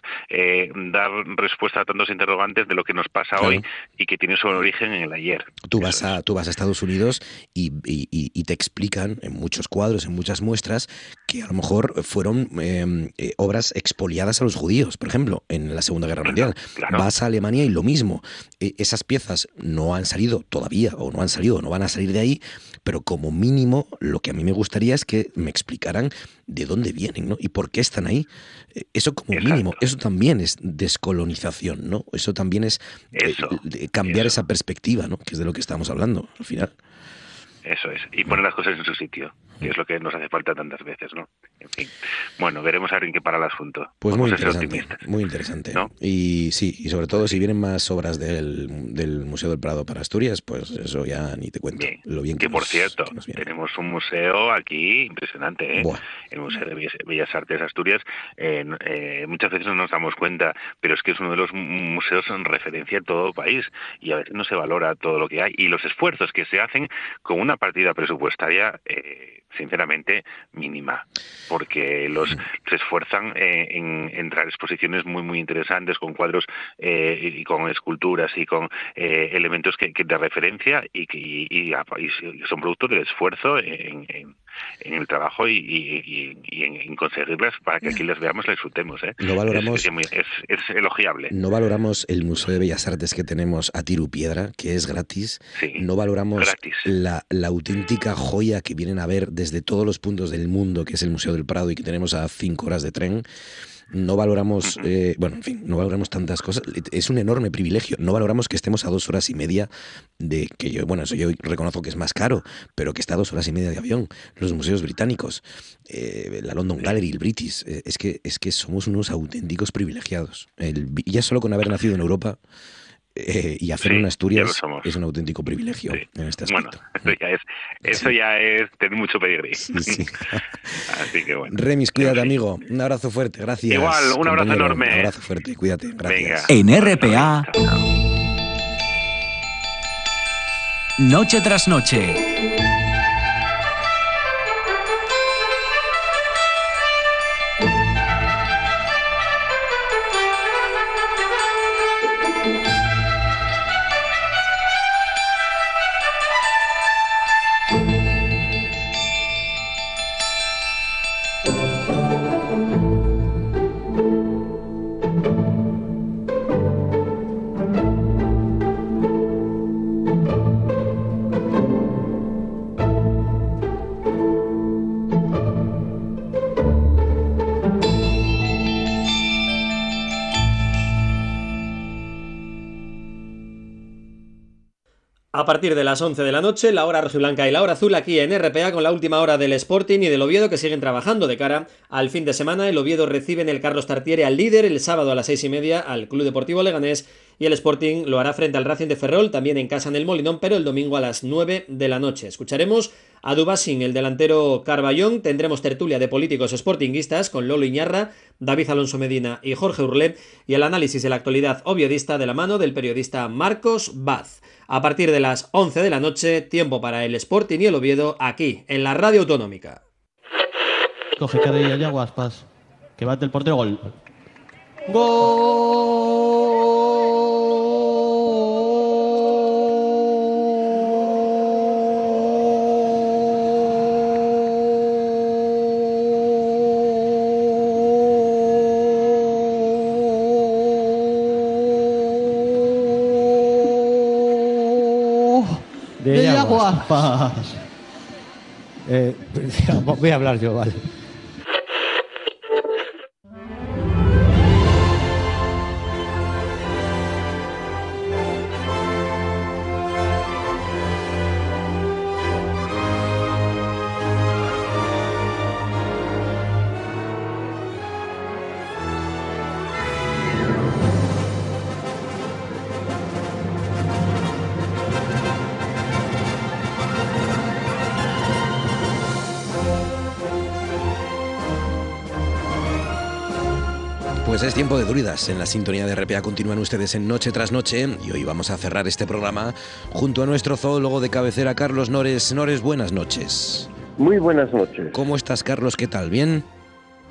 dar respuesta a tantos interrogantes de lo que nos pasa hoy y que tiene su origen en el ayer. Tú vas a tú vas a Estados Unidos y, y, te explican en muchos cuadros, en muchas muestras que a lo mejor fueron em, eh, obras expoliadas a los judíos, por ejemplo, en la Segunda Guerra Mundial. Vas a Alemania y lo mismo. E, esas piezas no han salido todavía, o no han salido, no van a salir de ahí, pero como mínimo lo que a mí me gustaría es que me explicaran de dónde vienen, ¿no? Y por qué están ahí. E, eso como mínimo, eso también es descolonización, ¿no? Eso también es eh, cambiar esa perspectiva, ¿no? Que es de lo que estamos hablando al final. Eso es, y poner las cosas en su sitio, que es lo que nos hace falta tantas veces, ¿no? En fin, bueno, veremos a ver en qué para el asunto. Pues muy interesante, muy interesante. Y sí, y sobre todo si vienen más obras del, Museo del Prado para Asturias, pues eso ya ni te cuento. Lo bien que, por cierto, tenemos un museo aquí impresionante, ¿eh? El Museo de Bellas, Artes Asturias, eh, muchas veces no nos damos cuenta, pero es que es uno de los museos en referencia en todo el país y a veces no se valora todo lo que hay y los esfuerzos que se hacen con una partida presupuestaria, eh, sinceramente, mínima, porque los se esfuerzan eh, en, entrar exposiciones muy, muy interesantes con cuadros eh, y con esculturas y con elementos que, de referencia y que y, son producto del esfuerzo en en el trabajo y, en, conseguirlas para que aquí las veamos, las disfrutemos. ¿eh? No valoramos, es, elogiable. No valoramos el Museo de Bellas Artes que tenemos a Tiru Piedra, que es gratis. no valoramos La, la auténtica joya que vienen a ver desde todos los puntos del mundo, que es el Museo del Prado y que tenemos a cinco horas de tren no valoramos, eh, bueno, en fin, no valoramos tantas cosas. Es un enorme privilegio. No valoramos que estemos a dos horas y media de que yo, bueno, eso yo reconozco que es más caro, pero que está a dos horas y media de avión. Los museos británicos, eh, la London Gallery, el British, eh, es que es que somos unos auténticos privilegiados. El, ya solo con haber nacido en Europa eh, y hacer una Asturias es un auténtico privilegio en este aspecto. Bueno, eso ya es, eso ya es tener mucho pedigrí. *laughs* Así que bueno. Remis, cuídate, amigo. Un abrazo fuerte, gracias. Igual, un abrazo enorme. Un abrazo fuerte, cuídate, gracias. En RPA, noche tras noche. A partir de las 11 de la noche, la hora rojiblanca y la hora azul aquí en RPA con la última hora del Sporting y del Oviedo que siguen trabajando de cara al fin de semana. El Oviedo recibe en el Carlos Tartiere al líder el sábado a las 6 y media al Club Deportivo Leganés y el Sporting lo hará frente al Racing de Ferrol, también en casa en el Molinón, pero el domingo a las 9 de la noche. Escucharemos a Dubasin, el delantero Carballón, tendremos tertulia de políticos sportinguistas con Lolo Iñarra, David Alonso Medina y Jorge Urlé y el análisis de la actualidad oviedista de la mano del periodista Marcos Baz a partir de las 11 de la noche, tiempo para el Sporting y el Oviedo aquí, en la radio autonómica. Coge cadilla ya, Guaspas. Que bate el portero, gol. ¡Gol! Eh, *laughs* voy a hablar yo, vale. Tiempo de druidas. En la sintonía de RPA continúan ustedes en Noche tras Noche y hoy vamos a cerrar este programa junto a nuestro zoólogo de cabecera, Carlos Nores. Nores, buenas noches. Muy buenas noches. ¿Cómo estás, Carlos? ¿Qué tal? ¿Bien?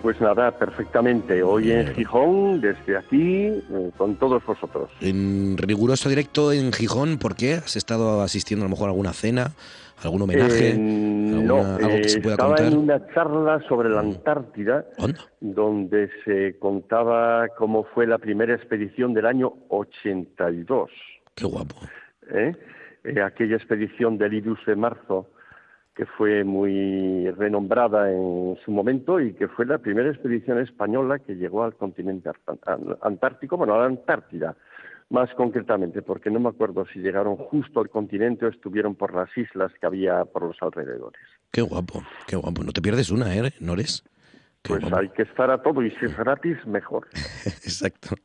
Pues nada, perfectamente. Hoy en Gijón, desde aquí, eh, con todos vosotros. En riguroso directo en Gijón, ¿por qué? ¿Has estado asistiendo a lo mejor a alguna cena? ¿Algún homenaje? Eh, no, algo que se pueda estaba en una charla sobre la mm. Antártida, donde se contaba cómo fue la primera expedición del año 82. Qué guapo. ¿Eh? Eh, aquella expedición del Idus de marzo, que fue muy renombrada en su momento y que fue la primera expedición española que llegó al continente antártico, bueno, a la Antártida más concretamente, porque no me acuerdo si llegaron justo al continente o estuvieron por las islas que había por los alrededores. Qué guapo, qué guapo. No te pierdes una, ¿eh, Nores? pues hay que estar a todo y si es gratis, mejor. *laughs* Exacto.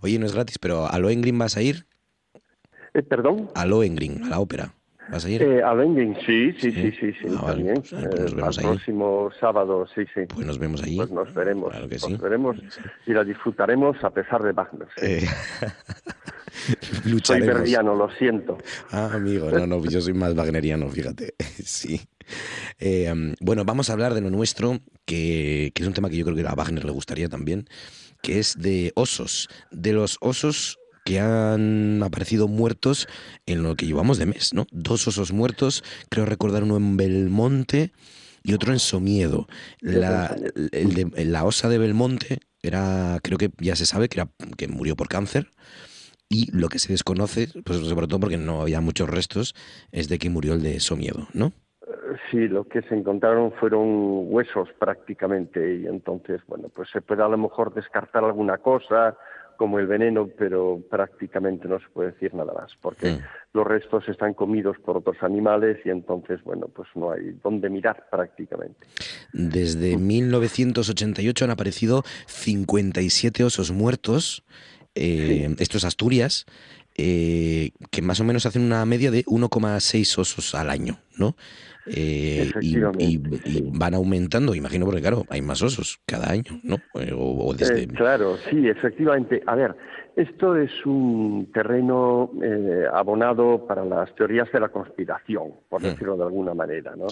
Oye, no es gratis, pero ¿a Lohengrin vas a ir? Eh, ¿Perdón? A Lohengrin, a la ópera. ¿Vas a ir? Eh, a Lohengrin, sí, sí, sí, sí, sí, ah, también. Pues, pues nos vemos el próximo sábado, sí, sí. Pues nos vemos allí. Pues nos veremos, claro que nos veremos y la disfrutaremos a pesar de Wagner. Eh... *laughs* Soy verdiano, lo siento. Ah, amigo, no, no, yo soy más wagneriano, fíjate. *laughs* sí. Eh, bueno, vamos a hablar de lo nuestro, que, que, es un tema que yo creo que a Wagner le gustaría también, que es de osos, de los osos que han aparecido muertos en lo que llevamos de mes, ¿no? Dos osos muertos, creo recordar uno en Belmonte y otro en Somiedo. La, el de, la osa de Belmonte era, creo que ya se sabe que, era, que murió por cáncer. Y lo que se desconoce, pues sobre todo porque no había muchos restos, es de que murió el de Somiedo, ¿no? Sí, lo que se encontraron fueron huesos prácticamente y entonces, bueno, pues se puede a lo mejor descartar alguna cosa como el veneno, pero prácticamente no se puede decir nada más, porque los restos están comidos por otros animales y entonces, bueno, pues no hay dónde mirar prácticamente. Desde 1988 han aparecido 57 osos muertos, eh, esto es Asturias, eh, que más o menos hacen una media de 1,6 osos al año, ¿no? Eh, y, van aumentando, imagino, porque claro, hay más osos cada año, ¿no? Eh, o, desde... claro, sí, efectivamente. A ver, esto es un terreno abonado para las teorías de la conspiración, por mm. decirlo de alguna manera, ¿no?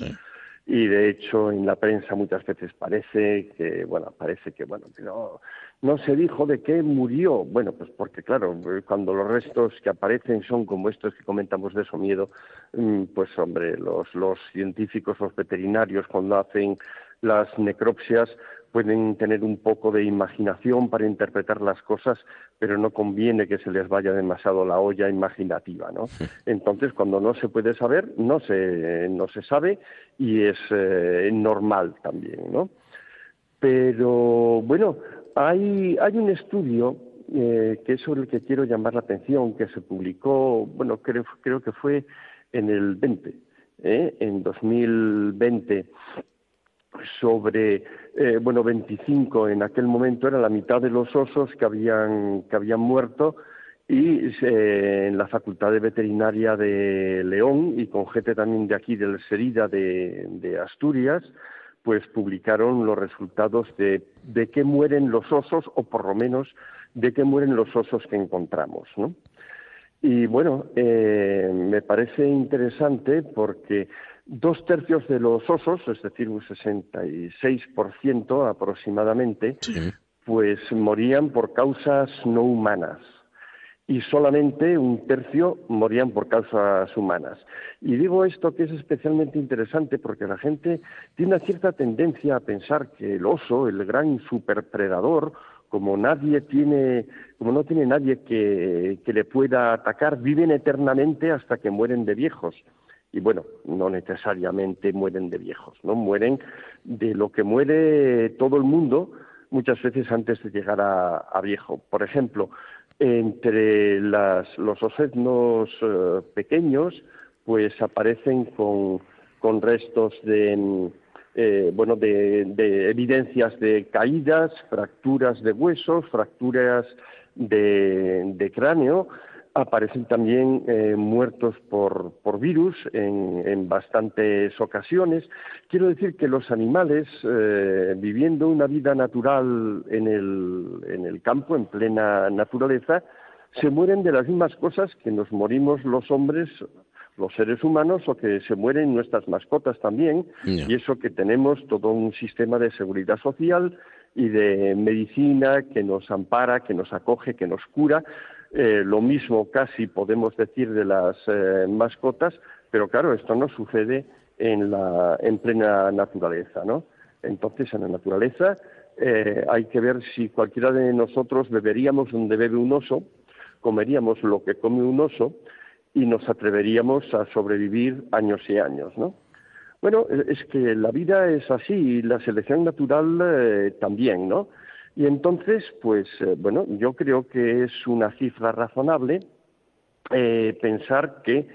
Y de hecho en la prensa muchas veces parece que, bueno, parece que, bueno, no, no se dijo de qué murió. Bueno, pues porque claro, cuando los restos que aparecen son como estos que comentamos de eso miedo, mm, pues hombre, los, los científicos, los veterinarios cuando hacen las necropsias pueden tener un poco de imaginación para interpretar las cosas, pero no conviene que se les vaya demasiado la olla imaginativa, ¿no? Entonces, cuando no se puede saber, no se, no se sabe y es eh, normal también, ¿no? Pero bueno, hay, hay un estudio eh, que es sobre el que quiero llamar la atención, que se publicó, bueno, creo, creo que fue en el 20, ¿eh? en 2020, sobre, eh, bueno, 25 en aquel momento, era la mitad de los osos que habían, que habían muerto y en la Facultad de Veterinaria de León y con gente también de aquí, del Serida de Asturias, pues publicaron los resultados de, de qué mueren los osos, o por lo menos de qué mueren los osos que encontramos, ¿no? Y bueno, eh, me parece interesante porque dos tercios de los osos, es decir, un 66% aproximadamente, pues morían por causas no humanas y solamente un tercio morían por causas humanas. Y digo esto que es especialmente interesante porque la gente tiene una cierta tendencia a pensar que el oso, el gran superpredador, como nadie tiene, como no tiene nadie que, le pueda atacar, viven eternamente hasta que mueren de viejos. Y bueno, no necesariamente mueren de viejos, ¿no? Mueren de lo que muere todo el mundo muchas veces antes de llegar a viejo. Por ejemplo, entre los osetnos eh, pequeños, pues aparecen con, restos de, eh, bueno, de, evidencias de caídas, fracturas de huesos, fracturas de cráneo, aparecen también eh, muertos por, por virus en, en, bastantes ocasiones. Quiero decir que los animales, eh, viviendo una vida natural en el, en el campo, en plena naturaleza, se mueren de las mismas cosas que nos morimos los hombres, los seres humanos, o que se mueren nuestras mascotas también, y eso que tenemos todo un sistema de seguridad social y de medicina que nos ampara, que nos acoge, que nos cura, eh, lo mismo casi podemos decir de las eh, mascotas, pero claro, esto no sucede en, la, en plena naturaleza, ¿no? Entonces, en la naturaleza eh, hay que ver si cualquiera de nosotros beberíamos donde bebe un oso, comeríamos lo que come un oso y nos atreveríamos a sobrevivir años y años, ¿no? Bueno, es que la vida es así y la selección natural también, ¿no? Y entonces, pues eh, bueno, yo creo que es una cifra razonable eh, pensar que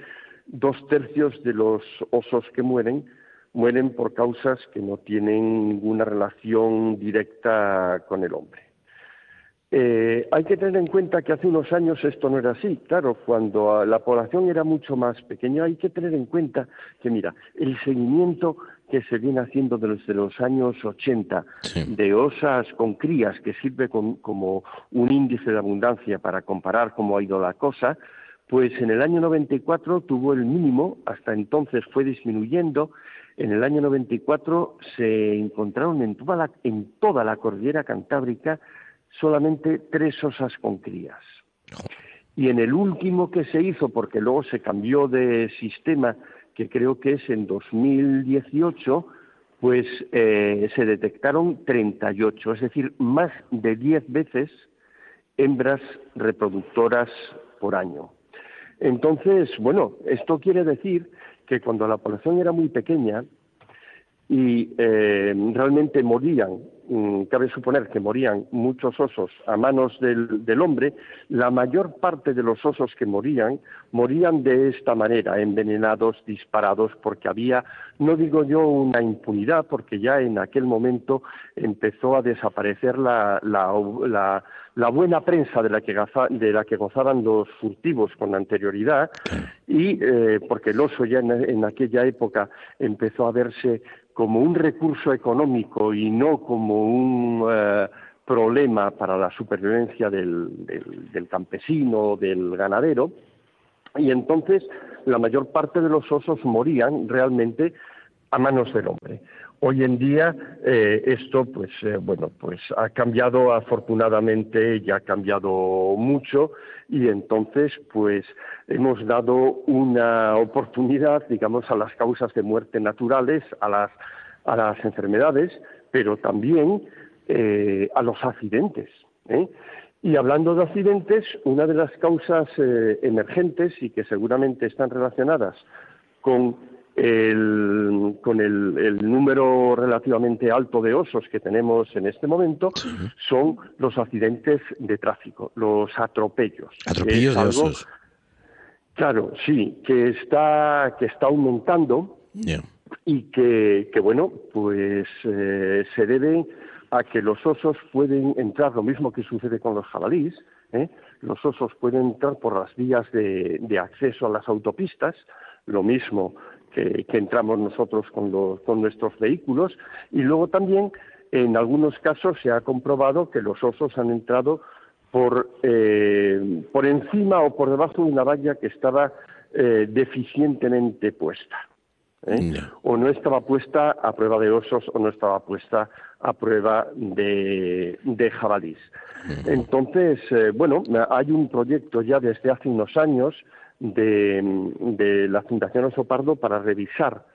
dos tercios de los osos que mueren mueren por causas que no tienen ninguna relación directa con el hombre. Eh, hay que tener en cuenta que hace unos años esto no era así. Claro, cuando la población era mucho más pequeña, hay que tener en cuenta que, mira, el seguimiento que se viene haciendo desde los años 80 de osas con crías, que sirve como un índice de abundancia para comparar cómo ha ido la cosa, pues en el año 94 tuvo el mínimo, hasta entonces fue disminuyendo. En el año 94 se encontraron en toda la, en toda la cordillera cantábrica solamente tres osas con crías. Y en el último que se hizo, porque luego se cambió de sistema, que creo que es en 2018, pues eh, se detectaron 38, es decir, más de 10 veces hembras reproductoras por año. Entonces, bueno, esto quiere decir que cuando la población era muy pequeña y eh, realmente morían Mm, cabe suponer que morían muchos osos a manos del, hombre, la mayor parte de los osos que morían morían de esta manera, envenenados, disparados, porque había, no digo yo una impunidad, porque ya en aquel momento empezó a desaparecer la, buena prensa de la, que de la que gozaban los furtivos con anterioridad y eh, porque el oso ya en aquella época empezó a verse como un recurso económico y no como un eh, problema para la supervivencia del, del, campesino, del ganadero, y entonces la mayor parte de los osos morían realmente a manos del hombre. Hoy en día eh, esto, pues eh, bueno, pues ha cambiado afortunadamente y ha cambiado mucho y entonces, pues hemos dado una oportunidad, digamos, a las causas de muerte naturales, a las a las enfermedades, pero también eh, a los accidentes. Y hablando de accidentes, una de las causas emergentes y que seguramente están relacionadas con el, con el, número relativamente alto de osos que tenemos en este momento son los accidentes de tráfico, los atropellos. Atropellos de osos. Claro, sí, que está, que está aumentando y que, que, bueno, pues eh, se debe a que los osos pueden entrar, lo mismo que sucede con los jabalíes, ¿eh? los osos pueden entrar por las vías de, de acceso a las autopistas, lo mismo que, entramos nosotros con, con nuestros vehículos y luego también en algunos casos se ha comprobado que los osos han entrado por, eh, por encima o por debajo de una valla que estaba eh, deficientemente puesta. ¿eh? O no estaba puesta a prueba de osos o no estaba puesta a prueba de, de jabalís. Entonces, bueno, hay un proyecto ya desde hace unos años de, la Fundación Osopardo para revisar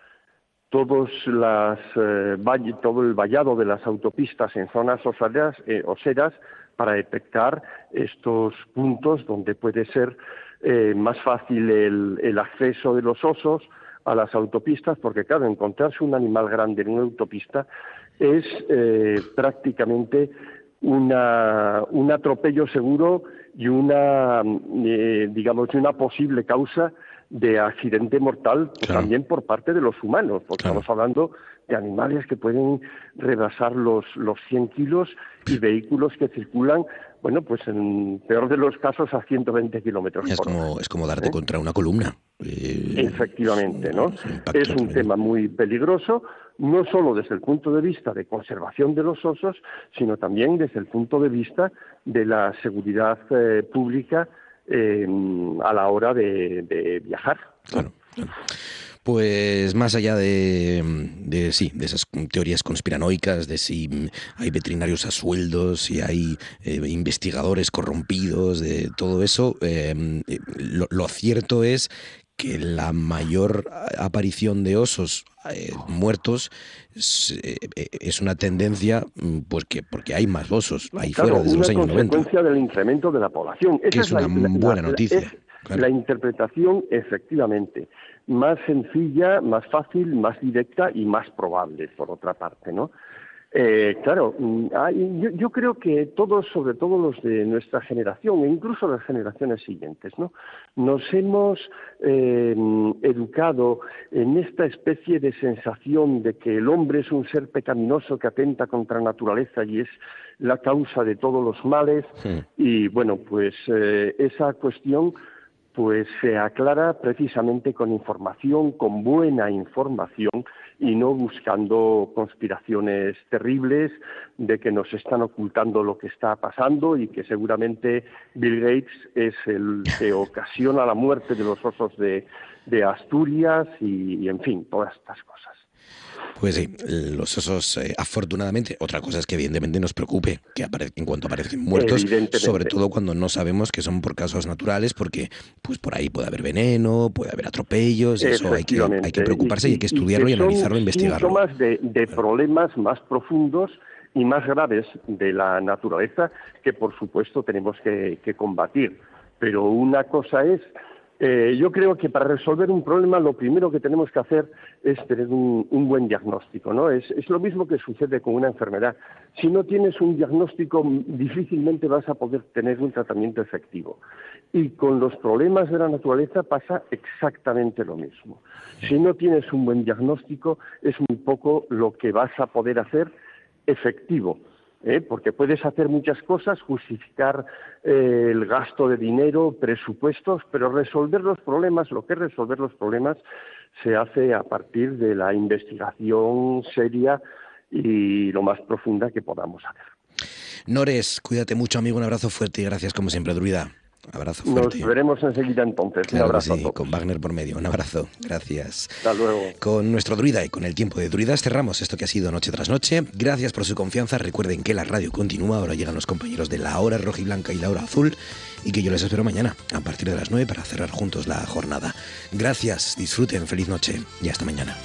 las, eh, todo el vallado de las autopistas en zonas eh, oseras para detectar estos puntos donde puede ser eh, más fácil el, acceso de los osos a las autopistas, porque claro, encontrarse un animal grande en una autopista es prácticamente una, un atropello seguro y una, eh, digamos, una posible causa de accidente mortal también por parte de los humanos, porque estamos hablando de animales que pueden rebasar los, los 100 kilos y vehículos que circulan, bueno, pues en peor de los casos a 120 kilómetros es como, Es como darte ¿eh? contra una columna. Eh, Efectivamente, ¿no? Es un tema muy peligroso, no solo desde el punto de vista de conservación de los osos, sino también desde el punto de vista de la seguridad eh, pública a la hora de, viajar. Claro. Pues más allá de, sí, de esas teorías conspiranoicas, de si hay veterinarios a sueldos, si hay eh, investigadores corrompidos, de todo eso, em, eh, lo, cierto es que la mayor aparición de osos eh, muertos es, una tendencia mm, pues que porque hay más osos ahí fuera desde los años 90. Es consecuencia del incremento de la población. Esa es, una buena noticia. La interpretación, efectivamente más sencilla, más fácil, más directa y más probable, por otra parte, ¿no? Eh, claro, mm, yo, creo que todos, sobre todo los de nuestra generación e incluso las generaciones siguientes, ¿no? nos hemos eh, educado en esta especie de sensación de que el hombre es un ser pecaminoso que atenta contra la naturaleza y es la causa de todos los males. Y bueno, pues eh, esa cuestión pues se aclara precisamente con información, con buena información y no buscando conspiraciones terribles de que nos están ocultando lo que está pasando y que seguramente Bill Gates es el que *laughs* ocasiona la muerte de los osos de, Asturias y, en fin, todas estas cosas. Pues sí, los osos, eh, afortunadamente, otra cosa es que evidentemente nos preocupe que en cuanto aparecen muertos, sobre todo cuando no sabemos que son por casos naturales, porque pues por ahí puede haber veneno, puede haber atropellos, eso hay que, hay que preocuparse y, hay que estudiarlo y, analizarlo e investigarlo. Síntomas de, de problemas más profundos y más graves de la naturaleza que por supuesto tenemos que combatir. Pero una cosa es eh, yo creo que para resolver un problema lo primero que tenemos que hacer es tener un, buen diagnóstico, ¿no? Es, lo mismo que sucede con una enfermedad. Si no tienes un diagnóstico, difícilmente vas a poder tener un tratamiento efectivo. Y con los problemas de la naturaleza pasa exactamente lo mismo. Si no tienes un buen diagnóstico, es muy poco lo que vas a poder hacer efectivo. ¿Eh? porque puedes hacer muchas cosas, justificar eh, el gasto de dinero, presupuestos, pero resolver los problemas, lo que es resolver los problemas, se hace a partir de la investigación seria y lo más profunda que podamos hacer. Nores, cuídate mucho, amigo. Un abrazo fuerte y gracias, como siempre, Druida. Abrazo fuerte. Nos veremos enseguida entonces. un abrazo. Sí, con Wagner por medio. Un abrazo. Gracias. Hasta luego. Con nuestro druida y con el tiempo de druidas cerramos esto que ha sido noche tras noche. Gracias por su confianza. Recuerden que la radio continúa. Ahora llegan los compañeros de la hora roja y blanca y la hora azul. Y que yo les espero mañana a partir de las 9 para cerrar juntos la jornada. Gracias. Disfruten. Feliz noche y hasta mañana.